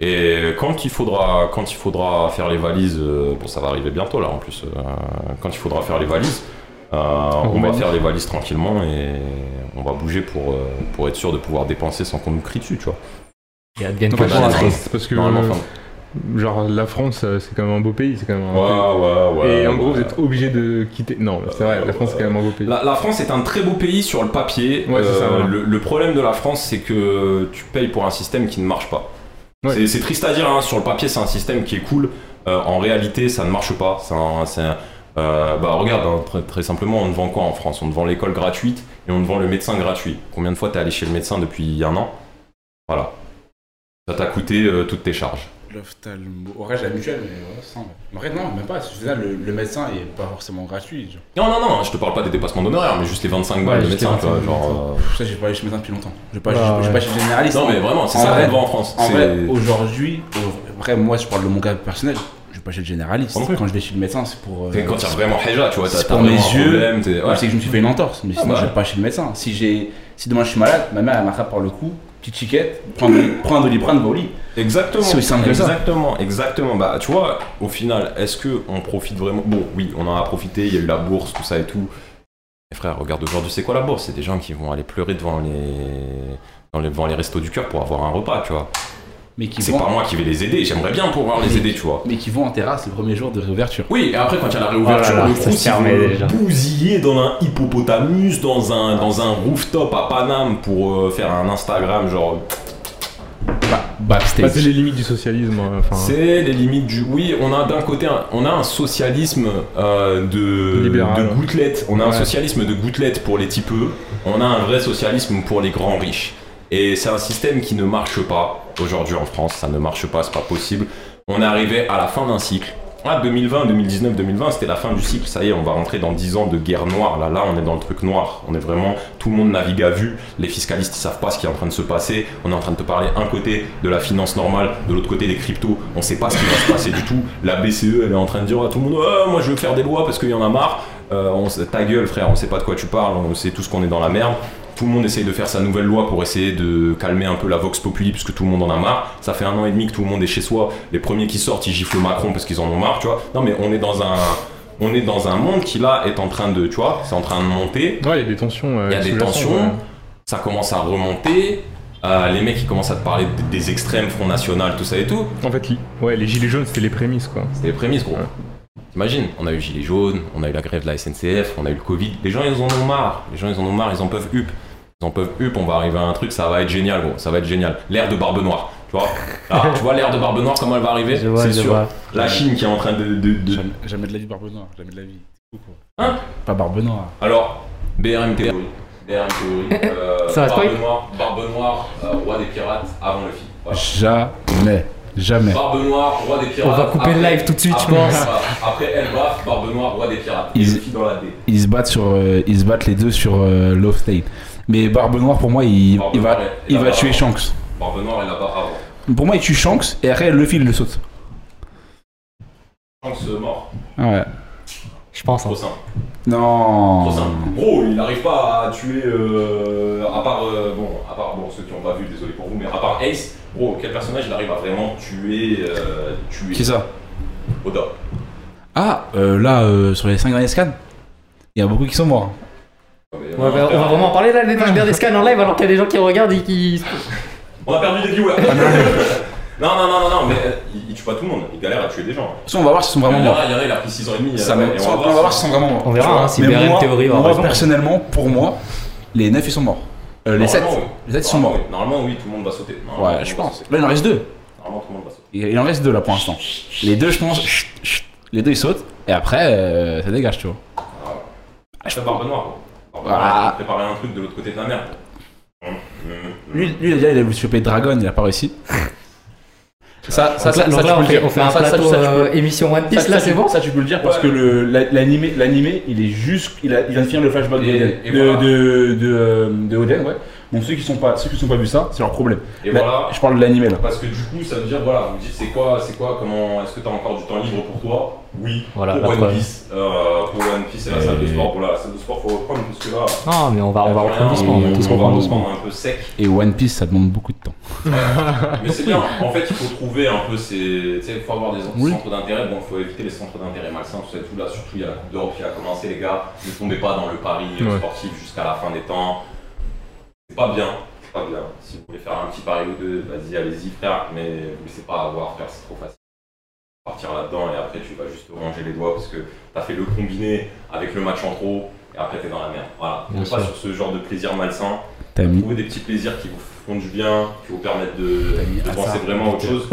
Et quand il faudra, quand il faudra faire les valises, euh, bon ça va arriver bientôt là en plus. euh, quand il faudra faire les valises, euh, on va faire les valises tranquillement et on va bouger pour, euh, pour être sûr de pouvoir dépenser sans qu'on nous crie dessus, tu vois. Et advienne Non, que parce bah, que genre la France euh, c'est quand même un beau pays, c'est quand même un ouais, ouais, pays. ouais. Et en gros ouais. vous êtes obligé de quitter. Non, c'est vrai, la France c'est quand même un beau pays. La, la France est un très beau pays sur le papier. Ouais, ça, voilà. le, le problème de la France, c'est que tu payes pour un système qui ne marche pas. Ouais. C'est- triste à dire, hein, sur le papier, c'est un système qui est cool. Euh, en réalité, ça ne marche pas. C'est euh, bah regarde, hein, très, très simplement, on te vend quoi en France? On te vend l'école gratuite et on te vend le médecin gratuit. Combien de fois t'es allé chez le médecin depuis un an? Voilà. Ça t'a coûté euh, toutes tes charges. L'ophtalmo. Vrai, j'ai la mutuelle, mais ouais, ça. En vrai, non, même pas. Je le, le médecin est pas forcément gratuit. genre. Non, non, non, je te parle pas des dépassements d'honoraires, mais juste les 25 balles Ouais, de médecin, tu vois, 25 genre, Pff, Ça, j'ai pas allé chez le médecin depuis longtemps. Je vais pas, Bah, je- je vais ouais. pas chez le généraliste. Non, mais vraiment, c'est En ça vrai- qu'on en France. En vrai, aujourd'hui, au- après, moi, je parle de mon cas personnel. Je vais pas chez le généraliste. Quand je vais chez le médecin, c'est pour. euh, C'est quand il a vraiment Heja, tu vois, t'as pour mes yeux. ouais. C'est que je me suis fait une entorse, mais Ah sinon bah. je vais pas chez le médecin. Si j'ai, si demain je suis malade, ma mère elle m'attrape par le cou, petite chiquette, prends un doliprane, va au lit. Exactement. C'est aussi simple que ça. Exactement, exactement. Bah, tu vois, au final, est-ce que on profite vraiment? Bon, oui, on en a profité. Il y a eu la bourse, tout ça et tout. Mais frère, regarde aujourd'hui, c'est quoi la bourse? C'est des gens qui vont aller pleurer devant les, dans les, devant les restos du cœur pour avoir un repas, tu vois. Mais qui C'est vont, pas moi qui vais les aider. J'aimerais bien pouvoir les Mais- aider, tu vois. mais qui vont en terrasse le premier jour de réouverture. Oui, et après, quand il y a la réouverture, Oh là là, le ça se bousiller dans un hippopotamus, dans un, dans un rooftop à Paname pour euh, faire un Instagram, genre. Bah, backstage. Bah, c'est les limites du socialisme. euh, Enfin, C'est les limites du. Oui, on a d'un côté, un, on a un socialisme euh, de, Libéral. de gouttelettes. On a un socialisme de gouttelettes pour les typeux. On a un vrai socialisme pour les grands riches. Et c'est un système qui ne marche pas aujourd'hui en France. Ça ne marche pas, c'est pas possible. On est arrivé à la fin d'un cycle. Ah, 2020, 2019, 2020, c'était la fin du cycle. Ça y est, on va rentrer dans 10 ans de guerre noire. Là, là, on est dans le truc noir. On est vraiment. Tout le monde navigue à vue. Les fiscalistes, ils savent pas ce qui est en train de se passer. On est en train de te parler un côté de la finance normale, de l'autre côté des cryptos. On sait pas ce qui va se passer du tout. La BCE, elle est en train de dire à tout le monde Ah, Moi, je veux faire des lois parce qu'il y en a marre. Euh, ta gueule, frère, on sait pas de quoi tu parles. On sait tous qu'on est dans la merde. Tout le monde essaye de faire sa nouvelle loi pour essayer de calmer un peu la vox populi puisque tout le monde en a marre. Ça fait un an et demi que tout le monde est chez soi. Les premiers qui sortent, ils giflent Macron parce qu'ils en ont marre, tu vois. Non mais on est dans un on est dans un monde qui là est en train de, tu vois, c'est en train de monter. Ouais, il y a des tensions. euh, Il y a des tensions. ouais. Ça commence à remonter. euh, les mecs qui commencent à te parler des extrêmes, Front National, tout ça et tout, En fait, ouais, les gilets jaunes, c'était les prémices, quoi. c'était les prémices, gros. Ouais. T'imagines, on a eu Gilets jaunes, on a eu la grève de la SNCF, on a eu le Covid. Les gens, ils en ont marre. Les gens, ils en ont marre, ils en peuvent up. Ils en peuvent up, on va arriver à un truc, ça va être génial, gros. Ça va être génial. L'ère de Barbe Noire, tu vois. Là, <laughs> tu vois l'ère de Barbe Noire, comment elle va arriver Je vois, C'est je sûr. vois. La Chine qui est en train de. de- de- Jamais, jamais de la vie Barbe Noire, jamais de la vie. Hein Pas Barbe Noire. Alors, BRM théorie. BRM théorie. <laughs> Euh, Ça Barbe Noire, Barbe Noire, euh, roi des pirates avant le film. Voilà. Jamais. Jamais. Barbe Noire, roi des pirates. On va couper le live tout de suite, je pense. Après Elbaf, Barbe Noire, roi des pirates. Et Ils- le film dans la D. Ils se battent sur, euh, ils se battent les deux sur euh, Love State. Mais Barbe Noire pour moi, il, Barbe il va, il va tuer avant. Shanks. Barbe Noire est là-bas avant. Pour moi, il tue Shanks et après Luffy il le saute. Chance mort. Ouais. Je pense. hein. Trop simple. Non. Trop simple. Gros, il n'arrive pas à tuer. euh, à part. euh, bon, à part. Bon, ceux qui n'ont pas vu, désolé pour vous, mais à part Ace, gros, quel personnage il arrive à vraiment tuer. euh, tuer Qui ça? Oda. Ah, euh, là, euh, sur les 5 derniers scans, il y a beaucoup qui sont morts. On va, on va vraiment en parler là, des des <laughs> scans en live alors qu'il y a des gens qui regardent et qui. On a perdu des viewers. <laughs> non, non, non, non, non, mais euh, il, tue pas tout le monde. Il galère à tuer des gens. On va voir s'ils sont vraiment morts. Il y en a, il a pris 6 ans et demi. Ça me- et on va voir s'ils sont vraiment morts. On verra hein, si Mais BRM moi, théorie aura moi, personnellement, pour moi, les 9 ils sont morts. Euh, les 7. Normalement, oui. Les 7 ils sont morts. Normalement, oui. Normalement, oui, tout le monde va sauter. Ouais, je va pense. Là, il en reste 2. Normalement, tout le monde va sauter. Il en reste 2 là pour l'instant. Les deux, je pense, chut, chut, les deux ils sautent. Et après, euh, ça dégage, tu vois. Ah, je fais Barbe Noire. Ah. Noire, il a préparé un truc de l'autre côté de la mer. Hum, hum. Lui, lui déjà, il a voulu choper Dragon, il a pas réussi. <laughs> Ça, ça, tu on peux le dire. on fait un Ça, ça, plateau ça, tu peux- euh, émission One Piece Ça, là, ça, c'est tu- bon Ça, tu peux le dire parce que l'animé, l'animé, il est juste, il, a, il vient de finir le flashback de, de, euh, Oden, ouais. Donc ceux qui sont pas, ceux qui sont pas vu ça, c'est leur problème. Et Là, voilà. Je parle de l'animé là. Parce que du coup, ça veut dire, voilà, vous me dites, c'est quoi, c'est quoi, comment, est-ce que t'as encore du temps libre pour toi Oui. Voilà, pour la One. Piece, euh, pour One Piece et la salle de sport. Voilà, la salle de sport, faut reprendre parce que là. Non, mais on va, on va reprendre doucement, on va on- va reprendre un peu sec. Et One Piece, ça demande beaucoup de temps. <laughs> Mais c'est bien. En fait, il faut trouver un peu ces. Tu sais, il faut avoir des Oui. centres d'intérêt. Bon, il faut éviter les centres d'intérêt malsains, tout ça et tout. Là, surtout, il y a la Coupe d'Europe qui a commencé, les gars. Ne tombez pas dans le pari euh, Ouais. sportif jusqu'à la fin des temps. C'est pas bien. C'est pas bien. Si vous voulez faire un petit pari ou deux, vas-y, allez-y, frère. Mais vous laissez pas avoir, faire, c'est trop facile. Partir là-dedans et après, tu vas juste te ranger les doigts parce que t'as fait le combiné avec le match en trop et après, t'es dans la merde. Voilà. Tombez pas sur ce genre de plaisir malsain. T'as mis. Trouver des petits plaisirs qui vous font du bien, qui vous permettent de, T'as penser vraiment à autre chose.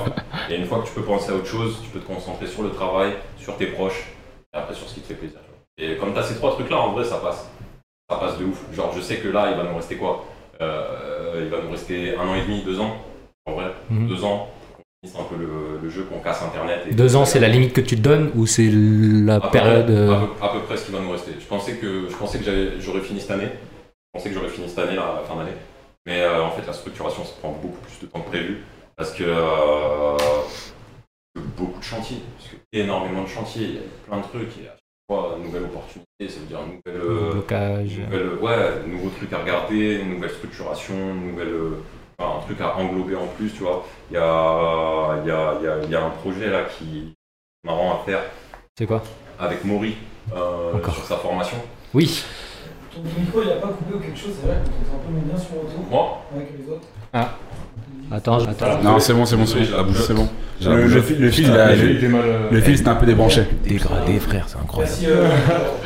<laughs> et une fois que tu peux penser à autre chose, tu peux te concentrer sur le travail, sur tes proches, et après sur ce qui te fait plaisir. Et comme tu as ces trois trucs-là, en vrai, ça passe. Ça passe de ouf. Genre, je sais que là, il va nous rester quoi? Euh, Il va nous rester un an et demi, deux ans. En vrai, Mhm. deux ans. Finisse un peu le, le jeu, qu'on casse Internet. Et Deux ans, c'est la limite que tu te donnes ou c'est la à période. euh, à, peu, à peu près ce qui va nous rester. Je pensais que, je pensais que j'aurais fini cette année. Je pensais que j'aurais fini cette année, là, à la fin d'année. Mais euh, en fait, la structuration, ça prend beaucoup plus de temps que prévu. Parce que euh, beaucoup de chantiers. Parce que énormément de chantiers. Il y a plein de trucs. Et à chaque fois, nouvelle opportunité, ça veut dire nouvelle. blocage. nouvelle- ouais, nouveaux trucs à regarder, une nouvelle structuration, nouvelle, un truc à englober en plus, tu vois. Il y a, il y, a, il y, a, il y a un projet là qui est marrant à faire C'est quoi? Avec Maury euh, sur sa formation. Oui. Ton micro il a pas coupé ou quelque chose, c'est vrai qu'on un peu moins bien sur le retour Moi? Avec les autres. Attends, attends. Non, c'est bon, c'est bon, c'est bon. bougeotte. C'est bon. Le, le, bougeotte. fil- le fil, le, le fil, c'était un peu débranché. Dégradé, frère, c'est incroyable. Merci. Euh,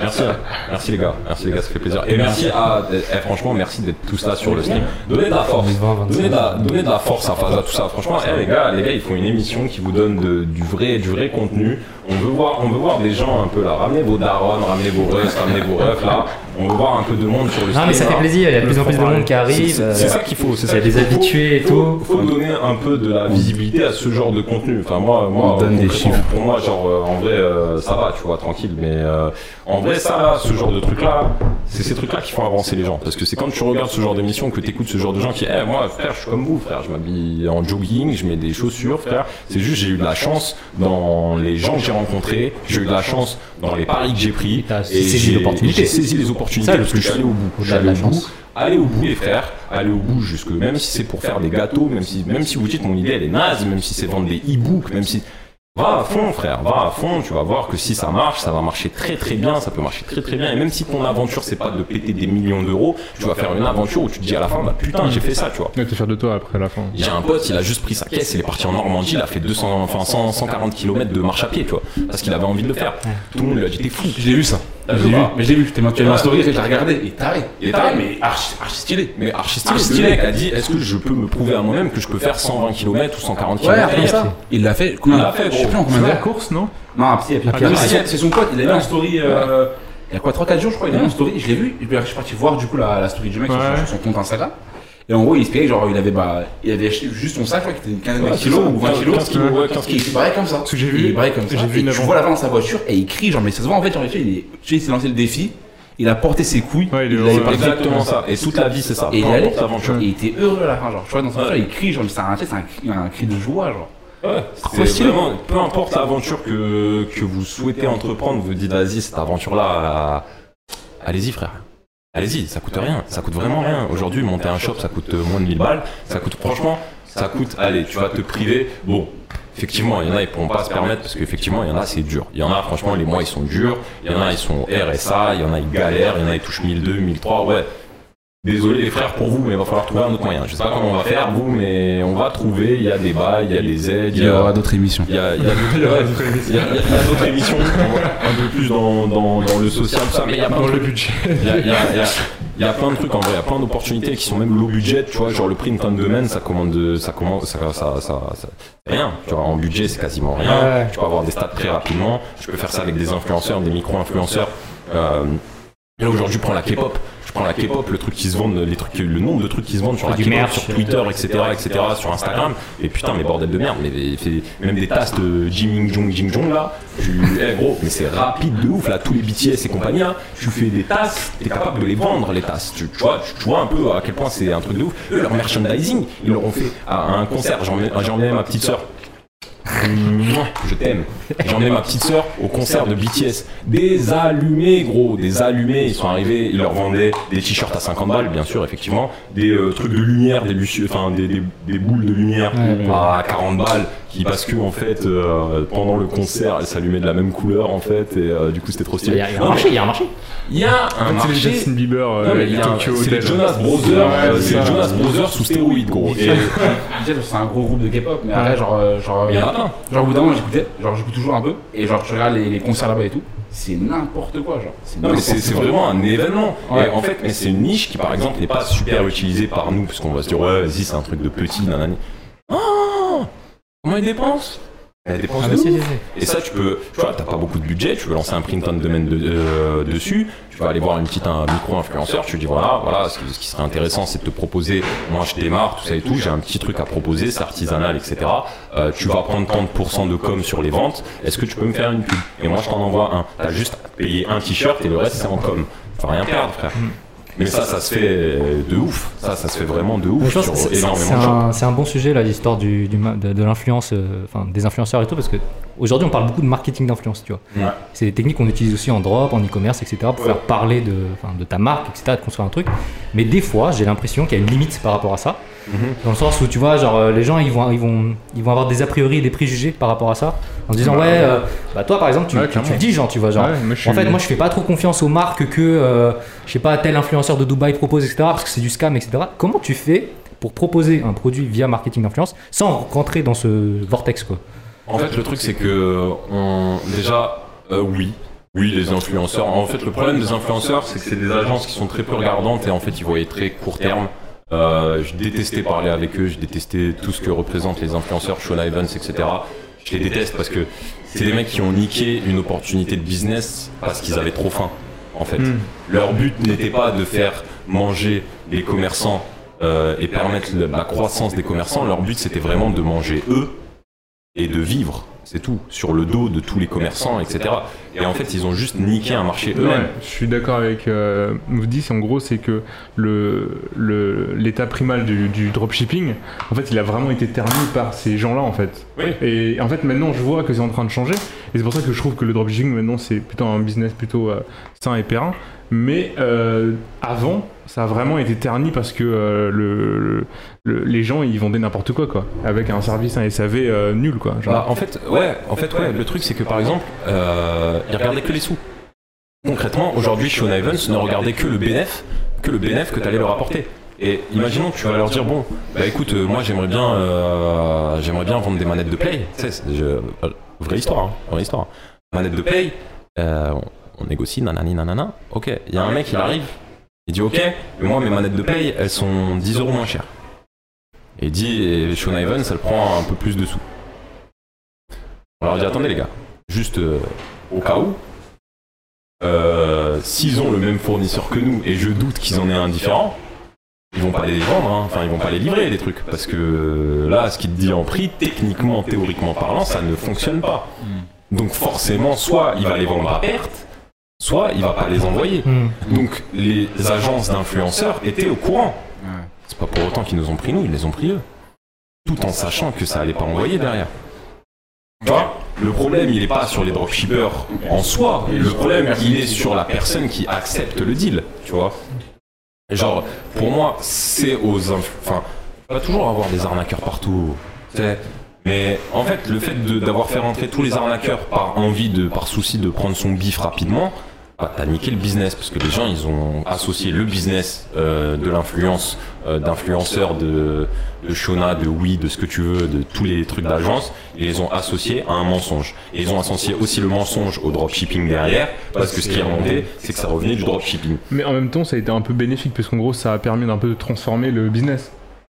Merci, merci les gars, merci les gars, ça fait plaisir. Et merci à, eh, franchement, merci d'être tous là sur le stream. Donnez de la force. Donnez de la, donnez de la force à Faza, tout ça. Franchement, eh, les gars, les gars, ils font une émission qui vous donne de- du vrai, du vrai contenu. On veut voir, on veut voir des gens un peu là. Ramenez vos darons, ramenez vos refs, ramenez vos refs là. On veut voir un peu de monde sur le stream. Non, mais ça fait plaisir, il y a de plus en plus de monde qui arrive. C'est euh, c'est ça qu'il faut. C'est il y ça a des habitués et tout. Faut donner un peu de la visibilité à ce genre de contenu. Enfin moi, moi, On donne des chiffres. Pour moi, genre euh, en vrai, euh, ça va, tu vois, tranquille. Mais euh, en vrai, ça, ce genre de truc là, c'est ces trucs là qui font avancer les gens. Parce que c'est quand tu regardes ce genre d'émission que tu écoutes ce genre de gens qui, eh moi, frère, je suis comme vous, frère, je m'habille en jogging, je mets des chaussures, frère. C'est juste, j'ai eu de la chance dans les gens que j'ai rencontrés, j'ai eu de la chance dans les paris que j'ai pris. Et saisi j'ai- l'opportunité. J'ai saisi les opportunités Ça, parce que je suis allé au bout. Au-delà de la au bout. chance. Allez au bout les frères, allez au bout jusque même si c'est pour faire des gâteaux, même si même si vous dites mon idée elle est naze, même si c'est vendre des e-books, même si Va à fond, frère, va à fond. Tu vas voir que si ça marche, ça va marcher très très bien. Ça peut marcher très très bien. Et même si ton aventure, c'est pas de péter des millions d'euros, tu vas faire une aventure où tu te dis à la fin, bah putain, j'ai fait ça, tu vois. Ouais, t'es fier de toi après la fin. J'ai un pote, il a juste pris sa caisse, il est parti en Normandie, il a fait 200, enfin 100, 140 km de marche à pied, tu vois, parce qu'il avait envie de le faire. Tout le monde lui a dit t'es fou. Je l'ai vu ça. Je vu pas mais je l'ai vu. T'es mis en story, j'ai regardé. Il est taré. Il est taré. mais archi, archi stylé. Mais archi stylé, Archi le stylé. mec a dit est-ce que je peux me prouver à moi-même que je peux faire 120 km ou 140 Ouais, km ça. Il l'a fait. Combien Il l'a fait, Je sais plus en combien C'est la course, non Non, et Ah, c'est- son pote, il a mis en story. euh, Il y a quoi, 3-4 jours, je crois, il a mis en story. Je l'ai vu. Et puis, je suis parti voir du coup la, story du mec sur son compte Instagram. Et en gros, il expliquait, genre, il avait, bah, il avait acheté juste son sac, je crois, qui était une quinzaine de kilos ça. ou 20 15 kilos. 15 kilos, ouais, 15 Et il comme ça. Ce que j'ai vu, Il barrait comme ça. j'ai vu Et tu vois là-bas dans sa voiture et il crie, genre, mais ça se voit en fait, genre, tu sais, il il s'est lancé le défi. Il a porté ses couilles. Ouais, il est l'avait heureux. pas fait. Exactement ça. Et toute la vie, c'est ça. Et il l'aventure. et il était heureux à la fin, genre, tu vois, dans sa voiture, Ouais. il crie, genre, mais c'est un, c'est un, cri- un cri de joie, genre. Ouais, c'est vraiment, peu importe l'aventure que, que vous souhaitez entreprendre, vous dites vas-y, cette aventure-là, euh, allez-y frère. Allez-y, ça coûte rien, ça coûte vraiment rien. Aujourd'hui, monter un shop, ça coûte euh, moins de 1000 balles. Ça coûte, franchement, ça coûte, allez, tu vas te priver. Bon, effectivement, il y en a, ils pourront pas se permettre parce qu'effectivement, il y en a, c'est dur. Il y en a, franchement, les mois, ils sont durs. Il y en a, ils sont RSA, il y en a, ils galèrent, il y en a, ils touchent 1002, 1003, ouais. Désolé les frères pour vous, mais il va falloir trouver un autre moyen. Je sais pas comment on va faire, vous, mais on va trouver. Il y a des bails, il y a des aides, Il y aura d'autres émissions. il y a, d'autres- il y a- il y a- il y a d'autres émissions, un peu plus dans, dans, dans le social, tout ça, mais il y a plein de Dans le trucs. budget. Il y a, il y a- il y a- il y a plein de trucs en vrai, il y a plein d'opportunités qui sont même low budget, tu vois, genre le prix d'une tonne de men, ça commande, de- ça commence, ça, ça, ça, ça- rien, tu vois, en budget c'est quasiment rien, Ouais. tu peux avoir des stats très rapidement, je peux faire ça avec des influenceurs, des micro-influenceurs, euh, et là aujourd'hui je prends la K-pop, prends la K-pop, le truc qui se vendent, les trucs, le nombre de trucs qui se vendent sur la K-pop, sur Twitter, etc., etc., sur Instagram, et putain mais bordel de merde, mais fait- même des tasses de Jimmy Jong Jing Jong là, tu, eh gros, mais c'est rapide de ouf là, tous les BTS et compagnie là, tu fais des tasses, t'es capable de les vendre les tasses, tu, tu vois, tu, vois un peu à quel point c'est un truc de ouf. Eux leur merchandising, ils l'auront fait à un concert, j'en ai, ai ma petite sœur. Je t'aime. J'en ai ma petite sœur au concert de BTS. Des allumés, gros, des allumés. Ils sont arrivés, ils leur vendaient des t-shirts à 50 balles, bien sûr, effectivement. Des euh, trucs de lumière, des, enfin, des, des- des boules de lumière à 40 balles. Qui, parce que, en fait, euh, pendant le concert, elles s'allumaient de la même couleur, en fait. Et euh, du coup, c'était trop stylé. il y a un Non, marché, il y a un marché. Il y a un C'est les marché. Justin Bieber, euh, Non, mais il y a un- Tokyo c'est les Hotel. Jonas Brothers, Ouais, c'est. Jonas Brothers sous stéroïdes, gros. Et <laughs> Déjà, c'est un gros groupe de K-pop, mais après, genre, genre, genre, au bout d'un moment, j'écoutais, genre, j'écoute toujours un peu, et genre, je regarde les, les concerts là-bas et tout, c'est n'importe quoi, genre. C'est Non mais c'est vraiment un événement. Ouais. Et en fait, mais c'est une niche qui par exemple n'est pas super utilisée par nous parce qu'on va se dire ouais vas-y c'est un truc de petit nanani. Oh Comment ils dépensent Elle dépense Ah, de si, ouf. si, si. Et ça tu peux, tu vois, t'as pas beaucoup de budget, tu veux lancer un print on demand de- euh, dessus, tu vas aller voir une petite un micro-influenceur, tu dis voilà, voilà, ce qui, ce qui serait intéressant c'est de te proposer, moi je démarre, tout ça et tout, j'ai un petit truc à proposer, c'est artisanal, etc. Euh, tu vas prendre tant de pourcents de com sur les ventes, est-ce que tu peux me faire une pub? Et moi je t'en envoie un, t'as juste à payer un t-shirt et le reste c'est en com. Faut rien perdre frère. Mais ça, ça se fait de ouf. Ça, ça se fait vraiment de ouf sur énormément c'est un, bon sujet là, l'histoire du, de, de l'influence, euh, enfin des influenceurs et tout, parce que aujourd'hui on parle beaucoup de marketing d'influence, tu vois. Ouais. C'est des techniques qu'on utilise aussi en drop, en e-commerce, etc. pour faire parler de, de ta marque, etc. de construire un truc. Mais des fois, j'ai l'impression qu'il y a une limite par rapport à ça. Dans le sens où tu vois, genre euh, les gens ils vont, ils vont, ils vont avoir des a priori et des préjugés par rapport à ça, en se disant Bah, ouais, euh, bah toi par exemple tu, Ouais, tu- dis genre tu vois genre. Ouais, moi, En fait, moi, je fais pas trop confiance aux marques que, euh, je sais pas, tel influenceur de Dubaï propose, etc. Parce que c'est du scam, etc. Comment tu fais pour proposer un produit via marketing d'influence sans rentrer dans ce vortex, quoi? En fait, le truc, c'est que on... déjà, euh, oui. Oui, les influenceurs. En fait, le problème des influenceurs, c'est que c'est des agences qui sont très peu regardantes et en fait, ils voyaient très court terme. Euh, je détestais parler avec eux, je détestais tout ce que représentent les influenceurs, Shona Evans, etc. Je les déteste parce que c'est des mecs qui ont niqué une opportunité de business parce qu'ils avaient trop faim, en fait. Hmm. Leur but n'était pas de faire manger les commerçants euh, et permettre la croissance des commerçants. Leur but, c'était vraiment de manger eux et de vivre, c'est tout, sur le dos de tous les commerçants, etc. Et en fait, ils ont juste niqué un marché Ouais, eux-mêmes. je suis d'accord avec euh, c'est en gros c'est que le le- l'état primal du, du dropshipping, en fait, il a vraiment été terni par ces gens-là en fait. Oui. Et en fait, maintenant, je vois que c'est en train de changer, et c'est pour ça que je trouve que le dropshipping maintenant c'est plutôt un business plutôt euh, sain et périn. Mais euh, avant, ça a vraiment été terni parce que euh, le, le- le- les gens ils vendaient n'importe quoi quoi, avec un service un SAV euh, nul quoi. Bah, en fait, ouais, en fait, ouais. Le truc, c'est que par exemple, ils regardaient que les sous. Concrètement, aujourd'hui, Sean Evans ne regardait que le bénéf, que le bénéf que tu allais leur apporter. Et imaginons que tu vas leur dire bon, bah écoute, moi j'aimerais bien, j'aimerais bien vendre des manettes de play. C'est- vraie histoire, hein, vraie histoire. Manettes de play, on, négocie, nanani nanana. Ok, il y a un mec, il arrive, il dit ok, mais moi mes manettes de play, elles sont 10 euros moins chères. Et il dit, et Sean Evans, elle prend un peu plus de sous. On leur dit attendez les gars, juste euh, au cas où, euh, s'ils ont le même fournisseur que nous et je doute qu'ils en aient un différent, ils vont pas les vendre, hein. enfin ils vont pas les livrer les trucs parce que là ce qu'il te dit en prix, techniquement, théoriquement parlant, ça ne fonctionne pas. Donc forcément, soit il va les vendre à perte, soit il va pas les envoyer. Hmm. Donc les agences d'influenceurs étaient au courant. Ouais. C'est pas pour autant qu'ils nous ont pris nous, ils les ont pris eux. Tout en sachant que ça allait pas envoyer derrière. Tu vois Le problème, il est pas sur les dropshippers en soi. Le problème, il est sur la personne qui accepte le deal. Tu vois Genre, pour moi, c'est aux Enfin, il va toujours avoir des arnaqueurs partout. tu sais. Mais en fait, le fait d'avoir fait rentrer tous les arnaqueurs par envie, de, par souci de prendre son bif rapidement, bah, t'as niqué le business parce que les gens ils ont associé le business euh, de l'influence, euh, d'influenceurs, de, Shona, de oui, de ce que tu veux, de tous les trucs d'agence, et ils les ont associés à un mensonge. Et ils ont associé aussi le mensonge au dropshipping derrière parce que ce qui est remonté, c'est que ça revenait du dropshipping. Mais en même temps, ça a été un peu bénéfique parce qu'en gros, ça a permis d'un peu de transformer le business.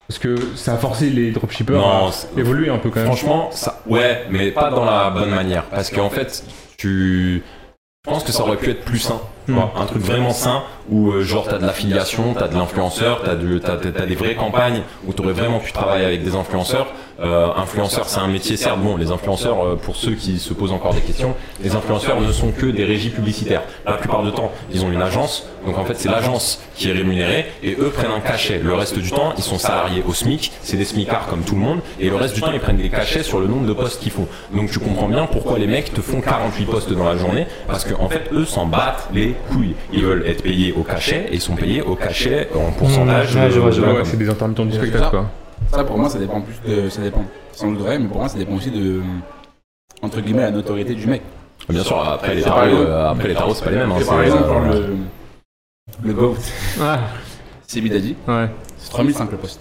Parce que ça a forcé les dropshippers Non, à évoluer un peu quand même. Franchement, ça, ouais, mais pas dans la bonne manière. Parce qu'en fait, tu. Je pense que ça aurait pu être plus sain. Tu vois, un truc vraiment sain où, euh, genre, t'as de l'affiliation, t'as de l'influenceur, t'as de- t'as- t'as- t'as des vraies campagnes où t'aurais vraiment pu travailler avec des influenceurs. Euh, influenceur, c'est un métier, certes. Bon, les influenceurs, euh, pour ceux qui se posent encore des questions, les influenceurs ne sont que des régies publicitaires. La plupart du temps, ils ont une agence. Donc, en fait, c'est l'agence qui est rémunérée et eux prennent un cachet. Le reste du temps, ils sont salariés au SMIC. C'est des SMICards comme tout le monde. Et le reste du temps, ils prennent des cachets sur le nombre de postes qu'ils font. Donc, tu comprends bien pourquoi les mecs te font 48 postes dans la journée. Parce qu'en en fait, eux s'en battent les couilles. Ils veulent être payés au cachet et ils sont payés au cachet en pourcentage. Mmh, ouais, de- je vois, je de Ouais, c'est des intermittents du spectacle quoi. Ça, pour moi, ça dépend plus de. Ça dépend. Sans doute vrai, mais pour moi, ça dépend aussi de. Entre guillemets, la notoriété du mec. Bien sûr, après les tarots, euh, après les tarots, c'est pas les mêmes. hein, par exemple, euh, le. Le GOAT, Ah, c'est Bidadi, ouais. c'est 3005 le poste.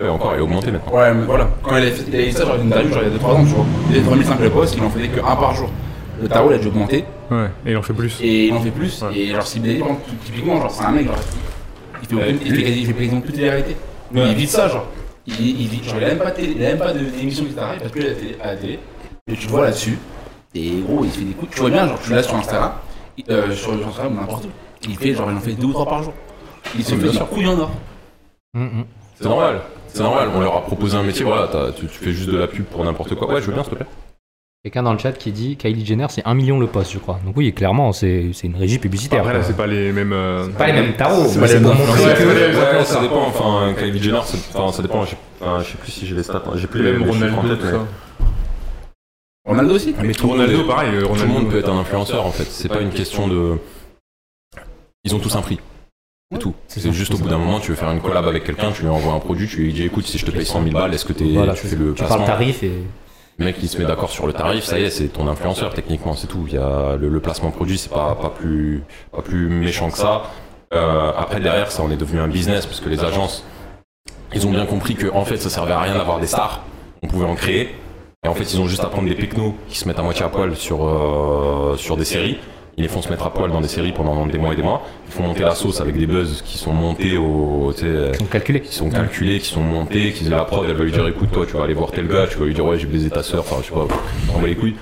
ouais, encore, il est augmenté maintenant. Ouais, mais voilà. Quand il a fait, il a fait ça, genre une interview, genre il y a 2-3 ans, tu vois. Il avait 3005 le poste, il en faisait que un par jour. Le tarot, il a dû augmenter, Ouais, et il en fait plus. et il en fait plus. Ouais. Et genre, si Bidadi, par exemple, typiquement, genre, c'est un mec, genre, il fait, aucune, il fait, quasi- il fait quasiment toutes les vérités. Mais il vit de ça, genre. Il, il vit, genre, il a même pas, télé- il a même pas de- d'émission qui t'arrive parce que la télé, à la télé. Et tu le vois là-dessus. Et gros, il fait des coups. Tu vois bien, genre, tu l'as sur Instagram, il- euh, sur sur Instagram ou n'importe où. Il fait, genre, il en fait deux ou trois par jour. Il se Oui, fait sûr. couilles en or. C'est normal. C'est normal, on leur a proposé un métier, voilà, t'as- tu, tu fais juste de la pub pour n'importe quoi. Ouais, je veux bien, s'il te plaît. Quelqu'un dans le chat qui dit Kylie Jenner, c'est 1 million le poste, je crois. Donc oui, clairement, c'est c'est une régie publicitaire. Après là, c'est pas les mêmes. euh, pas les mêmes tarots, C'est pas les mêmes ça dépend, enfin, Kylie Jenner, c'est- enfin, ça dépend, je sais plus si j'ai les stats, hein, j'ai plus les, Même les chiffres en Ronaldo, tête, tout mais- ça. Ronaldo aussi. Mais tout le monde Ronaldo, est- pareil, Tout le monde peut être un influenceur en fait, c'est pas une question de. Ils ont tous un prix. C'est tout. c'est juste au bout d'un moment, tu veux faire une collab avec quelqu'un, tu lui envoies un produit, tu lui dis écoute, si je te paye 100 000 balles, est-ce que tu fais le Tu parles tarif et. Le mec il se met d'accord sur le tarif, ça y est, c'est ton influenceur techniquement, c'est tout. Il y a le, placement produit, c'est pas, pas, plus, méchant que ça. Euh, après derrière, ça en est devenu un business parce que les agences, ils ont bien compris que en fait, ça servait à rien d'avoir des stars. On pouvait en créer. Et en fait, ils ont juste à prendre des technos qui se mettent à moitié à poil sur, euh, sur des séries. Ils les font se mettre à poil dans des séries pendant des mois et des mois. Ils font monter la sauce avec des buzz qui sont montés au, Ils sont calculés. qui sont calculés, qui sont montés, qui la prod, elle va lui dire écoute toi tu vas aller voir tel gars, tu vas lui dire ouais j'ai baisé ta sœur, enfin je sais pas, on va les couilles.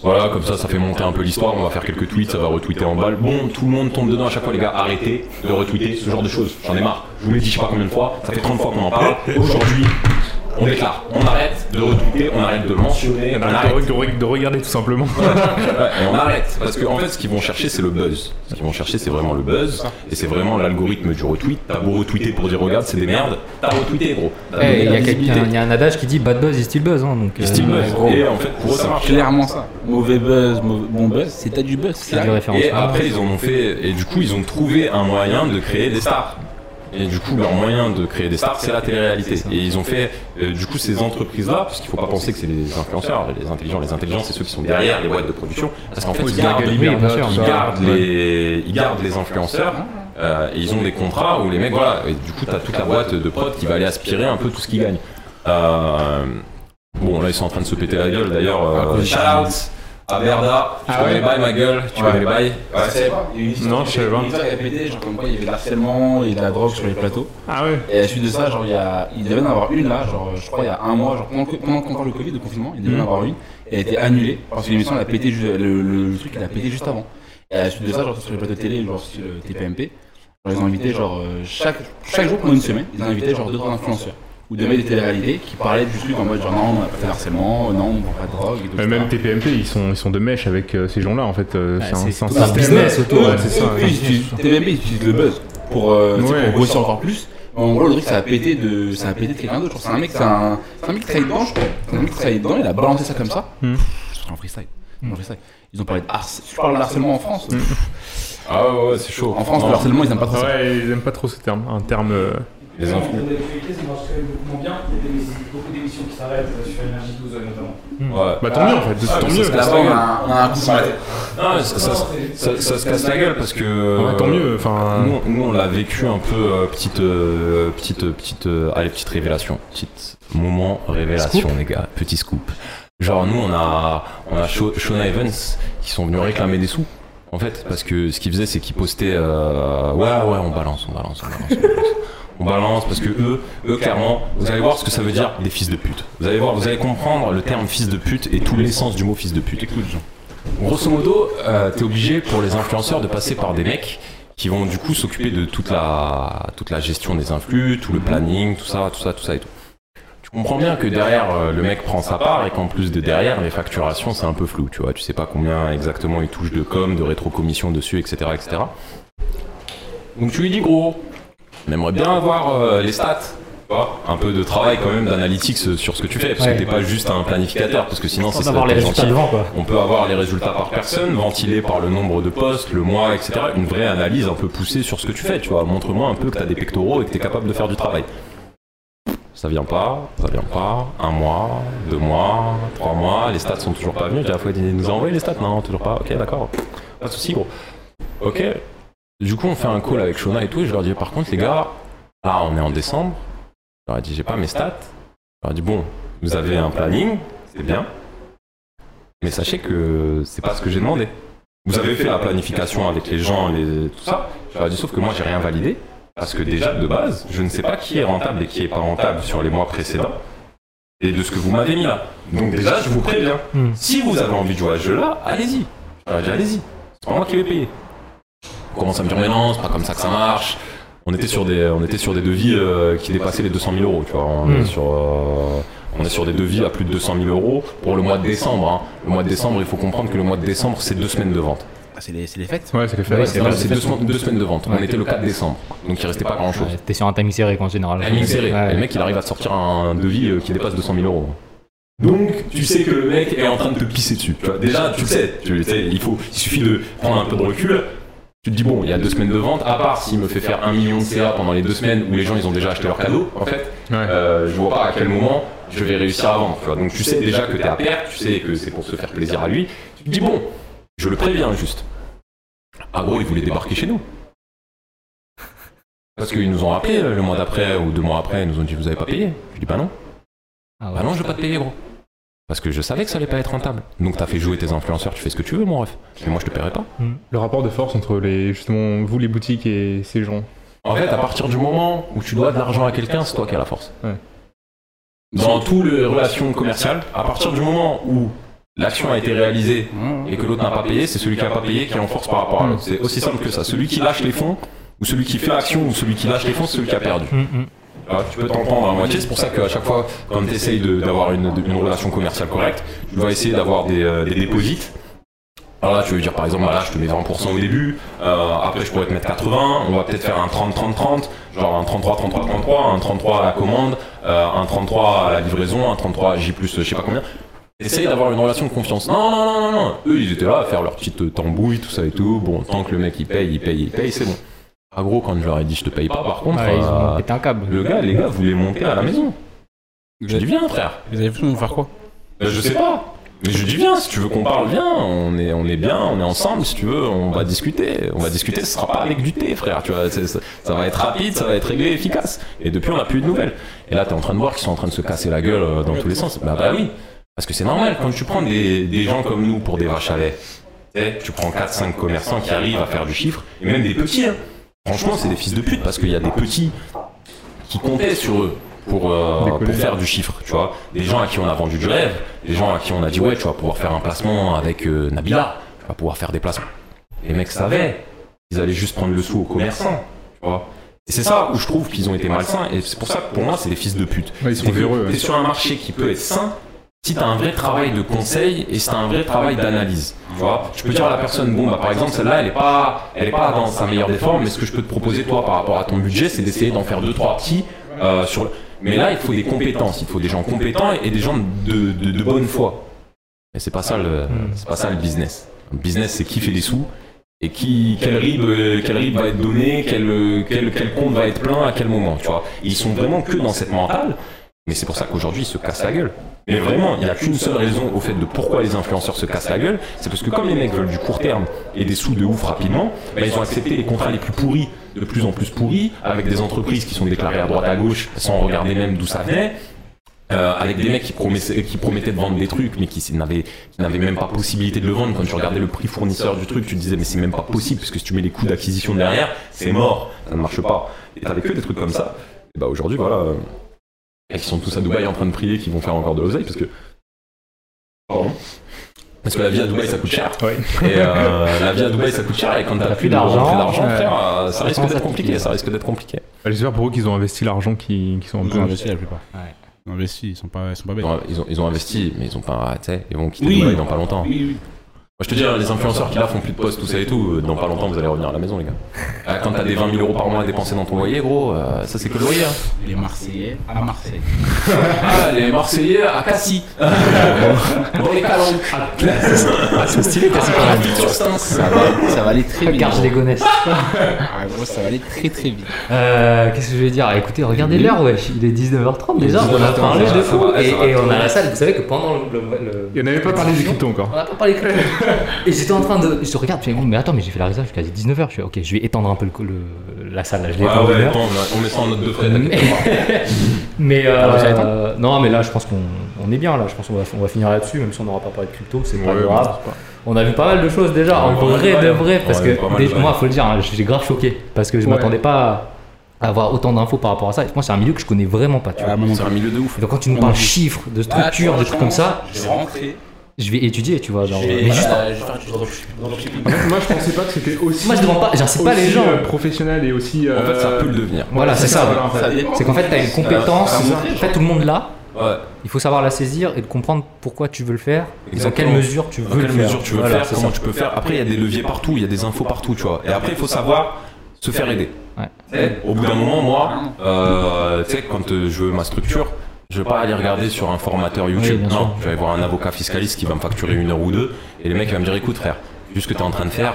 Voilà, comme ça ça fait monter un peu l'histoire, on va faire quelques tweets, ça va retweeter en balle. Bon, tout le monde tombe dedans à chaque fois les gars, arrêtez de retweeter ce genre de choses, j'en ai marre. Je vous l'ai dit je sais pas combien de fois, ça fait 30 fois qu'on en parle. Aujourd'hui, on déclare, on arrête de retweeter, on arrête de mentionner, on Arrête arrête. de, de- de regarder tout simplement. Ouais, et on arrête. Parce qu'en en fait, ce qu'ils vont chercher, c'est le buzz. Ce qu'ils vont chercher, c'est vraiment le buzz. Et c'est vraiment l'algorithme du retweet. T'as beau retweeter pour dire regarde, c'est des merdes. T'as retweeté, gros. Eh, Il y, a y un adage qui dit bad buzz is still buzz. Hein, donc, euh, Buzz. gros. Et en fait, pour eux, ça marche. Clairement ça. Mauvais buzz, mauvais- bon buzz, c'est t'as du buzz. c'est du Et après, ils en ont fait. Et du coup, ils ont trouvé un moyen de créer des stars. Et du coup, leur moyen de créer des stars, c'est la télé-réalité. Et ils ont fait, euh, du coup, ces entreprises-là, parce qu'il faut pas penser que c'est les influenceurs, les intelligents, les intelligents, c'est ceux qui sont derrière les boîtes de production, parce qu'en fait, ils gardent, ils gardent les, ils gardent les influenceurs. euh, et ils ont des contrats où les mecs, voilà, et du coup, t'as toute la boîte de prod qui va aller aspirer un peu tout ce qu'ils gagnent. Euh, bon, là, ils sont en train de se péter la gueule, d'ailleurs. Euh, shout out à Berda, tu Ah connais ouais les bails, ma gueule, tu Ouais. connais les bails. Ouais, je savais pas. Il y a eu une histoire Non, je savais pas. une histoire qui avait pété, genre comme quoi il y avait de l'harcèlement et de la drogue sur les plateaux. Ah ouais. Et à la suite de ça, genre, il, y a, il devait en avoir une là, genre, je crois il y a un mois, genre, pendant, que- pendant encore le Covid, le confinement, il devait en Mhm. avoir une. Et elle a été annulée parce que l'émission elle a pété, le, le, le truc il a pété juste avant. Et à la suite de ça, genre, sur les plateaux de télé, genre, sur le TPMP, genre, ils ont invité, genre, euh, chaque, chaque jour pendant une semaine, ils ont invité, genre, deux, trois influenceurs. Ou des mecs des téléréalités qui parlaient du truc en mode, genre, non, on a pas fait de harcèlement, non, on prend pas de drogue et tout. Mais etc. même TPMP, ils sont, ils sont de mèche avec euh, ces gens-là en fait. euh, c'est un, c'est c'est un tout un business autour. Ouais, c'est ça. Eux, ils utilisent- TPMP ils utilisent le buzz pour, euh, Ouais. grossir encore plus. En gros, le truc, ça a pété de, ça a pété de quelqu'un d'autre. Genre, C'est un mec, c'est un, c'est un mec qui travaille dedans, je crois. C'est un mec qui travaille dedans, il a balancé ça comme ça. Hmm. Pff, En freestyle. Ils ont parlé de harcèlement. Tu parles de harcèlement en France Ah ouais, ouais, c'est chaud. En France, le harcèlement, ils aiment pas trop ça. Ouais, ils aiment pas trop ce terme. Un terme. Euh, les infos. Dans l'actualité, ça marche quand même beaucoup moins bien. Il y a des- beaucoup d'émissions qui s'arrêtent euh, sur Énergie 12 notamment. Ouais. Bah tant mieux en fait, Ah, tant mieux. ça se Là-bas, on a, on a un coup sur la tête. Non, ça, ça, ça- ça se casse la gueule parce que. Ouais, tant mieux. Enfin, Nous, nous, on l'a vécu un peu euh, petite euh, petite petite euh, allez petite révélation petite moment révélation les gars petit scoop genre nous on a on a Sho- Shona Evans qui sont venus réclamer des sous en fait parce que ce qu'ils faisaient c'est qu'ils postaient euh, ouais ouais on balance on balance on balance on balance parce que eux eux clairement vous allez voir ce que ça veut dire des fils de pute vous allez voir vous allez comprendre le terme fils de pute et tout l'essence du mot fils de pute écoute Jean Grosso modo, euh, t'es obligé pour les influenceurs de passer par des mecs qui vont du coup s'occuper de toute la, toute la gestion des influx, tout le planning, tout ça, tout ça, tout ça et tout. Tu comprends bien que derrière, euh, le mec prend sa part et qu'en plus de derrière, les facturations, c'est un peu flou, tu vois. Tu sais pas combien exactement il touche de com, de rétrocommission dessus, etc., etc. Donc tu lui dis, gros, on aimerait bien avoir euh, les stats. Un peu de travail quand même d'analytics euh, sur ce que tu fais, parce Ouais. que t'es pas juste un planificateur, parce que sinon c'est ça les t'es résultats gentil. devant quoi. On peut avoir les résultats par personne, ventilés par le nombre de postes, le mois, etc. Une vraie analyse un peu poussée sur ce que tu fais, tu vois. Montre-moi un peu que tu as des pectoraux et que tu es capable de faire du travail. Ça vient pas, ça vient pas. Un mois, deux mois, trois mois, les stats sont toujours pas venus. La fois, nous a envoyé les stats, non, toujours pas. Ok, d'accord. Pas de soucis, gros. Ok. Du coup, on fait un call avec Shona et tout, et je leur dis, par contre, les gars, là, on est en décembre. Je leur ai dit, j'ai pas mes stats. Je leur ai dit, bon, vous avez un planning, c'est bien. Mais sachez que c'est pas ce que j'ai demandé. Vous avez fait la planification avec les gens, les... tout ça. Je leur ai dit, sauf que moi, j'ai rien validé. Parce que déjà, de base, je ne sais pas qui est rentable et qui est pas rentable sur les mois précédents. Et de ce que vous m'avez mis là. Donc déjà, je vous préviens. Hmm. Si vous avez envie de jouer à ce jeu-là, allez-y. Je leur ai dit, allez-y. C'est pas moi qui vais payer. On commence à me dire, mais non, c'est pas comme ça que ça marche. On était sur des, on était sur des devis euh, qui dépassaient les 200 000 euros, tu vois. On, est Hmm. sur, euh, on est sur des devis à plus de 200 000 euros pour le mois de décembre. hein. Le mois de décembre, il faut comprendre que le mois de décembre, c'est deux semaines de vente. Ah, c'est les, c'est les fêtes? ouais, c'est les. Ouais, C'est deux, semaines- deux semaines de vente. On était le 4 décembre, donc il restait pas grand chose. Ouais, T'es sur un timing serré en général. Timing serré. Ouais. Et le mec, il arrive à sortir un devis euh, qui dépasse 200 000 euros. Donc, tu sais que le mec est en train de te pisser dessus. Tu vois. Déjà, tu le sais. Tu le sais. Il, faut, il suffit de prendre un peu de recul. Tu te dis, bon, il y a deux semaines de vente, à part s'il me fait faire un million de CA pendant les deux semaines où les gens ils ont déjà acheté leur cadeau, en fait, Ouais. euh, je vois pas à quel moment je vais réussir à vendre. Tu vois. Donc, tu sais déjà que t'es à perte, tu sais que c'est pour se faire plaisir à lui. Tu te dis, bon, je le préviens juste. Ah, gros, il voulait débarquer chez nous. Parce qu'ils nous ont rappelé euh, le mois d'après ou deux mois après, ils nous ont dit vous avez pas payé? Je dis bah non. Ah ouais. Bah non, je vais pas te payer gros. Parce que je savais que ça allait pas être rentable. Donc t'as fait jouer tes influenceurs, tu fais ce que tu veux mon ref. Mais moi je te paierai pas. Le rapport de force entre les, justement, vous les boutiques et ces gens. En fait, à partir du moment où tu dois de l'argent à quelqu'un, c'est toi qui as la force. Ouais. Dans toutes les relations commerciales, à partir du moment où l'action a été réalisée et que l'autre n'a pas payé, c'est celui qui n'a pas payé qui est en force par rapport à l'autre. C'est aussi simple que ça. Celui qui lâche les fonds, ou celui qui fait l'action, ou celui qui lâche les fonds, c'est celui qui a perdu. Hum. Tu peux t'en prendre à moitié, c'est pour ça qu'à chaque fois, quand tu essayes d'avoir une, relation commerciale correcte, tu dois essayer d'avoir des, euh, déposits. Alors là, tu veux dire par exemple, bah là, je te mets 20% au début, euh, après je pourrais te mettre 80, on va peut-être faire un 30-30-30, genre un 33-33-33, un 33 à la commande, euh, un 33 à la livraison, un 33 J plus je sais pas combien. Essaye d'avoir une relation de confiance. Non, non, non, non, non. Eux, ils étaient là à faire leur petite tambouille, tout ça et tout. Bon, tant que le mec il paye, il paye, il paye, c'est bon. Ah gros, quand je leur ai dit je te paye pas, par contre, Ouais, ils euh, ont pété un câble. le gars, les gars voulaient monter à la maison. Je dis viens frère. Vous avez voulu nous faire quoi? Euh, je sais pas. Mais je dis viens, si tu veux qu'on parle, viens. On est, on est bien, on est ensemble. Si tu veux, on va discuter. On va discuter. Ce sera pas avec du thé, frère. Tu vois, ça, ça va être rapide, ça va être réglé, efficace. Et depuis, on n'a plus eu de nouvelles. Et là, t'es en train de voir qu'ils sont en train de se casser la gueule euh, dans tous les sens. Bah, bah oui. Parce que c'est normal quand tu prends des, des gens comme nous pour des vaches à lait. Tu prends 4-5 commerçants qui arrivent à faire du chiffre, et même des petits. hein. Franchement, c'est des fils de pute parce qu'il y a des petits qui comptaient sur eux pour, euh, pour faire du chiffre, tu vois. Des gens à qui on a vendu du rêve, des gens à qui on a dit ouais, tu vas pouvoir faire un placement avec euh, Nabila, tu vas pouvoir faire des placements. Les mecs savaient, ils allaient juste prendre le sou aux commerçants, tu vois. Et c'est ça où je trouve qu'ils ont été malsains, et c'est pour ça que pour moi, c'est des fils de pute. Ouais, ils sont véreux. T'es sur un marché qui peut être sain si t'as un vrai travail de conseil et si t'as un vrai travail d'analyse. Tu vois, je peux dire à la personne, bon bah par exemple celle-là elle est pas, elle est pas dans sa meilleure des formes, mais ce que je peux te proposer toi par rapport à ton budget, c'est d'essayer d'en faire deux trois petits euh, sur. le- Mais là il faut des compétences, il faut des gens compétents et des gens de, de, de bonne foi. Mais c'est pas ça le, c'est pas ça le business. Le business c'est qui fait des sous et qui, quel RIB, quel RIB va être donné, quel, quel, quel compte va être plein à quel moment, tu vois. Ils sont vraiment que dans cette mentale, mais c'est pour ça qu'aujourd'hui ils se cassent la gueule. Mais vraiment, il n'y a qu'une seule raison au fait de pourquoi les influenceurs se cassent la gueule, c'est parce que comme les mecs veulent du court terme et des sous de ouf rapidement, bah, ils ont accepté les contrats les plus pourris, de plus en plus pourris, avec des entreprises qui sont déclarées à droite à gauche sans regarder même d'où ça venait. Euh, avec des mecs qui promettaient, qui promettaient de vendre des trucs mais qui s- n'avaient qui n'avaient même pas possibilité de le vendre quand tu regardais le prix fournisseur du truc tu te disais mais c'est même pas possible parce que si tu mets les coûts d'acquisition derrière c'est mort ça ne marche pas et t'avais que des trucs comme ça et bah aujourd'hui voilà euh, et qui sont tous à Dubaï en train de prier qu'ils vont faire encore de l'oseille parce que Pardon. parce que la vie à Dubaï ça coûte cher Ouais. et euh, la vie à Dubaï ça coûte cher et quand t'as plus d'argent, euh, ça risque d'être compliqué ça risque d'être compliqué Bah, J'espère pour eux qu'ils ont investi l'argent qui, qui sont un Ils peu. ont investi la plupart. Ils ont investi, ils sont pas, ils sont pas ils bêtes. ont, ils ont, ils ont investi mais ils ont pas tu sais ils vont quitter Oui. Dubaï dans pas longtemps Oui, oui. Moi, je te dis, hein, les influenceurs qui là font plus de posts, tout ça et tout, euh, dans pas longtemps vous allez revenir à la maison, les gars. Euh, Quand t'as des 20 000 euros par mois à dépenser dans ton loyer, gros, euh, ça c'est que le loyer. hein. Les Marseillais à Marseille. <laughs> Ah, les Marseillais à Cassis. <laughs> Dans les calanques. Ah, c'est stylé, Cassis, quand même. sur Stins. Ça va, ça va aller très vite. Garge les Gonesse. Ah, gros, ça va aller très très vite. Euh, Qu'est-ce que je vais dire? Écoutez, regardez l'heure, wesh. Il est 19h30 déjà. On a 19h30, parlé de fou. Et, on a la salle. Vous savez que pendant le. Il n'avait pas parlé des cryptos encore. On n'a pas parlé crypto. Et j'étais en train de. Je te regarde, je fais, mais attends, mais j'ai fait la réserve jusqu'à 19h. Je fais, ok, je vais étendre un peu le, le- la salle là. Je l'ai Ah ouais, on met ça en note de frais. Mais, <laughs> mais, Ah euh, non, mais là, je pense qu'on on est bien là. Je pense qu'on va, on va finir là-dessus, même si on n'aura pas parlé de crypto, c'est pas Ouais, grave. bon, On a vu pas mal de choses déjà, Ouais, en pas vrai de de bails, vrai, hein. parce Ouais, que pas de bails. moi, faut le dire, hein, j'ai grave choqué parce que je Ouais. m'attendais pas à avoir autant d'infos par rapport à ça. Et moi, c'est un milieu que je connais vraiment pas. Tu. Ah, C'est un milieu de ouf. Et donc, quand tu nous parles chiffres, de structure, des trucs comme ça, Je vais rentrer. Je vais étudier, tu vois. Genre, mais juste, euh, dropshipping. dropshipping. Moi, je pensais pas que c'était aussi. moi, je demande pas, j'incite pas les gens. euh, professionnel et aussi. En fait, ça euh, peut le devenir. Voilà, c'est ça. en. C'est qu'en fait, tu as une compétence, en fait, tout le monde l'a. Ouais. Il faut savoir la saisir et de comprendre pourquoi tu veux le faire et dans quelle mesure tu veux Dans le quelle faire. mesure tu veux Voilà, le faire, comment ça. tu peux faire. Après, il y a des leviers partout, il y a des infos partout, tu vois. Et après, il faut savoir se faire aider. Ouais. Au bout d'un moment, moi, euh, tu sais, quand je veux ma structure, je vais pas aller regarder sur un formateur YouTube. Oui, non, je vais aller voir un avocat fiscaliste qui va me facturer une heure ou deux. Et le mec va me dire écoute, frère, vu ce que tu es en train de faire,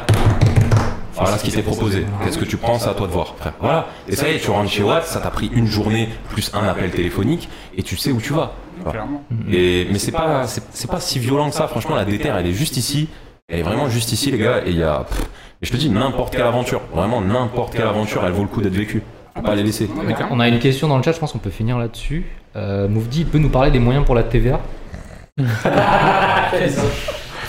voilà ce qui t'est proposé. Qu'est-ce que tu prends C'est à toi de voir, frère? Voilà. Et ça y est, tu rentres chez Watt, ça t'a pris une journée plus un appel téléphonique et tu sais où tu vas. Voilà. Et, mais c'est pas, c'est, c'est pas si violent que ça. Franchement, la déterre, elle est juste ici. Elle est vraiment juste ici, les gars. Et il y a. pff, et je te dis, n'importe quelle aventure, vraiment n'importe quelle aventure, elle vaut le coup d'être vécue. Faut pas les laisser. On a une question dans le chat, je pense qu'on peut finir là-dessus. Euh, Moufdi, il peut nous parler des moyens pour la TVA <laughs>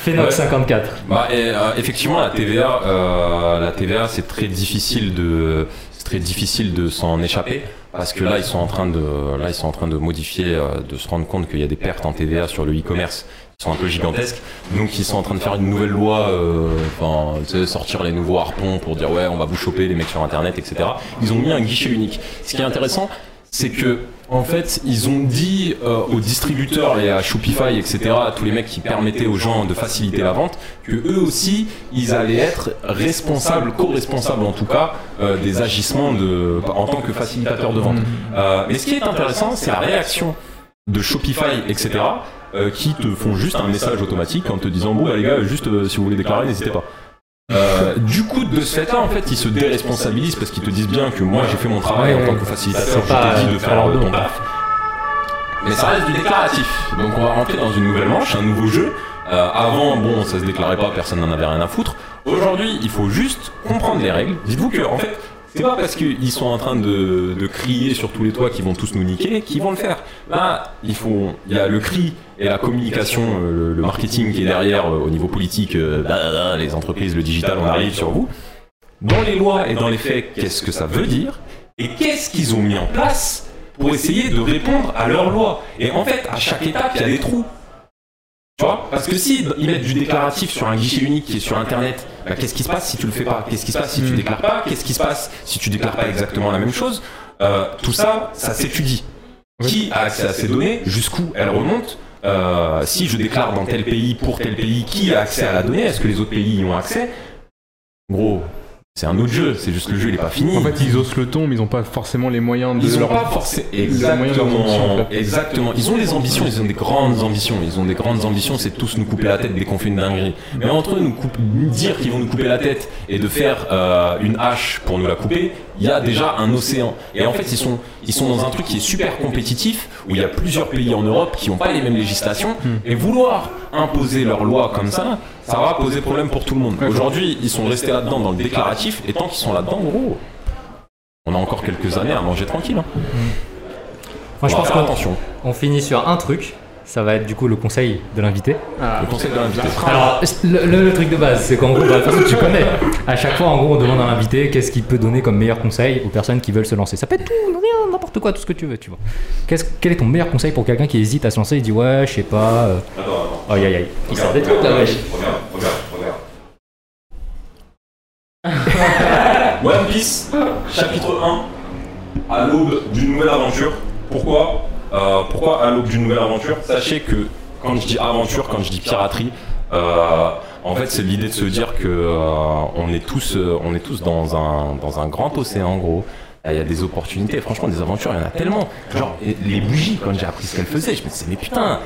Fenox 54. Bah, et, euh, effectivement, la TVA, euh, la TVA, c'est très difficile de, c'est très difficile de s'en échapper parce que là, ils sont en train de, là, ils sont en train de modifier, euh, de se rendre compte qu'il y a des pertes en TVA sur le e-commerce qui sont un peu gigantesques. Donc, ils sont en train de faire une nouvelle loi, euh, enfin, tu sais, sortir les nouveaux harpons pour dire ouais, on va vous choper les mecs sur Internet, etc. Ils ont mis un guichet unique. Ce qui est intéressant. c'est que en fait, ils ont dit euh, aux distributeurs et à Shopify, etc., à tous les mecs qui permettaient aux gens de faciliter la vente, que eux aussi, ils allaient être responsables, co-responsables en tout cas, euh, des agissements de, en tant que facilitateurs de vente. Euh, mais ce qui est intéressant, c'est la réaction de Shopify, etc., euh, qui te font juste un message automatique en te disant bon bah, les gars, juste euh, si vous voulez déclarer, n'hésitez pas. Euh, du coup, de ce fait-là, en fait, ils se déresponsabilisent parce qu'ils te disent bien que moi j'ai fait mon travail en tant que facilitateur, je t'ai dit de faire leur ton taf. Mais ça reste du déclaratif. Donc on va rentrer dans une nouvelle manche, un nouveau jeu. Euh, avant, bon, ça se déclarait pas, personne n'en avait rien à foutre. Aujourd'hui, il faut juste comprendre les règles. Dites-vous que, en fait, c'est pas parce qu'ils sont en train de, de crier sur tous les toits qu'ils vont tous nous niquer qu'ils vont le faire. Là, il faut, il y a le cri et la communication, euh, le, marketing qui est derrière euh, au niveau politique, euh, bah, bah, les entreprises, le digital, on arrive sur vous. Dans les lois et dans les faits, qu'est-ce que ça veut dire et qu'est-ce qu'ils ont mis en place pour essayer de répondre à leurs lois? Et en fait, à chaque étape, il y a des trous. Tu vois Parce que si ils mettent du déclaratif sur un guichet unique qui est sur Internet, bah, qu'est-ce qui se passe si tu le fais pas? Qu'est-ce qui se passe si tu déclares pas? Qu'est-ce qui se passe si tu déclares pas exactement la même chose? Euh, Tout ça, ça s'étudie. Qui a accès à ces données? Jusqu'où elles remontent? Euh, Si je déclare dans tel pays pour tel pays, qui a accès à la donnée? Est-ce que les autres pays y ont accès? Gros, c'est un autre jeu. C'est juste que le jeu il est pas fini. En fait, ils osent le ton, mais ils ont pas forcément les moyens de Ils ont leur. pas forcément. Exactement. Exactement. Ils ont des ambitions, ils ont des grandes ambitions. Ils ont des grandes ambitions, c'est de tous nous couper la tête dès qu'on fait une dinguerie. Mais entre eux, nous coupe- dire qu'ils vont nous couper la tête et de faire euh, une hache pour nous la couper, il y a déjà un océan. Et en fait, ils sont, ils sont dans un truc qui est super compétitif, où il y a plusieurs pays en Europe qui n'ont pas les mêmes législations. Et vouloir imposer leurs lois comme ça, ça va poser problème pour tout le monde. Aujourd'hui, ils sont restés là-dedans dans le déclaratif, et tant qu'ils sont là-dedans, gros, on a encore quelques années à manger tranquille. hein. Moi, je pense qu'on finit sur un truc. Ça va être du coup le conseil de l'invité. Le conseil de l'invité. Alors, le, le- le truc de base, c'est qu'en gros, bah, de toute façon, tu connais. À chaque fois, en gros, on demande à l'invité qu'est-ce qu'il peut donner comme meilleur conseil aux personnes qui veulent se lancer. Ça peut être tout, rien, n'importe quoi, tout ce que tu veux, tu vois. Qu'est-ce- quel est ton meilleur conseil pour quelqu'un qui hésite à se lancer Il dit ouais, je sais pas. euh, Attends, attends. Aïe aïe aïe. Il sort des trucs là, wesh. Regarde, regarde, regarde. One Piece, chapitre 1, à l'aube d'une nouvelle aventure. Pourquoi? Euh, Pourquoi à l'aube d'une nouvelle aventure? Sachez que quand je dis aventure, quand je dis piraterie, euh, en fait c'est l'idée de se dire que euh, on est tous, on est tous dans un, dans un grand océan en gros. Il y a des opportunités, franchement des aventures, il y en a tellement. Genre les bougies, quand j'ai appris ce qu'elles faisaient, je me disais mais putain,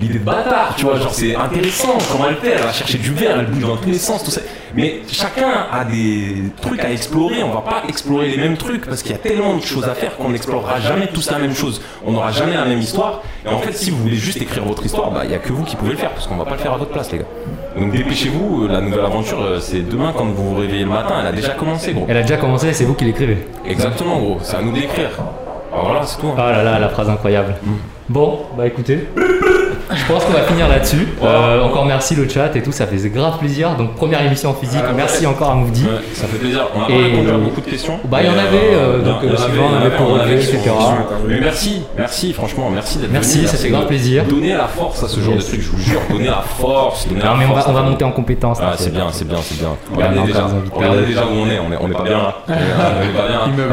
l'idée de bâtard, tu vois, genre c'est intéressant comment elle fait, elle va chercher du verre, elle bouge dans tous les sens, tout ça. Mais chacun a des trucs à explorer, on va pas explorer les mêmes trucs parce qu'il y a tellement de choses à faire qu'on n'explorera jamais tous la même chose. On n'aura jamais la même histoire. Et en fait, si vous voulez juste écrire votre histoire, bah il y a que vous qui pouvez le faire parce qu'on va pas le faire à votre place, les gars. Donc dépêchez-vous, euh, la nouvelle aventure, euh, c'est demain quand vous vous réveillez le matin, elle a déjà commencé, gros. Elle a déjà commencé, c'est vous qui l'écrivez. Exactement, gros, c'est à nous d'écrire. Alors voilà, c'est tout. hein. Ah là là, la phrase incroyable. Bon, bah écoutez, je pense qu'on va finir là-dessus. Euh, encore merci le chat et tout, ça faisait grave plaisir. Donc première émission en physique, Ah, merci encore à Moufdi. Ouais, ça fait plaisir. On a Et- répondu à beaucoup de questions. Bah, il y en avait, euh, donc, euh, suivant, il y on avait pour on relever, etc. Mais merci, merci, franchement, merci d'être Merci, venu. ça fait grave plaisir. Donner la force à ce genre Yes. de truc, je vous jure, donner la force. Donner Non la mais on va, on monter en compétence. Ah, c'est bien, c'est bien, c'est bien. on Regardez déjà, où on est, on est, on est pas bien là. <laughs> On est pas bien.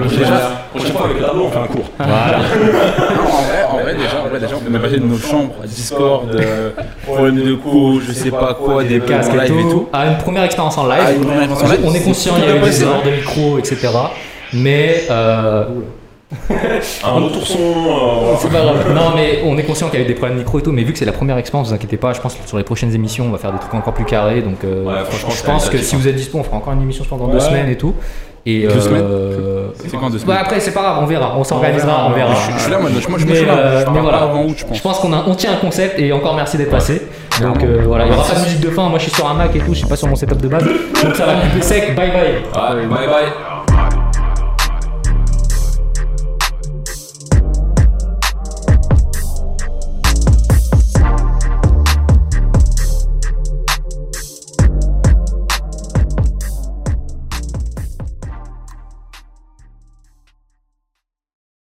Prochaine fois- avec le tableau, on fait un cours. Voilà. <laughs> En vrai, déjà, en vrai, déjà, on est passé de nos chambres, Discord, euh, problème de cours, je sais pas quoi, des Casque live et et tout. À une première expérience en live. Ah, une première expérience en live, on est conscient, il y a eu des erreurs de micro, etc. Mais euh, Un retour son. euh, c'est pas grave. Non mais on est conscient qu'il y a eu des problèmes de micro et tout. Mais vu que c'est la première expérience, vous inquiétez pas. Je pense que sur les prochaines émissions, on va faire des trucs encore plus carrés. Donc euh, Ouais, franchement, je pense que si vous êtes dispo, on fera encore une émission je pense, dans deux semaines et tout. Et Deux euh, C'est quand deux Bah semaines après c'est pas grave, on verra, on s'organisera, on verra. Je je suis là, moi, je moi, je Mais, suis là. euh, Je mais voilà. avant août, je pense. Je pense qu'on a, on tient un concept et encore merci d'être passé. Donc euh, voilà, il y aura pas de musique de fin. Moi je suis sur un Mac et tout, je suis pas sur mon setup de base. Donc ça va couper sec. Bye bye. Ouais, bye bye.